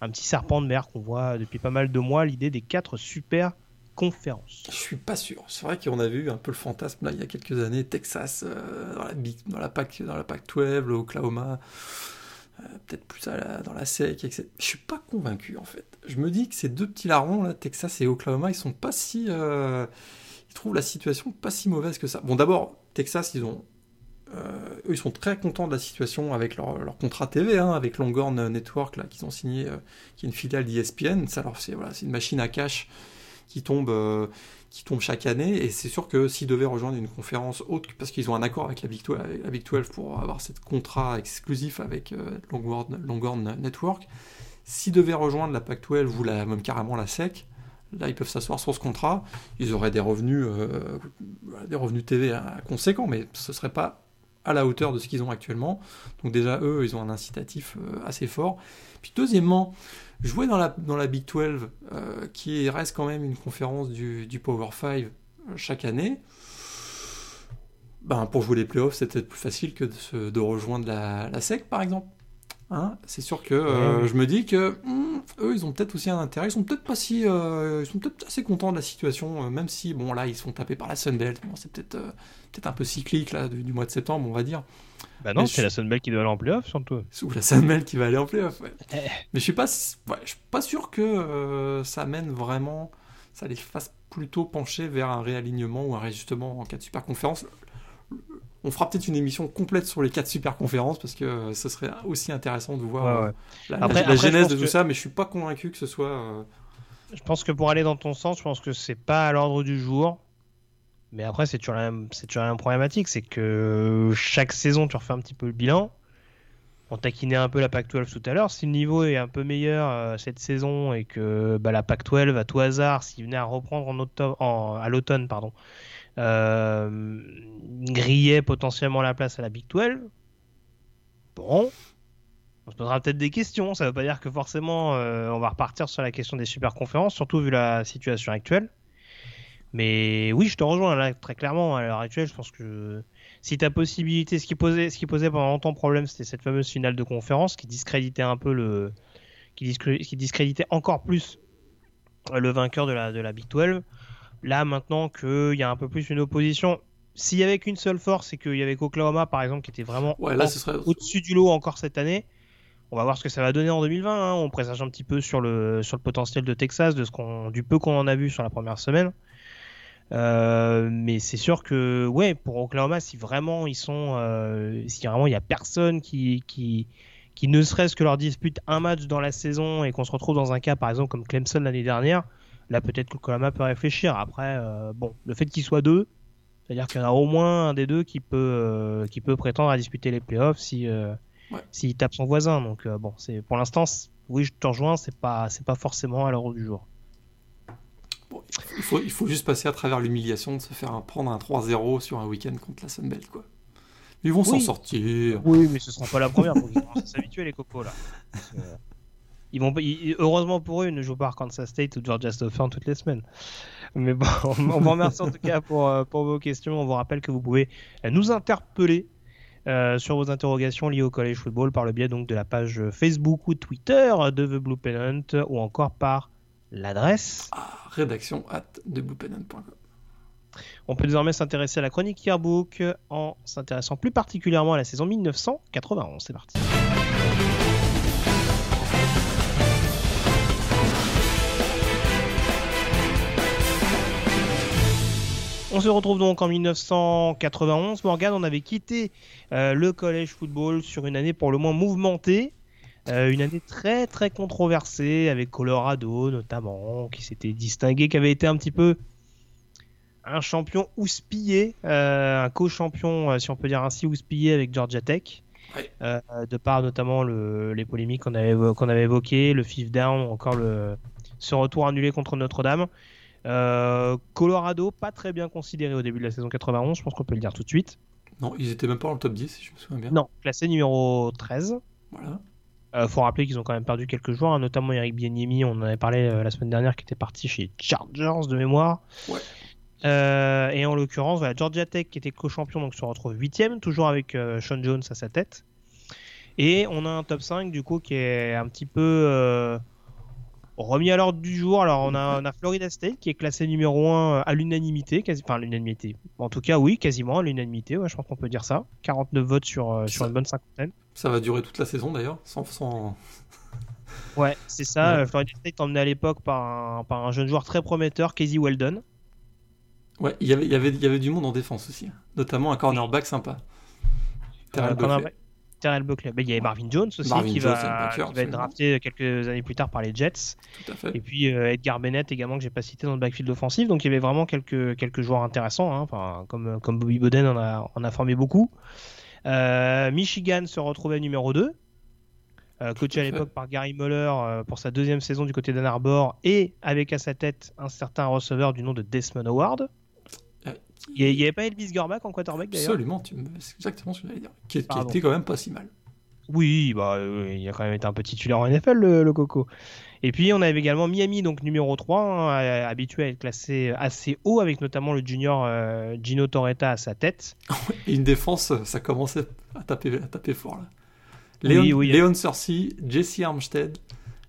Speaker 1: un petit serpent de mer qu'on voit depuis pas mal de mois, l'idée des quatre super conférences.
Speaker 2: Je suis pas sûr. C'est vrai qu'on a vu un peu le fantasme là il y a quelques années, Texas euh, dans, la dans la PAC dans la PAC 12, l'Oklahoma, euh, peut-être plus dans la SEC, etc. Je suis pas convaincu en fait. Je me dis que ces deux petits larrons là, Texas et Oklahoma, ils sont pas si euh, ils trouvent la situation pas si mauvaise que ça. Bon d'abord Texas, ils ont eux, ils sont très contents de la situation avec leur, contrat TV, hein, avec Longhorn Network, là, qu'ils ont signé, euh, qui est une filiale d'ESPN. Ça, alors, c'est voilà, une machine à cash qui tombe, euh, qui tombe chaque année. Et c'est sûr que s'ils devaient rejoindre une conférence haute, parce qu'ils ont un accord avec la Big 12, la Big 12 pour avoir ce contrat exclusif avec Longhorn, Longhorn Network, s'ils devaient rejoindre la Pac 12 ou la, même carrément la SEC, Là, ils peuvent s'asseoir sur ce contrat. Ils auraient des revenus, des revenus TV conséquents, mais ce serait pas à la hauteur de ce qu'ils ont actuellement. Donc déjà, eux, ils ont un incitatif assez fort. Puis deuxièmement, jouer dans la, dans la Big 12, qui reste quand même une conférence du, du Power 5 chaque année, ben, pour jouer les playoffs, c'est peut-être plus facile que de, de rejoindre la, la, SEC, par exemple. Hein c'est sûr que euh, je me dis que hmm, eux, ils ont peut-être aussi un intérêt. Ils sont peut-être pas si, euh, ils sont peut-être assez contents de la situation, euh, même si bon là, ils sont tapés par la Sunbelt. Bon, c'est peut-être peut-être un peu cyclique là du, mois de septembre, on va dire.
Speaker 1: Bah non, c'est la Sunbelt qui doit aller en playoff surtout.
Speaker 2: Ou la Sunbelt qui va aller en playoff. Ouais. Eh. Mais je suis pas, ouais, je suis pas sûr que ça mène vraiment, ça les fasse plutôt pencher vers un réalignement ou un réajustement en cas de super conférence on fera peut-être une émission complète sur les quatre super conférences parce que ce serait aussi intéressant de voir La, genèse de tout ça, mais je suis pas convaincu que ce soit. Euh,
Speaker 1: je pense que pour aller dans ton sens, je pense que c'est pas à l'ordre du jour. Mais après, c'est toujours, la même, problématique, c'est que chaque saison, tu refais un petit peu le bilan. On taquinait un peu la Pac-12 tout à l'heure. Si le niveau est un peu meilleur euh, cette saison et que bah, la Pac-12, à tout hasard, s'il venait à reprendre en à l'automne, pardon, euh, grillait potentiellement la place à la Big 12, bon, on se posera peut-être des questions. Ça ne veut pas dire que forcément euh, on va repartir sur la question des super conférences, surtout vu la situation actuelle. Mais oui, je te rejoins là très clairement. À l'heure actuelle, je pense que si ta possibilité, ce qui posait, ce qui posait pendant longtemps problème, c'était cette fameuse finale de conférence qui discréditait un peu le, qui, discréditait encore plus le vainqueur de la, de la Big 12. Là, maintenant qu'il y a un peu plus une opposition, s'il y avait qu'une seule force, c'est qu'il y avait Oklahoma, par exemple, qui était vraiment au-dessus du lot encore cette année. On va voir ce que ça va donner en 2020. Hein. On présage un petit peu sur le, sur le potentiel de Texas, de ce qu'on, du peu qu'on en a vu sur la première semaine. Euh, mais c'est sûr que, ouais, pour Oklahoma, si vraiment ils sont, euh, si vraiment il y a personne qui, qui, qui ne serait-ce que leur dispute un match dans la saison et qu'on se retrouve dans un cas, par exemple, comme Clemson l'année dernière, Là, peut-être que Colama peut réfléchir. Après, euh, bon, le fait qu'il soit deux, c'est-à-dire qu'il y en a au moins un des deux qui peut, qui peut prétendre à disputer les playoffs si, s'il tape son voisin. Donc, bon, c'est pour l'instant, oui, je te rejoins, c'est pas, c'est pas forcément à l'heure du jour.
Speaker 2: Il, faut, il faut juste passer à travers l'humiliation de se faire prendre un 3-0 sur un week-end contre la Sunbelt, quoi. Ils vont s'en sortir.
Speaker 1: Oui, mais ce sera pas la première. Commencent à s'habituer les cocos là. Ils vont, heureusement pour eux, ils ne jouent pas Kansas State ou Georgia Southern toutes les semaines. Mais bon, on vous remercie en tout cas pour, euh, pour vos questions. On vous rappelle que vous pouvez euh, nous interpeller euh, sur vos interrogations liées au college football par le biais donc de la page Facebook ou Twitter de The Blue Pennant ou encore par l'adresse
Speaker 2: ah, rédaction at.
Speaker 1: On peut désormais s'intéresser à la chronique Yearbook en s'intéressant plus particulièrement à la saison 1991. C'est parti. On se retrouve donc en 1991. Morgan, on avait quitté euh, le collège football sur une année pour le moins mouvementée. Euh, une année très très controversée avec Colorado notamment, qui s'était distingué, qui avait été un petit peu un champion houspillé, euh, un co-champion, si on peut dire ainsi, houspillé avec Georgia Tech. de par notamment les polémiques qu'on avait, qu'on avait évoquées, le fifth down, encore le, ce retour annulé contre Notre-Dame. Euh, Colorado, pas très bien considéré au début de la saison 91, je pense qu'on peut le dire tout de suite.
Speaker 2: Non, ils étaient même pas dans le top 10, si je me souviens bien.
Speaker 1: Non, classé numéro 13. Voilà. Euh, faut rappeler qu'ils ont quand même perdu quelques joueurs, hein, notamment Eric Bieniemi, on en avait parlé euh, la semaine dernière, qui était parti chez Chargers de mémoire. Ouais. Euh, et en l'occurrence, voilà, Georgia Tech qui était co-champion, donc se retrouve 8 toujours avec Sean Jones à sa tête. Et on a un top 5 du coup qui est un petit peu Remis à l'ordre du jour, alors on a, on a, Florida State qui est classé numéro 1 à l'unanimité, quasi, enfin l'unanimité. En tout cas, oui, quasiment à l'unanimité, ouais, je pense qu'on peut dire ça. 49 votes sur, euh, sur une bonne cinquantaine.
Speaker 2: Ça va durer toute la saison d'ailleurs, sans, sans...
Speaker 1: Ouais, c'est ça. Euh, Florida State emmené à l'époque par un, par un jeune joueur très prometteur, Casey Weldon.
Speaker 2: Ouais, y il y, avait, il y avait du monde en défense aussi, notamment un cornerback sympa.
Speaker 1: Terrell Buckley. il y avait Marvin Jones aussi qui, va, être drafté quelques années plus tard par les Jets. Et puis euh, Edgar Bennett également que j'ai pas cité dans le backfield offensif. Donc il y avait vraiment quelques, quelques joueurs intéressants. Hein. Enfin, comme, comme Bobby Boden en a, en a formé beaucoup. Euh, Michigan se retrouvait numéro 2. euh, coaché à l'époque par Gary Muller euh, pour sa deuxième saison du côté d'Ann Arbor, et avec à sa tête un certain receveur du nom de Desmond Howard. Il n'y avait pas Elvis Gorbach en quarterback d'ailleurs?
Speaker 2: Absolument, c'est exactement ce que j'allais dire. Qui, qui était quand même pas si mal.
Speaker 1: Oui, bah, il a quand même été un peu titulaire en NFL, le, Coco. Et puis, on avait également Miami, donc numéro 3, hein, habitué à être classé assez haut, avec notamment le junior Gino Torretta à sa tête.
Speaker 2: Et une défense, ça commençait à taper, à taper fort là. Léon, oui, Cersei, Jesse Armstead,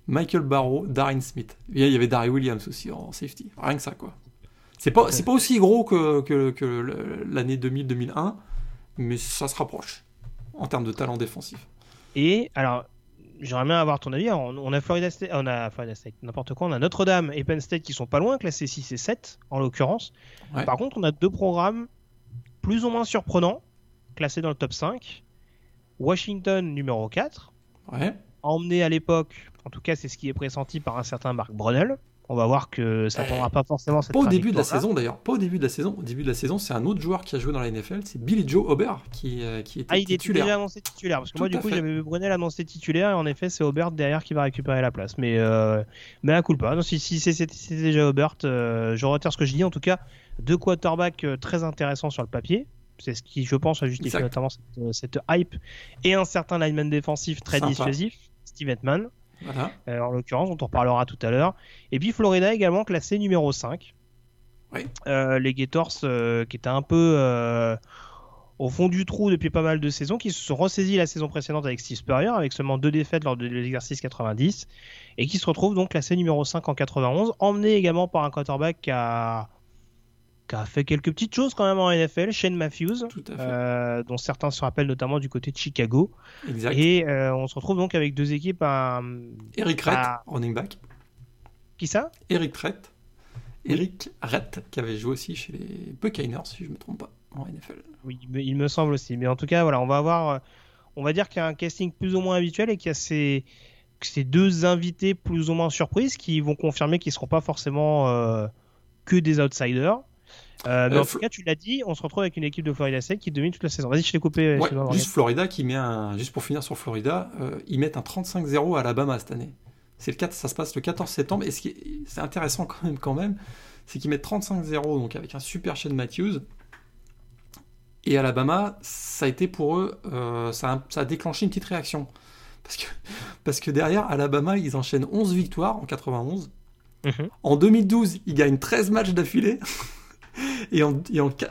Speaker 2: Michael Barrow, Darren Smith. Il y avait Darry Williams aussi en safety. Rien que ça, quoi. C'est pas, c'est pas aussi gros que, que, que l'année 2000-2001, mais ça se rapproche en termes de talent défensif.
Speaker 1: Et alors, j'aimerais bien avoir ton avis. On, a Florida State, on a Florida State, n'importe quoi. On a Notre-Dame et Penn State qui sont pas loin, classés 6 et 7 en l'occurrence. Par contre, on a deux programmes plus ou moins surprenants, classés dans le top 5. Washington numéro 4. Emmené à l'époque, en tout cas c'est ce qui est pressenti par un certain Mark Brunel. On va voir que ça ne prendra pas forcément cette
Speaker 2: Pas au début de la saison d'ailleurs. Pas au début de la saison. Au début de la saison, c'est un autre joueur qui a joué dans la NFL. C'est Billy Joe Aubert qui, euh, qui était
Speaker 1: ah, il
Speaker 2: titulaire.
Speaker 1: était déjà annoncé titulaire. Parce que moi, du coup, j'avais vu Brunel annoncé titulaire et en effet, c'est Aubert derrière qui va récupérer la place. Mais, euh, mais à coup pas. si, si c'était déjà Aubert, euh, je retire ce que je dis. En tout cas, deux quarterbacks euh, très intéressants sur le papier. C'est ce qui, je pense, a justifié notamment cette, hype. Et un certain lineman défensif très dissuasif, Steve Hetman. Euh, en l'occurrence, dont on reparlera tout à l'heure. Et puis Florida également classé numéro 5. Euh, les Gators euh, qui étaient un peu au fond du trou depuis pas mal de saisons, qui se sont ressaisis la saison précédente avec Steve Spurrier, avec seulement deux défaites lors de l'exercice 90, et qui se retrouvent donc classé numéro 5 en 91, emmené également par un quarterback qui a qui a fait quelques petites choses quand même en NFL, Shane Matthews, euh, dont certains se rappellent notamment du côté de Chicago. Exact. Et euh, on se retrouve donc avec deux équipes à.
Speaker 2: Eric Rett, running back.
Speaker 1: Qui ça?
Speaker 2: Eric Rett. Eric Rett, qui avait joué aussi chez les Buccaneers, si je ne me trompe pas, en NFL.
Speaker 1: Oui, il me semble aussi. Mais en tout cas, voilà, on va avoir. Euh, on va dire qu'il y a un casting plus ou moins habituel et qu'il y a ces, ces deux invités plus ou moins surprises qui vont confirmer qu'ils ne seront pas forcément que des outsiders. Euh, mais en tout cas, tu l'as dit, on se retrouve avec une équipe de Florida State qui domine toute la saison. Vas-y, je t'ai coupé.
Speaker 2: juste Florida qui met un. Juste pour finir sur Florida, euh, ils mettent un 35-0 à Alabama cette année. C'est le 4, ça se passe le 14 septembre. Et ce qui est, c'est intéressant quand même, quand même, c'est qu'ils mettent 35-0 donc avec un super Shane Matthews. Et Alabama, ça a été pour eux, euh, ça, a, ça, a, déclenché une petite réaction. Parce que, parce que derrière, Alabama, ils enchaînent 11 victoires en 91. Mhm. En 2012, ils gagnent 13 matchs d'affilée. Et en,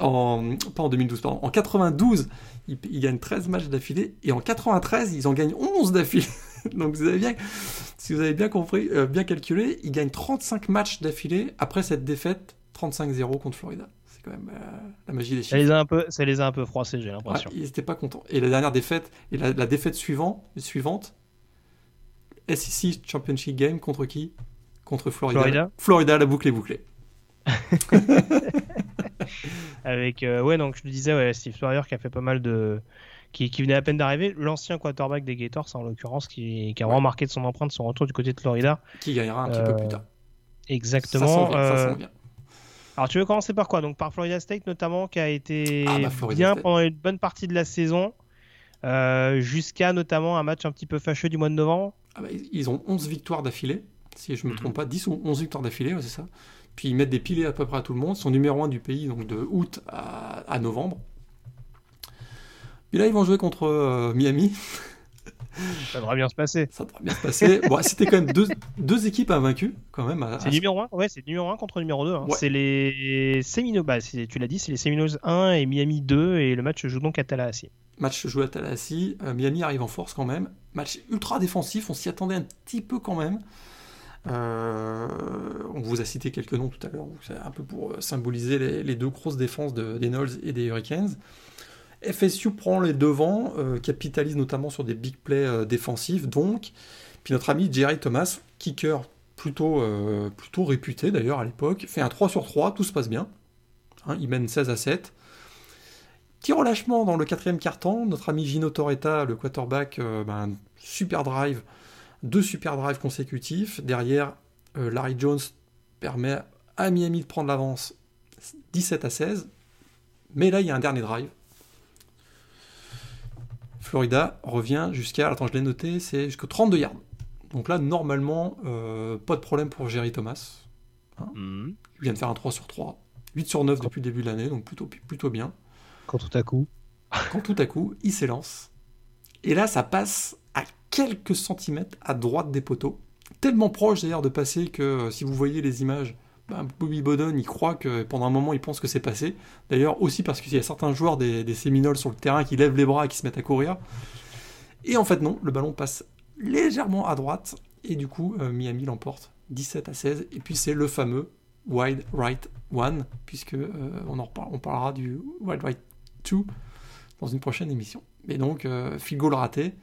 Speaker 2: en, pas en 2012, pardon, en 92, ils, gagnent 13 matchs d'affilée. Et en 93, ils en gagnent 11 d'affilée. Donc vous avez bien, si vous avez bien compris, euh, bien calculé, ils gagnent 35 matchs d'affilée après cette défaite 35-0 contre Florida. C'est quand même euh, la magie des chiffres.
Speaker 1: Ça les a un peu, ça les a un peu froissés, j'ai l'impression.
Speaker 2: ils n'étaient pas contents. Et la dernière défaite, et la, défaite suivante, suivante, SEC Championship Game contre qui? Contre Florida. Florida. Florida, la boucle est bouclée.
Speaker 1: Avec, euh, ouais, donc je le disais, ouais, Steve Spurrier qui a fait pas mal de. Qui, qui venait à peine d'arriver, l'ancien quarterback des Gators en l'occurrence, qui, qui a vraiment marqué de son empreinte son retour du côté de Florida.
Speaker 2: Qui gagnera un petit peu plus tard.
Speaker 1: Euh, exactement. Euh, alors tu veux commencer par quoi? Donc par Florida State notamment, qui a été ah, bah, bien pendant une bonne partie de la saison, jusqu'à notamment un match un petit peu fâcheux du mois de novembre.
Speaker 2: Ah bah, ils ont 11 victoires d'affilée, si je me mhm. trompe pas, 10 ou 11 victoires d'affilée, c'est ça. Puis ils mettent des pilets à peu près à tout le monde. Ils sont numéro 1 du pays, donc de août à, novembre. Puis là, ils vont jouer contre euh, Miami.
Speaker 1: Ça devrait bien se passer.
Speaker 2: Ça devrait bien se passer. bon, c'était quand même deux, deux, équipes invaincues, quand même.
Speaker 1: C'est numéro 1 Ouais, c'est numéro 1 contre numéro 2. Hein. C'est les Seminoles. Bah, tu l'as dit, c'est les Seminoles 1 et Miami 2. Et le match se joue donc à Tallahassee.
Speaker 2: Match joué à Tallahassee. Euh, Miami arrive en force quand même. Match ultra défensif. On s'y attendait un petit peu quand même. Euh, on vous a cité quelques noms tout à l'heure, c'est un peu pour euh, symboliser les, deux grosses défenses des Knolls et des Hurricanes. FSU prend les devants, euh, capitalise notamment sur des big plays défensifs, donc. Puis notre ami Jerry Thomas, kicker plutôt, plutôt réputé d'ailleurs à l'époque, fait un 3 sur 3, tout se passe bien. Hein, il mène 16 à 7. Petit relâchement dans le quatrième quart-temps, notre ami Gino Torretta, le quarterback, ben, super drive, deux super drives consécutifs. Derrière, euh, Larry Jones permet à Miami de prendre l'avance 17 à 16. Mais là, il y a un dernier drive. Florida revient jusqu'à, attends, je l'ai noté, c'est jusqu'au 32 yards. Donc là, normalement, euh, pas de problème pour Jerry Thomas. Hein.
Speaker 1: Mhm.
Speaker 2: Il vient de faire un 3 sur 3. 8 sur 9 depuis le début de l'année, donc plutôt, plutôt bien.
Speaker 1: Quand tout à coup.
Speaker 2: Quand tout à coup, il s'élance. Et là, ça passe quelques centimètres à droite des poteaux. Tellement proche d'ailleurs de passer que euh, si vous voyez les images, ben, Bobby Bowden, il croit que pendant un moment, il pense que c'est passé. D'ailleurs, aussi parce qu'il y a certains joueurs des, des Seminoles sur le terrain qui lèvent les bras et qui se mettent à courir. Et en fait, non, le ballon passe légèrement à droite. Et du coup, euh, Miami l'emporte 17 à 16. Et puis, c'est le fameux Wide Right One, puisque euh, on, en parlera du Wide Right 2 dans une prochaine émission. Mais donc, euh, field goal raté.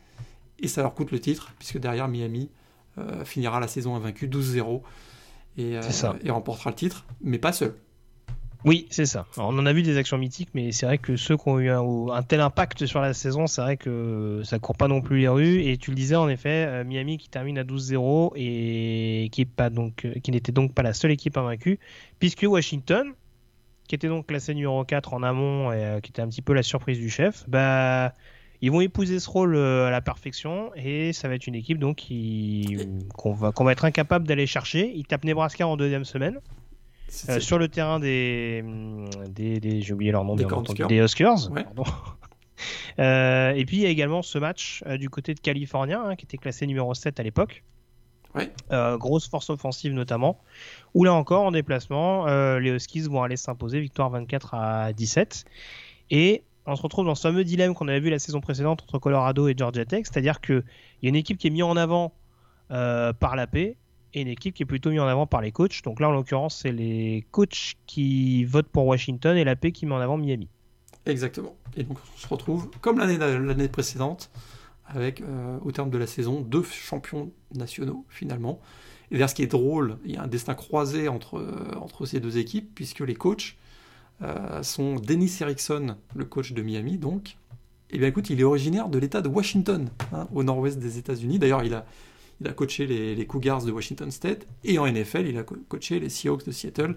Speaker 2: Et ça leur coûte le titre, puisque derrière Miami euh, finira la saison invaincue 12-0 et, euh, et remportera le titre, mais pas seul.
Speaker 1: Oui, c'est ça. Alors, on en a vu des actions mythiques, mais c'est vrai que ceux qui ont eu un, un tel impact sur la saison, c'est vrai que ça court pas non plus les rues. Et tu le disais en effet, euh, Miami qui termine à 12-0 et qui est pas donc, qui n'était donc pas la seule équipe invaincue, puisque Washington, qui était donc classé numéro 4 en amont et euh, qui était un petit peu la surprise du chef, bah ils vont épouser ce rôle euh, à la perfection et ça va être une équipe donc qui qu'on va être incapable d'aller chercher. Ils tapent Nebraska en deuxième semaine. Euh, sur le terrain des, des, des- j'ai oublié leur nom,
Speaker 2: Des. Ouais.
Speaker 1: pardon. Euh, et puis il y a également ce match euh, du côté de California, hein, qui était classé numéro 7 à l'époque.
Speaker 2: Ouais.
Speaker 1: Grosse force offensive notamment. Où là encore, en déplacement, les Huskies vont aller s'imposer, victoire 24 à 17. Et on se retrouve dans ce fameux dilemme qu'on avait vu la saison précédente entre Colorado et Georgia Tech, c'est-à-dire qu'il y a une équipe qui est mise en avant euh, par la paix et une équipe qui est plutôt mise en avant par les coachs. Donc là, en l'occurrence, c'est les coachs qui votent pour Washington et la paix qui met en avant Miami.
Speaker 2: Exactement. Et donc on se retrouve comme l'année précédente, avec euh, au terme de la saison deux champions nationaux finalement. Et d'ailleurs, ce qui est drôle, il y a un destin croisé entre, euh, entre ces deux équipes, puisque les coachs euh, sont Dennis Erickson, le coach de Miami, donc. Et bien écoute, il est originaire de l'État de Washington, hein, au nord-ouest des États-Unis. D'ailleurs, il a, il a coaché les, Cougars de Washington State, et en NFL, il a co- coaché les Seahawks de Seattle,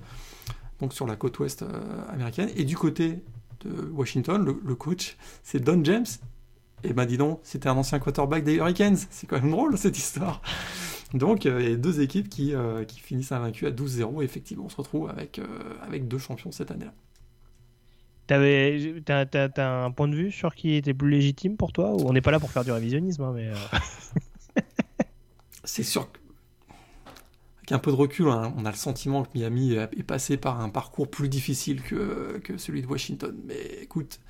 Speaker 2: donc sur la côte ouest euh, américaine. Et du côté de Washington, le, coach, c'est Don James. Et ben dis donc, c'était un ancien quarterback des Hurricanes. C'est quand même drôle cette histoire. Donc il y a deux équipes qui, euh, qui finissent invaincues à 12-0. Et effectivement, on se retrouve avec, avec deux champions cette année-là.
Speaker 1: T'avais, t'as, t'as- un point de vue sur qui était plus légitime pour toi? On n'est pas là pour faire du révisionnisme, hein, mais euh,
Speaker 2: C'est sûr que, avec un peu de recul, hein, on a le sentiment que Miami est passé par un parcours plus difficile que, que celui de Washington. Mais écoute,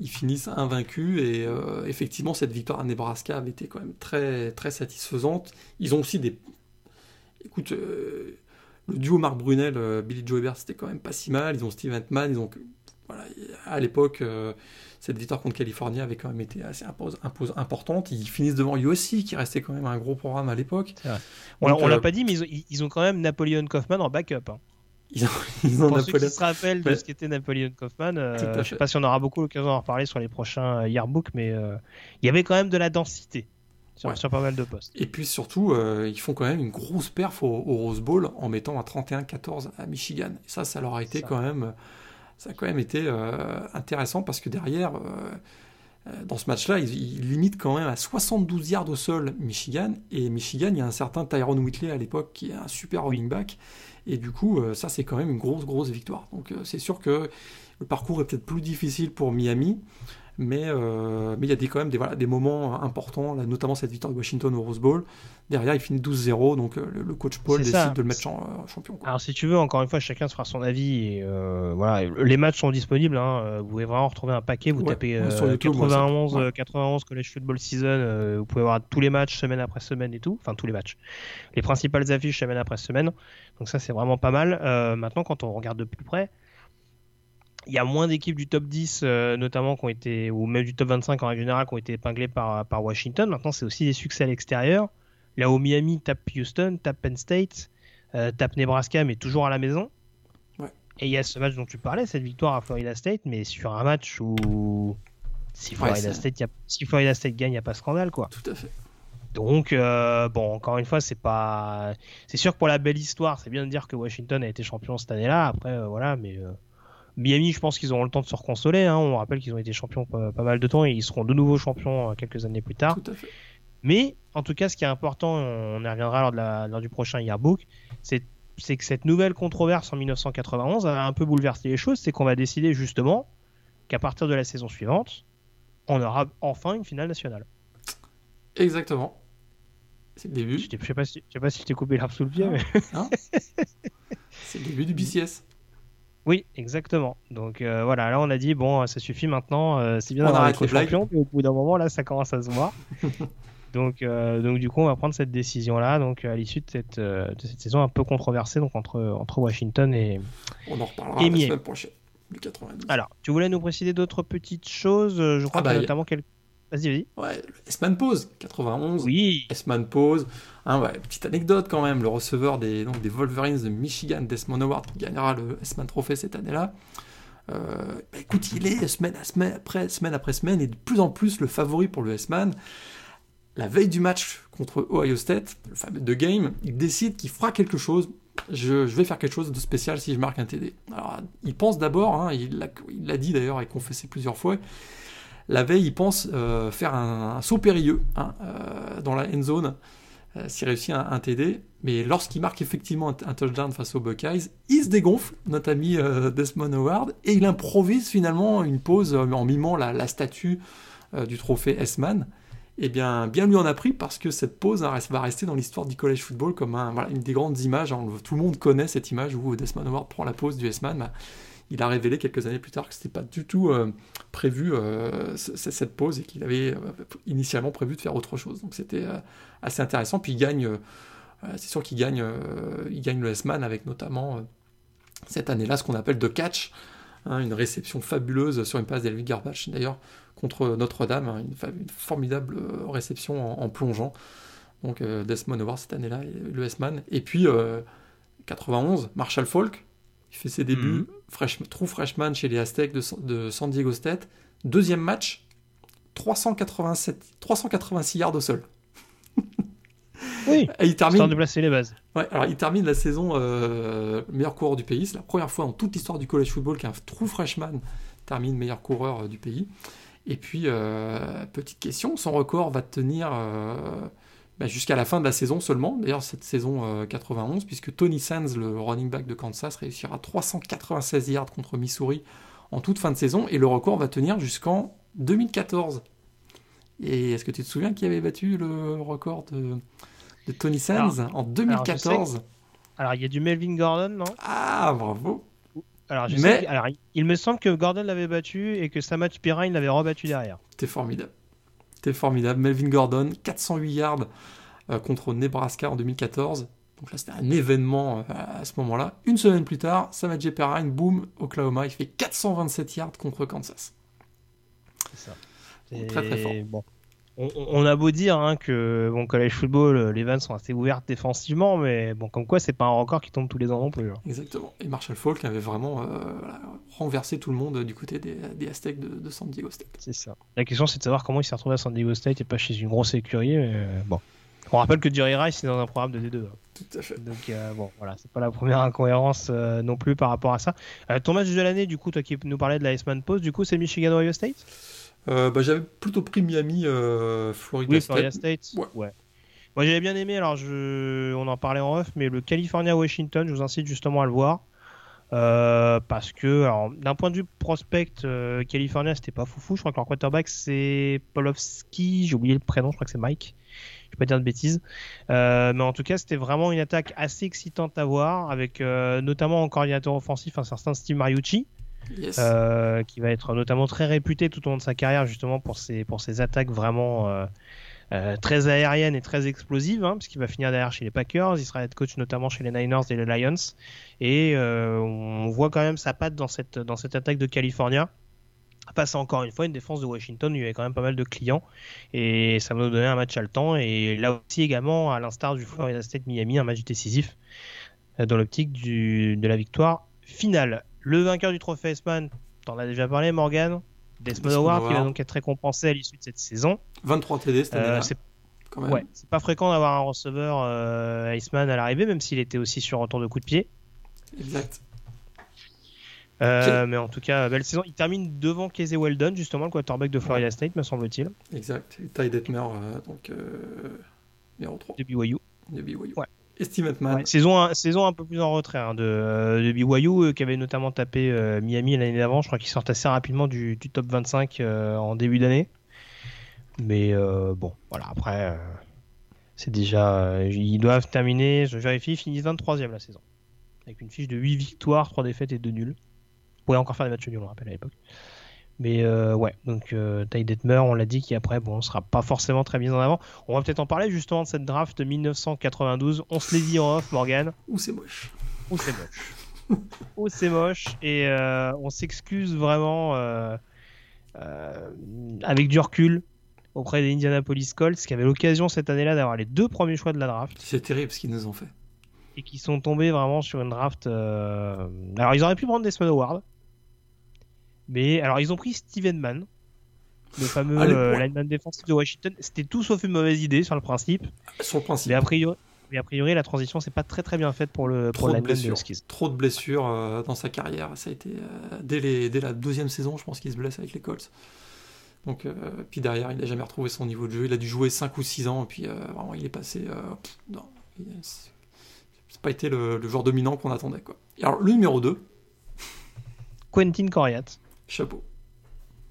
Speaker 2: ils finissent invaincus et euh, effectivement, cette victoire à Nebraska avait été quand même très, très satisfaisante. Ils ont aussi des. Écoute, euh, le duo Marc Brunel, Billy Joe Ebert, c'était quand même pas si mal. Ils ont Steve Entman, ils ont. Voilà, à l'époque, euh, cette victoire contre Californie avait quand même été assez impos- impos- importante. Ils finissent devant USC, qui restait quand même un gros programme à l'époque.
Speaker 1: on, on l'a
Speaker 2: euh,
Speaker 1: pas dit, mais ils ont, ils ont quand même Napoleon Kaufman en backup. hein.
Speaker 2: Ils ont, ils ont
Speaker 1: Pour ceux qui se rappellent de ce qu'était Napoleon Kaufman, euh, je
Speaker 2: fait.
Speaker 1: sais pas si on aura beaucoup l'occasion d'en reparler sur les prochains yearbooks, mais euh, il y avait quand même de la densité sur,
Speaker 2: Ouais.
Speaker 1: sur pas mal de postes.
Speaker 2: Et puis surtout, euh, ils font quand même une grosse perf au, au Rose Bowl en mettant un 31-14 à Michigan. Et ça, ça leur a été
Speaker 1: Ça.
Speaker 2: quand même, ça a quand même été euh, intéressant parce que derrière, euh, euh, dans ce match-là, ils, ils limitent quand même à 72 yards au sol Michigan. Et Michigan, il y a un certain Tyron Whitley à l'époque qui est un super running back. Et du coup, euh, ça, c'est quand même une grosse, grosse victoire. Donc c'est sûr que le parcours est peut-être plus difficile pour Miami. Mais euh, mais il y a des, quand même des, voilà, des moments importants, là, notamment cette victoire de Washington au Rose Bowl. Derrière, il finit 12-0, donc euh, le, le coach Paul décide
Speaker 1: ça.
Speaker 2: de le mettre champ- euh, champion. quoi.
Speaker 1: Alors si tu veux, encore une fois, chacun se fera son avis. Et, euh, voilà, les matchs sont disponibles. hein, vous pouvez vraiment retrouver un paquet. Vous
Speaker 2: Ouais,
Speaker 1: tapez euh,
Speaker 2: sur YouTube, moi, ça-
Speaker 1: 91,
Speaker 2: ouais.
Speaker 1: euh, 91 college football season. vous pouvez voir tous les matchs semaine après semaine et tout. Enfin tous les matchs. Les principales affiches semaine après semaine. Donc ça c'est vraiment pas mal. Maintenant, quand on regarde de plus près. Il y a moins d'équipes du top 10, euh, notamment, qui ont été, ou même du top 25 en règle générale, qui ont été épinglées par, par Washington. Maintenant, c'est aussi des succès à l'extérieur. Là où Miami tape Houston, tape Penn State, euh, tape Nebraska, mais toujours à la maison.
Speaker 2: Ouais.
Speaker 1: Et il y a ce match dont tu parlais, cette victoire à Florida State, mais sur un match où si Florida, State, y a... si Florida State gagne, il n'y a pas scandale, quoi.
Speaker 2: Tout à fait.
Speaker 1: Donc, euh, bon, encore une fois, c'est pas. C'est sûr que pour la belle histoire, c'est bien de dire que Washington a été champion cette année-là. Après, euh, voilà, mais. euh, Miami, je pense qu'ils auront le temps de se reconsoler. Hein. On rappelle qu'ils ont été champions pas, pas, mal de temps et ils seront de nouveau champions quelques années plus tard.
Speaker 2: Tout à fait.
Speaker 1: Mais en tout cas, ce qui est important, on y reviendra lors, de la, lors du prochain yearbook, c'est que cette nouvelle controverse en 1991 a un peu bouleversé les choses, c'est qu'on va décider justement qu'à partir de la saison suivante, on aura enfin une finale nationale.
Speaker 2: Exactement. C'est le début.
Speaker 1: Je sais pas si, je sais pas si je t'ai coupé l'arbre sous le pied,
Speaker 2: Ah.
Speaker 1: mais...
Speaker 2: Hein? C'est le début du BCS.
Speaker 1: Oui, exactement. Donc euh, voilà, là on a dit, bon, ça suffit maintenant, euh, c'est bien d'avoir
Speaker 2: les blagues.
Speaker 1: champion, mais au bout d'un moment, là, ça commence à se voir. donc, euh, donc du coup, on va prendre cette décision-là, donc à l'issue de cette, euh, de cette saison un peu controversée, donc entre, entre Washington et...
Speaker 2: On en reparlera
Speaker 1: Et
Speaker 2: la semaine prochaine. Du 92.
Speaker 1: Alors, tu voulais nous préciser d'autres petites choses euh, Je crois
Speaker 2: Ah bah,
Speaker 1: qu'il y a notamment quelques... Vas-y, vas-y.
Speaker 2: Ouais, S-Man Pose, 91.
Speaker 1: Oui,
Speaker 2: S-Man Pose. Hein, ouais, petite anecdote quand même, le receveur des, donc, des Wolverines de Michigan, Desmond Howard, qui gagnera le S-Man Trophy cette année-là. Euh, bah, écoute, il est semaine, à semaine, après, semaine après semaine et de plus en plus le favori pour le S-Man. La veille du match contre Ohio State, le fameux The Game, il décide qu'il fera quelque chose. Je, je vais faire quelque chose de spécial si je marque un TD. Alors, il pense d'abord, hein, il l'a dit d'ailleurs et confessé plusieurs fois, la veille, il pense euh, faire un, saut périlleux hein, euh, dans la end zone euh, s'il réussit un, un TD. Mais lorsqu'il marque effectivement un, touchdown face aux Buckeyes, il se dégonfle, notre ami Desmond Howard, et il improvise finalement une pause en mimant la, statue du trophée S-Man. Eh bien, bien lui en a pris parce que cette pause va rester dans l'histoire du college football comme une des grandes images. hein. tout le monde connaît cette image où Desmond Howard prend la pause du S-Man. Bah, il a révélé quelques années plus tard que c'était pas du tout euh, prévu euh, cette pause et qu'il avait euh, initialement prévu de faire autre chose. Donc c'était assez intéressant. Puis il gagne, c'est sûr qu'il gagne, il gagne le S-Man avec notamment cette année-là ce qu'on appelle de catch, hein, une réception fabuleuse sur une passe d'Elvin Garbage d'ailleurs contre Notre-Dame, hein, une, formidable réception en, plongeant. Donc Desmond Howard cette année-là, le S-Man. Et puis euh, 91, Marshall Falk, il fait ses débuts,
Speaker 1: Mhm.
Speaker 2: fresh- true freshman chez les Aztecs de, San- de San Diego State. Deuxième match, 387, 386 yards au sol.
Speaker 1: oui.
Speaker 2: Et il termine,
Speaker 1: Histoire de placer les bases.
Speaker 2: ouais, alors il termine la saison euh, meilleur coureur du pays. C'est la première fois dans toute l'histoire du college football qu'un true freshman termine meilleur coureur euh, du pays. Et puis, euh, petite question, son record va tenir euh, bah, jusqu'à la fin de la saison seulement. D'ailleurs, cette saison euh, 91, puisque Tony Sands, le running back de Kansas, réussira 396 yards contre Missouri en toute fin de saison. Et le record va tenir jusqu'en 2014. Et est-ce que tu te souviens qui avait battu le record de, de Tony Sands en 2014
Speaker 1: Alors, il y a du Melvin Gordon, non?
Speaker 2: Ah, bravo
Speaker 1: Alors, je
Speaker 2: Mais-
Speaker 1: sais alors, il- il me semble que Gordon l'avait battu et que Samad Pirine l'avait rebattu derrière.
Speaker 2: T'es formidable. T'es formidable. Melvin Gordon, 408 yards euh, contre Nebraska en 2014. Donc là, c'était un événement euh, à ce moment-là. Une semaine plus tard, Samad Perrine, boum, Oklahoma, il fait 427 yards contre Kansas.
Speaker 1: C'est ça.
Speaker 2: Très, très fort.
Speaker 1: Bon. On, a beau dire hein, que bon college football, euh, les vannes sont assez ouvertes défensivement, mais bon comme quoi c'est pas un record qui tombe tous les ans non plus. hein.
Speaker 2: Exactement. Et Marshall Falk avait vraiment euh, voilà, renversé tout le monde du côté des, des Aztecs de, de San Diego State.
Speaker 1: C'est ça. La question c'est de savoir comment il s'est retrouvé à San Diego State et pas chez une grosse écurie. Mais, euh, bon. On rappelle que Jerry Rice est dans un programme de D2. hein.
Speaker 2: Tout à fait.
Speaker 1: Donc euh, bon, voilà, c'est pas la première incohérence euh, non plus par rapport à ça. Euh, ton match de l'année, du coup, toi qui nous parlais de la Iceman Post, du coup, c'est Michigan Ohio State?
Speaker 2: Euh, bah, J'avais plutôt pris Miami, euh, Florida
Speaker 1: Oui,
Speaker 2: State.
Speaker 1: Florida State.
Speaker 2: Ouais.
Speaker 1: Moi, j'avais bien aimé. Alors, je... on en parlait en off, mais le California Washington, je vous incite justement à le voir. Euh, parce que, d'un point de vue prospect, euh, California, c'était pas foufou. Je crois que leur quarterback, c'est Polowski. J'ai oublié le prénom, je crois que c'est Mike. Je vais pas dire de bêtises. Mais en tout cas, c'était vraiment une attaque assez excitante à voir, avec notamment en coordinateur offensif un certain Steve Mariucci. Euh, qui va être notamment très réputé tout au long de sa carrière justement pour ses, pour ses attaques vraiment euh, euh, très aériennes et très explosives, hein, puisqu'il va finir derrière chez les Packers, il sera head coach notamment chez les Niners et les Lions, et on voit quand même sa patte dans cette, dans cette attaque de California. À encore une fois une défense de Washington, il y avait quand même pas mal de clients, et ça va nous donner un match haletant, et là aussi également, à l'instar du Florida State Miami, un match décisif dans l'optique de la victoire finale. Le vainqueur du trophée S-Man, t'en as déjà parlé, Morgan. Desmond Howard, qui va donc être récompensé à l'issue de cette saison.
Speaker 2: 23 TD cette
Speaker 1: Euh,
Speaker 2: année-là,
Speaker 1: c'est
Speaker 2: quand même.
Speaker 1: ouais, c'est pas fréquent d'avoir un receveur euh, Iceman à l'arrivée, même s'il était aussi sur retour de coup de pied.
Speaker 2: Exact.
Speaker 1: Euh, mais en tout cas, belle saison. Il termine devant Casey Weldon, justement, le quarterback de Florida State, me semble-t-il.
Speaker 2: Exact. Ty Detmer, euh, donc euh, numéro 3.
Speaker 1: De BYU.
Speaker 2: De BYU.
Speaker 1: Ouais. Saison, un, peu plus en retrait hein, de, euh, de BYU, euh, qui avait notamment tapé euh, Miami l'année d'avant. Je crois qu'ils sortent assez rapidement du, du top 25 euh, en début d'année. Mais bon, voilà, après, c'est déjà. ils doivent terminer, je vérifie, ils finissent 23e la saison. Avec une fiche de 8 victoires, 3 défaites et 2 nuls. Vous pouvez encore faire des matchs nuls, on le rappelle à l'époque. Mais euh, ouais, donc euh, Ty Detmer, on l'a dit, qui après, bon, sera pas forcément très bien en avant. On va peut-être en parler justement de cette draft de 1992. On se l'est dit en off, Morgan.
Speaker 2: Ouh, c'est moche.
Speaker 1: Oh, c'est moche. oh, c'est moche. Et euh, on s'excuse vraiment euh, avec du recul auprès des Indianapolis Colts qui avaient l'occasion cette année-là d'avoir les deux premiers choix de la draft
Speaker 2: C'est terrible ce qu'ils nous ont fait.
Speaker 1: et qui sont tombés vraiment sur une draft. Alors, ils auraient pu prendre Desmond Howard. Mais alors, ils ont pris Steven Mann, le fameux euh, lineman défensif de Washington. C'était tout sauf une mauvaise idée sur le principe.
Speaker 2: Sur le principe.
Speaker 1: Mais a priori, mais a priori la transition, c'est pas très très bien faite pour le,
Speaker 2: Trop de blessures. Trop de blessures euh, dans sa carrière. Ça a été euh, dès, les, dès la deuxième saison, je pense qu'il se blesse avec les Colts. Donc, euh, puis derrière, il n'a jamais retrouvé son niveau de jeu. Il a dû jouer 5 ou 6 ans, et puis vraiment, il est passé. pff, non, c'est c'est pas été le, le joueur dominant qu'on attendait. Quoi. Et alors, le numéro 2,
Speaker 1: Quentin Coriat.
Speaker 2: Chapeau.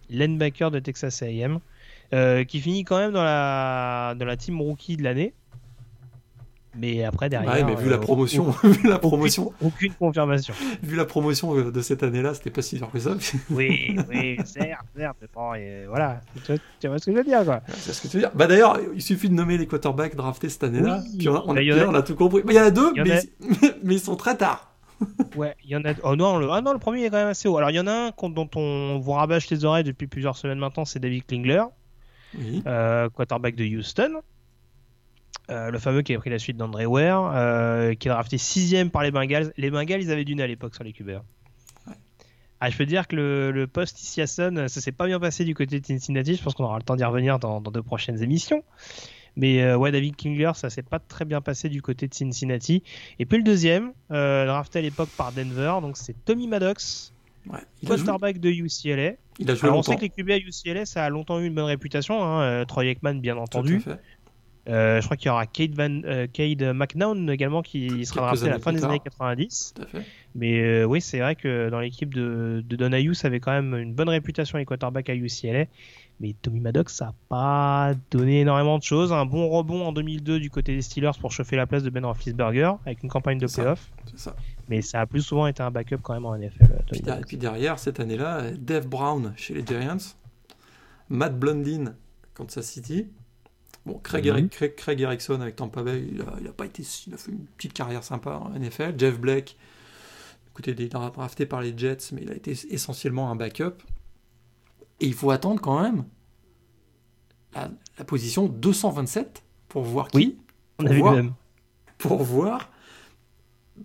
Speaker 1: linebacker de Texas A&M, euh, qui finit quand même dans la, dans la team rookie de l'année. Mais après, derrière.
Speaker 2: Ouais, mais vu la
Speaker 1: euh,
Speaker 2: promotion,
Speaker 1: aucune-
Speaker 2: vu la promotion,
Speaker 1: Aucune, confirmation.
Speaker 2: vu la promotion euh, de cette année-là, c'était pas si dur que ça.
Speaker 1: Oui, oui, certes, certes. bon, et voilà. Tu vois, tu vois ce que je veux dire, quoi.
Speaker 2: C'est ce que tu veux dire. Bah d'ailleurs, il suffit de nommer les quarterbacks draftés cette année-là.
Speaker 1: Oui,
Speaker 2: puis on, a, on
Speaker 1: bah, a-
Speaker 2: on a tout compris. Bah, Il y en a deux,
Speaker 1: a-
Speaker 2: mais ils sont très tard.
Speaker 1: Ouais, il y en a. Oh non, le... Ah non, le premier est quand même assez haut. Alors, il y en a un dont on vous rabâche les oreilles depuis plusieurs semaines maintenant, c'est David Klingler,
Speaker 2: Oui.
Speaker 1: euh, quarterback de Houston. Euh, le fameux qui a pris la suite d'André Ware, euh, qui est drafté sixième par les Bengals. Les Bengals, ils avaient du nez à l'époque sur les QB. Ah, je peux dire que le, le post ici à Sun, ça s'est pas bien passé du côté de Cincinnati. Je pense qu'on aura le temps d'y revenir dans, dans deux prochaines émissions. Mais euh, ouais, David Kingler, ça s'est pas très bien passé du côté de Cincinnati. Et puis le deuxième, euh, drafté à l'époque par Denver, donc c'est Tommy Maddox,
Speaker 2: Ouais.
Speaker 1: Quarterback de UCLA.
Speaker 2: il a joué
Speaker 1: Alors on sait que les QB à UCLA, ça a longtemps eu une bonne réputation. Hein. euh, Troy Aikman, bien entendu. Euh, je crois qu'il y aura Cade, Van, euh, Cade McNown également qui sera drafté à la fin des années 90.
Speaker 2: Tout à fait.
Speaker 1: Mais euh, oui, c'est vrai que dans l'équipe de, de Donahue, ça avait quand même une bonne réputation les quarterbacks à UCLA. Mais Tommy Maddox, ça n'a pas donné énormément de choses. Un bon rebond en 2002 du côté des Steelers pour chauffer la place de Ben Roethlisberger avec une campagne de playoff. Mais ça a plus souvent été un backup quand même en NFL. euh,
Speaker 2: Puis, et puis derrière, cette année-là, Dave Brown chez les Giants, Matt Blondin, Kansas City. Bon, Craig,
Speaker 1: Mhm.
Speaker 2: Eric- Craig, Craig Erickson avec Tampa Bay, il a, il a pas été, il a fait une petite carrière sympa en NFL. Jeff Blake, écoutez, il est drafté par les Jets, mais il a été essentiellement un backup. Et il faut attendre quand même la, la position 227 pour voir qui
Speaker 1: Oui, On
Speaker 2: pour
Speaker 1: a vu
Speaker 2: voir,
Speaker 1: le même.
Speaker 2: pour voir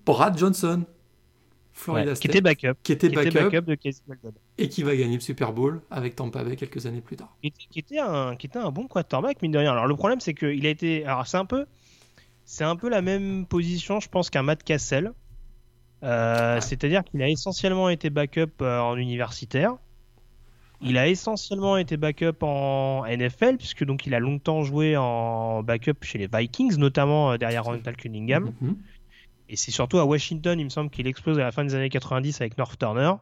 Speaker 2: Brad Johnson, Florida
Speaker 1: Ouais, qui
Speaker 2: State,
Speaker 1: était backup.
Speaker 2: qui était
Speaker 1: Qui était
Speaker 2: backup,
Speaker 1: de Casey Weldon.
Speaker 2: et qui va gagner le Super Bowl avec Tampa Bay quelques années plus tard.
Speaker 1: qui était, qui était un, qui était un bon quarterback, mine de rien. Alors le problème, c'est qu'il a été. Alors c'est un peu. C'est un peu la même position, je pense, qu'un Matt Cassel. Euh,
Speaker 2: Ouais.
Speaker 1: C'est-à-dire qu'il a essentiellement été backup euh, en universitaire. Il a essentiellement été backup en NFL, puisque donc il a longtemps joué en backup chez les Vikings, notamment euh, derrière Ronald Cunningham.
Speaker 2: Mhm.
Speaker 1: Et c'est surtout à Washington, il me semble qu'il explose à la fin des années 90 avec North Turner.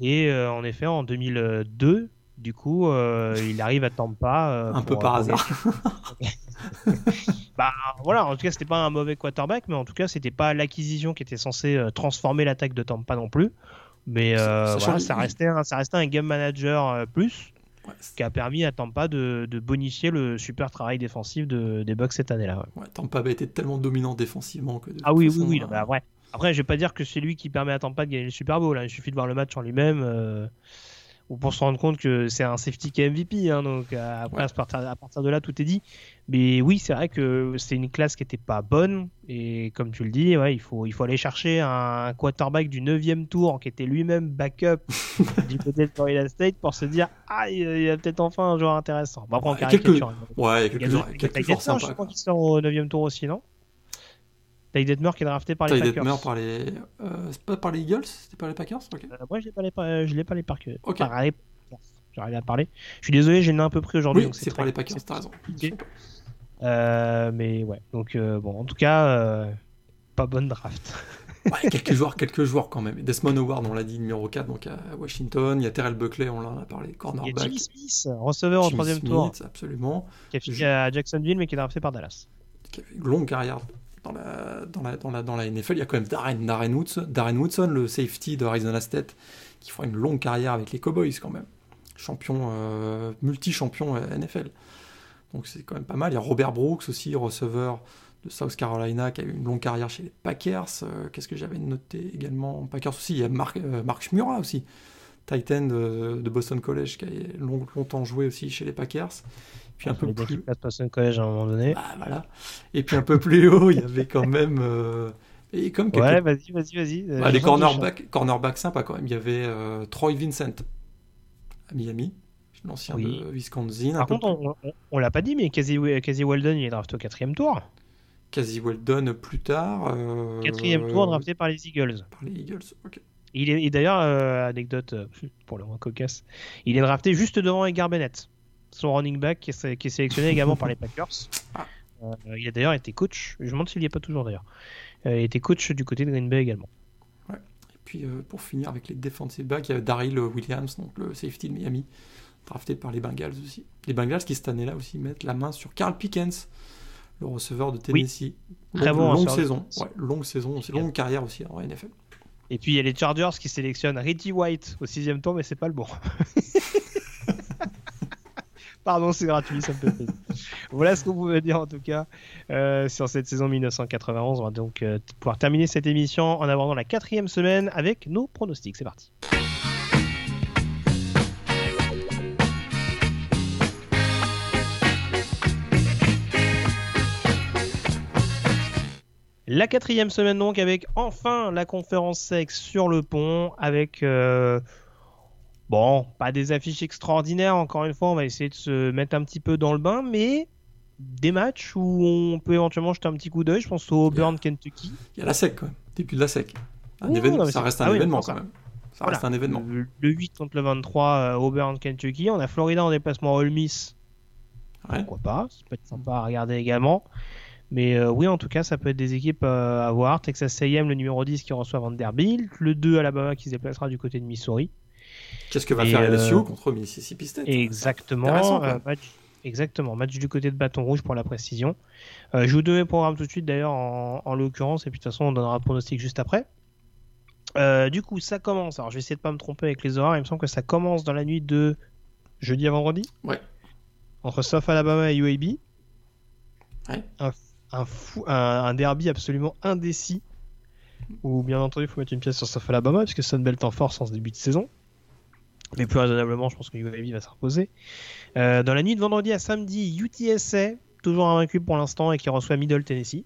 Speaker 1: Et euh, en effet, en 2002, du coup, euh, il arrive à Tampa. euh,
Speaker 2: Un peu par hasard.
Speaker 1: Bah voilà, en tout cas, c'était pas un mauvais quarterback, mais en tout cas, c'était pas l'acquisition qui était censée transformer l'attaque de Tampa non plus. Mais euh, voilà, ça, restait un, ça restait un game manager euh, plus qui a permis à Tampa de, de bonifier le super travail défensif de, des Bucks cette année-là. ouais.
Speaker 2: ouais, Tampa Bay était tellement dominant défensivement que.
Speaker 1: Ah oui,
Speaker 2: façon,
Speaker 1: oui, oui.
Speaker 2: euh,
Speaker 1: bah, ouais. Après, je vais pas dire que c'est lui qui permet à Tampa de gagner le Super Bowl. hein. Il suffit de voir le match en lui-même euh, ou pour se rendre compte que c'est un safety qui est MVP. hein. donc euh, après,
Speaker 2: Ouais.
Speaker 1: à, partir, à partir de là, tout est dit. Mais oui, c'est vrai que c'est une classe qui était pas bonne. Et comme tu le dis, ouais, il, faut, il faut aller chercher un quarterback du 9 tour qui était lui-même backup du côté de Florida State pour se dire Ah, il y a peut-être enfin un joueur intéressant. Après, on
Speaker 2: Ouais, quelques-
Speaker 1: hein.
Speaker 2: Ouais, il y a quelques, quelques
Speaker 1: Taylor,
Speaker 2: sympas.
Speaker 1: je crois
Speaker 2: quoi.
Speaker 1: qu'il sort au 9 tour aussi, non? Ty Detmer qui est drafté par les Packers.
Speaker 2: Detmer par les. euh, c'est pas par les Eagles C'était pas les Packers Ok.
Speaker 1: Euh, moi, je l'ai pas les, pa- je l'ai pas les Packers.
Speaker 2: Ok.
Speaker 1: Par les Packers. J'arrive à parler. Je suis désolé, j'ai le nez un peu pris aujourd'hui.
Speaker 2: Oui,
Speaker 1: donc
Speaker 2: c'est
Speaker 1: très
Speaker 2: par les Packers, t'as raison.
Speaker 1: Euh, mais ouais, donc euh, bon, en tout cas, euh, pas bonne draft.
Speaker 2: Ouais, quelques joueurs, quelques joueurs quand même. Desmond Howard, on l'a dit, numéro 4, donc à Washington. Il y a Terrell Buckley, on en a parlé,
Speaker 1: Il y a
Speaker 2: cornerback.
Speaker 1: Jimmy Smith, receveur
Speaker 2: Jimmy
Speaker 1: troisième
Speaker 2: Smith,
Speaker 1: tour,
Speaker 2: absolument.
Speaker 1: qui a fini à Jacksonville, mais qui est drafté par Dallas.
Speaker 2: Qui avait une longue carrière dans la, dans la, dans la, dans la NFL. Il y a quand même Darren, Darren, Woodson, Darren Woodson, le safety de Arizona State, qui fera une longue carrière avec les Cowboys quand même. Champion, euh, multi-champion euh, NFL. Donc c'est quand même pas mal. Il y a Robert Brooks aussi, receveur de South Carolina, qui a eu une longue carrière chez les Packers. Euh, Qu'est-ce que j'avais noté également? Packers aussi. Il y a Mark, Shmura aussi, Titan de, Boston College, qui a long- longtemps joué aussi chez les Packers. Puis un peu plus.
Speaker 1: College à un moment donné.
Speaker 2: Bah, voilà. Et puis un peu plus haut, il y avait quand même. euh, Et comme quelques-
Speaker 1: Ouais, vas-y, vas-y, vas-y. Euh,
Speaker 2: bah, les cornerbacks cornerback sympas quand même. Il y avait euh, Troy Vincent à Miami, l'ancien
Speaker 1: Oui.
Speaker 2: de Wisconsin.
Speaker 1: Par contre, on, on, on l'a pas dit, mais Casey, Casey Weldon, il est drafté au quatrième tour.
Speaker 2: Quasi Weldon plus tard. euh,
Speaker 1: Quatrième tour, drafté par les Eagles.
Speaker 2: Par les Eagles, ok.
Speaker 1: Il est, et d'ailleurs, euh, anecdote pour le moins cocasse, il est drafté juste devant Edgar Bennett, son running back qui est, sé- qui est sélectionné également par les Packers.
Speaker 2: Ah.
Speaker 1: Euh, il a d'ailleurs été coach, je me demande s'il y est pas toujours d'ailleurs. Euh, il était coach du côté de Green Bay également.
Speaker 2: Et puis euh, pour finir avec les defensive backs, il y a Daryl Williams, donc le safety de Miami, drafté par les Bengals aussi. Les Bengals qui cette année-là aussi mettent la main sur Carl Pickens, le receveur de Tennessee.
Speaker 1: Très
Speaker 2: Longue-
Speaker 1: bon
Speaker 2: longue saison, ouais, longue saison, aussi, longue carrière aussi en NFL.
Speaker 1: Et puis il y a les Chargers qui sélectionnent Reggie White au sixième tour, mais c'est pas le bon. Pardon, c'est gratuit, ça me fait plaisir. Voilà ce qu'on pouvait dire en tout cas euh, sur cette saison 1991. On va donc euh, pouvoir terminer cette émission en abordant la quatrième semaine avec nos pronostics. C'est parti. La quatrième semaine donc avec enfin la conférence sexe sur le pont avec euh, bon pas des affiches extraordinaires encore une fois on va essayer de se mettre un petit peu dans le bain mais des matchs où on peut éventuellement jeter un petit coup d'œil je pense au Auburn Kentucky
Speaker 2: Il y a la SEC quand même, début de la SEC. Un événement,
Speaker 1: non,
Speaker 2: ça reste un
Speaker 1: ah oui,
Speaker 2: événement
Speaker 1: ça.
Speaker 2: quand même. Ça
Speaker 1: Voilà.
Speaker 2: reste un événement.
Speaker 1: le, le 8 contre le 23 euh, Auburn Kentucky on a Florida en déplacement à Ole Miss
Speaker 2: Ouais.
Speaker 1: pourquoi pas ça peut être sympa à regarder également mais euh, oui en tout cas ça peut être des équipes euh, à voir Texas A&M le numéro 10 qui reçoit Vanderbilt le 2 Alabama qui se déplacera du côté de Missouri
Speaker 2: Qu'est-ce que va
Speaker 1: Et,
Speaker 2: faire
Speaker 1: euh,
Speaker 2: LSU contre Mississippi State
Speaker 1: Exactement. euh, match, exactement. Match du côté de Bâton Rouge pour la précision. Euh, je vous donne mes programmes tout de suite d'ailleurs en, en l'occurrence et puis de toute façon on donnera le pronostic juste après. Euh, du coup ça commence. Alors je vais essayer de pas me tromper avec les horaires. Il me semble que ça commence dans la nuit de jeudi à vendredi.
Speaker 2: Ouais.
Speaker 1: Entre South Alabama et UAB.
Speaker 2: Ouais.
Speaker 1: Un, un, fou, un, un derby absolument indécis. Où bien entendu il faut mettre une pièce sur South Alabama parce que Sunbelt en force en ce début de saison. Mais plus raisonnablement, je pense que UAB va s'imposer. Euh, dans la nuit de vendredi à samedi, UTSA, toujours invaincu pour l'instant et qui reçoit Middle Tennessee.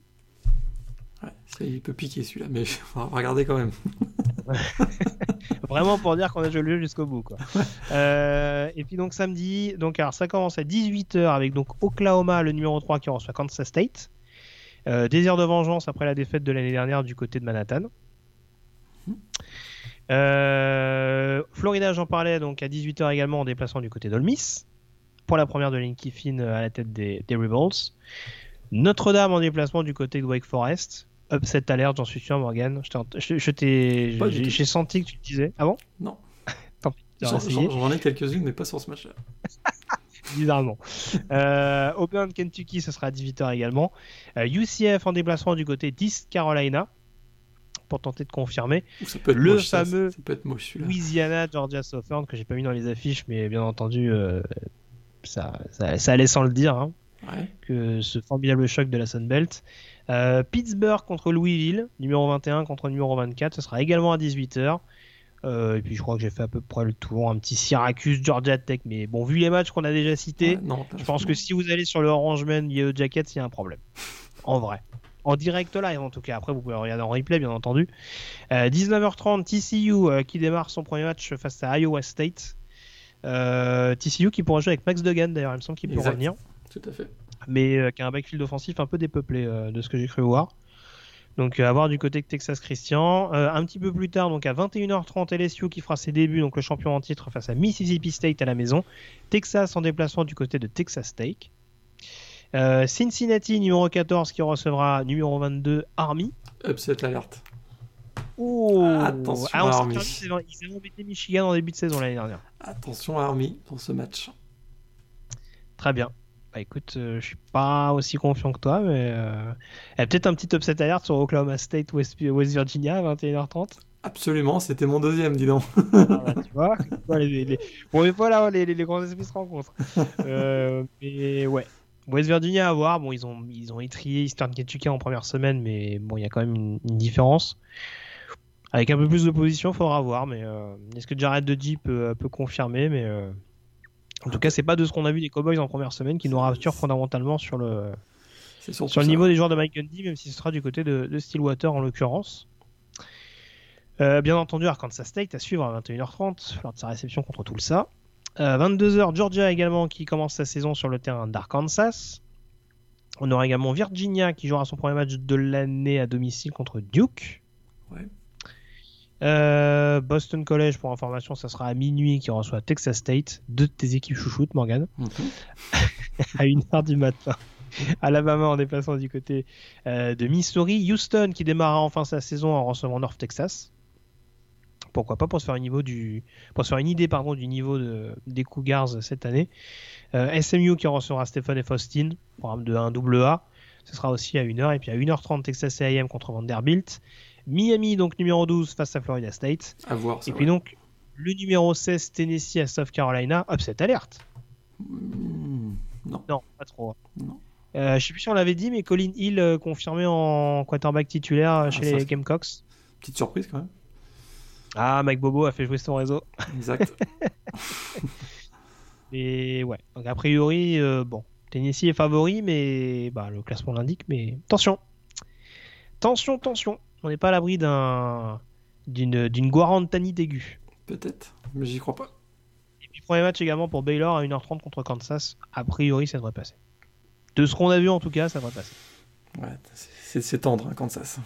Speaker 2: Ouais, il peut piquer celui-là, mais on va regarder quand même.
Speaker 1: Vraiment pour dire qu'on a joué le jeu jusqu'au bout. Quoi. Euh, et puis donc samedi, donc alors ça commence à 18h avec donc Oklahoma, le numéro 3 qui reçoit Kansas State. Euh, désir de vengeance après la défaite de l'année dernière du côté de Manhattan. Euh, Florida, j'en parlais, donc à 18h également en déplacement du côté d'Ole Miss. Pour la première de Linky Finn à la tête des, des Rebels. Notre-Dame en déplacement du côté de Wake Forest. Upset alert, j'en suis sûr, Morgan. Je t'ai- J'ai senti que tu le disais. Ah bon?
Speaker 2: Non. J'en ai quelques-unes, mais pas sur ce match-là.
Speaker 1: bizarrement. Euh, Auburn, Kentucky, ce sera à 18h également. Euh, UCF en déplacement du côté d'East Carolina, pour tenter de confirmer.
Speaker 2: Ou ça peut être
Speaker 1: Le
Speaker 2: moche,
Speaker 1: fameux
Speaker 2: ça peut être moche celui-là.
Speaker 1: Louisiana, Georgia Southern, que j'ai pas mis dans les affiches, mais bien entendu, euh, ça, ça, ça allait sans le dire, hein,
Speaker 2: Ouais.
Speaker 1: que ce formidable choc de la Sun Belt. Euh, Pittsburgh contre Louisville, numéro 21 contre numéro 24, ce sera également à 18h. Euh, et puis je crois que j'ai fait à peu près le tour, un petit Syracuse, Georgia Tech, mais bon, vu les matchs qu'on a déjà cités,
Speaker 2: Ouais, non,
Speaker 1: je pense que si vous allez sur le Orange Man Yellow Jackets, il y a un problème. En vrai. En direct live en tout cas. Après, vous pouvez regarder en replay, bien entendu. Euh, 19h30, TCU euh, qui démarre son premier match face à Iowa State. Euh, TCU qui pourra jouer avec Max Duggan d'ailleurs, il me semble qu'il peut revenir.
Speaker 2: Tout à fait.
Speaker 1: Mais euh, qui a un backfield offensif un peu dépeuplé euh, de ce que j'ai cru voir. Donc à voir du côté de Texas Christian. un petit peu plus tard, donc à 21h30, LSU qui fera ses débuts, donc le champion en titre face à Mississippi State à la maison. Texas en déplacement du côté de Texas State. Cincinnati numéro 14 qui recevra numéro 22 Army.
Speaker 2: Upset alerte.
Speaker 1: Oh
Speaker 2: Attention ah, Army.
Speaker 1: Ils ont embêté Michigan en début de saison l'année dernière.
Speaker 2: Attention Army dans ce match.
Speaker 1: Très bien. Bah écoute, euh, je suis pas aussi confiant que toi, mais euh, a peut-être un petit upset alert sur Oklahoma State, West, Virginia à 21h30.
Speaker 2: Absolument, c'était mon deuxième, dis donc.
Speaker 1: ah bah, tu vois, les, les... Bon, mais voilà, les, les, grands esprits se rencontrent. euh, mais ouais, West Virginia à voir. Bon, ils ont, ils ont étrié Eastern Kentucky en première semaine, mais bon, il y a quand même une, différence. Avec un peu plus d'opposition, il faudra voir. Mais euh, est-ce que Jared de peut, peut confirmer Mais en tout cas, c'est pas de ce qu'on a vu des Cowboys en première semaine qui nous rassure fondamentalement sur le, sur le niveau des joueurs de Mike Gundy, même si ce sera du côté de, Stillwater en l'occurrence. Euh, bien entendu, Arkansas State à suivre à 21h30 lors de sa réception contre Tulsa. Euh, 22h, Georgia également qui commence sa saison sur le terrain d'Arkansas. On aura également Virginia qui jouera son premier match de l'année à domicile contre Duke.
Speaker 2: Ouais.
Speaker 1: Euh, Boston College, pour information, ça sera à minuit qui reçoit Texas State, deux de tes équipes chouchoutes, Morgan, mhm. à 1h du matin. Alabama en déplaçant du côté euh, de Missouri. Houston qui démarrera enfin sa saison en recevant North Texas. Pourquoi pas pour se faire, niveau du, pour se faire une idée pardon, du niveau de, des Cougars cette année. Euh, SMU qui recevra Stephen F. Austin, programme de 1 A. Ce sera aussi à 1h. Et puis à 1h30, Texas A&M contre Vanderbilt. Miami, donc numéro 12 face à Florida State.
Speaker 2: À voir,
Speaker 1: Et puis donc, le numéro 16 Tennessee à South Carolina. Upset alerte.
Speaker 2: Hmm, non.
Speaker 1: Non, pas trop.
Speaker 2: Non.
Speaker 1: Euh, je sais plus si on l'avait dit, mais Colin Hill euh, confirmé en quarterback titulaire euh, ah, chez les Gamecocks.
Speaker 2: Petite surprise quand même.
Speaker 1: Ah, Mike Bobo a fait jouer son réseau.
Speaker 2: Exact.
Speaker 1: Et ouais, donc a priori, bon, Tennessee est favori, mais bah, le classement l'indique, mais attention. Tension, tension on n'est pas à l'abri d'un d'une d'une guarantanie aiguë.
Speaker 2: Peut-être, mais j'y crois pas.
Speaker 1: Et puis premier match également pour Baylor à 1h30 contre Kansas. A priori, ça devrait passer. De ce qu'on a vu en tout cas, ça devrait passer.
Speaker 2: Ouais, c'est tendre, hein, Kansas.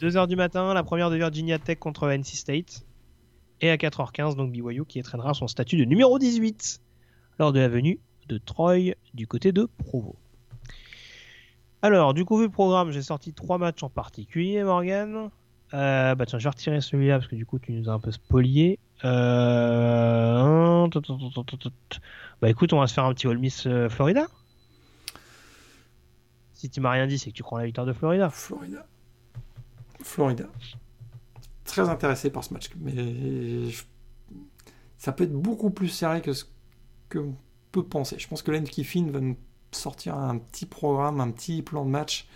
Speaker 1: 2h du matin, la première de Virginia Tech contre NC State. Et à 4h15, donc BYU qui étraînera son statut de numéro 18 lors de la venue de Troy du côté de Provo. Alors, du coup, vu le programme, j'ai sorti trois matchs en particulier, Morgan. Euh, bah tiens, je vais retirer celui-là parce que du coup, tu nous as un peu spolié. Euh... Bah écoute, on va se faire un petit All Miss euh, Florida. Si tu m'as rien dit, c'est que tu crois la victoire de Florida.
Speaker 2: Florida. Florida. Très intéressé par ce match, mais ça peut être beaucoup plus sérieux que ce que peut penser. Je pense que Len Kiffin va nous sortir un petit programme, un petit plan de match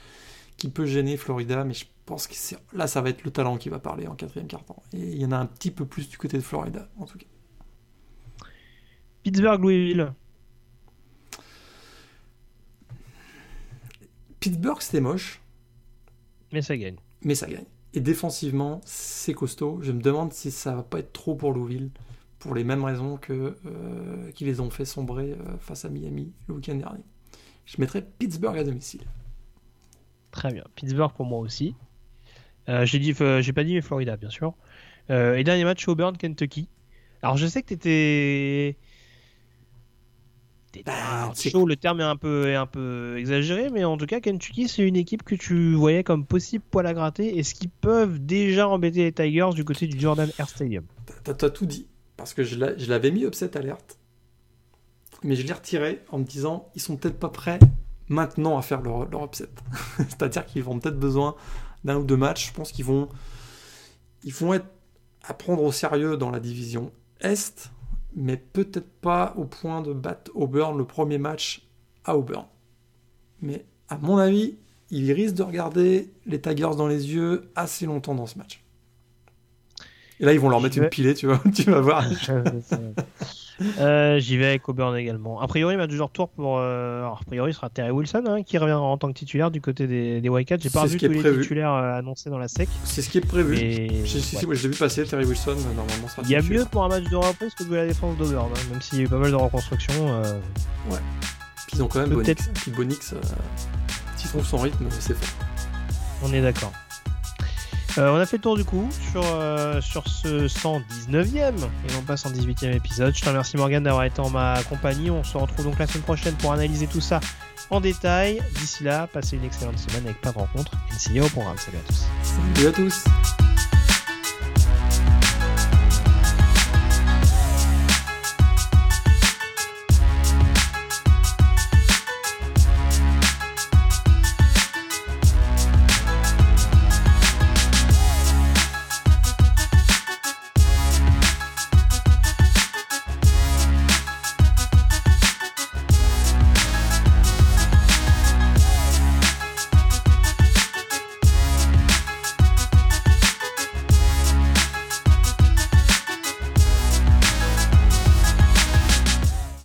Speaker 2: qui peut gêner Florida, mais je pense que là, ça va être le talent qui va parler en quatrième quart-temps. Et il y en a un petit peu plus du côté de Florida, en tout cas.
Speaker 1: Pittsburgh-Louisville.
Speaker 2: Pittsburgh, c'était moche.
Speaker 1: Mais ça gagne.
Speaker 2: Mais ça gagne. Et défensivement, c'est costaud. Je me demande si ça va pas être trop pour Louisville, pour les mêmes raisons que euh, qui les ont fait sombrer euh, face à Miami le week-end dernier. Je mettrais Pittsburgh à domicile.
Speaker 1: Très bien. Pittsburgh pour moi aussi. Euh, j'ai dit, j'ai pas dit Florida, bien sûr. Et dernier match, Auburn, Kentucky. Alors je sais que t'étais. Bah, chaud, le terme est un, peu, est un peu exagéré, mais en tout cas, Kentucky, c'est une équipe que tu voyais comme possible poil à gratter et ce qui peuvent déjà embêter les Tigers du côté du Jordan Air Stadium.
Speaker 2: T'as tout dit, parce que je l'avais mis upset alerte mais je l'ai retiré en me disant ils sont peut-être pas prêts maintenant à faire leur, upset. C'est-à-dire qu'ils vont peut-être besoin d'un ou deux matchs. Je pense qu'ils vont, ils vont être à prendre au sérieux dans la division Est, mais peut-être pas au point de battre Auburn le premier match à Auburn. Mais à mon avis, ils risquent de regarder les Tigers dans les yeux assez longtemps dans ce match. Et là, ils vont leur mettre une pilée, tu vois, tu vas voir.
Speaker 1: Euh, j'y vais avec Auburn également. A priori, match du retour pour. Euh, a priori, ce sera Terry Wilson hein, qui reviendra en tant que titulaire du côté des, des Wildcats. J'ai pas vu tous les titulaires euh, annoncés dans la SEC.
Speaker 2: C'est ce qui est prévu. Si, si, je l'ai vu passer, Terry Wilson, normalement, sera
Speaker 1: Il y a mieux pour un match de reprise que de la défense d'Auburn, hein, même s'il y a eu pas mal de reconstruction.
Speaker 2: Ouais. Puis ils ont quand même Bonix. Puis Bonix, s'il trouve son rythme, c'est fait.
Speaker 1: On est d'accord. Euh, on a fait le tour du coup sur, euh, ce 119e et on passe en 18e épisode. Je te remercie Morgan d'avoir été en ma compagnie. On se retrouve donc la semaine prochaine pour analyser tout ça en détail. D'ici là, passez une excellente semaine avec pas de rencontres. Et au programme. Salut à tous.
Speaker 2: Salut à tous.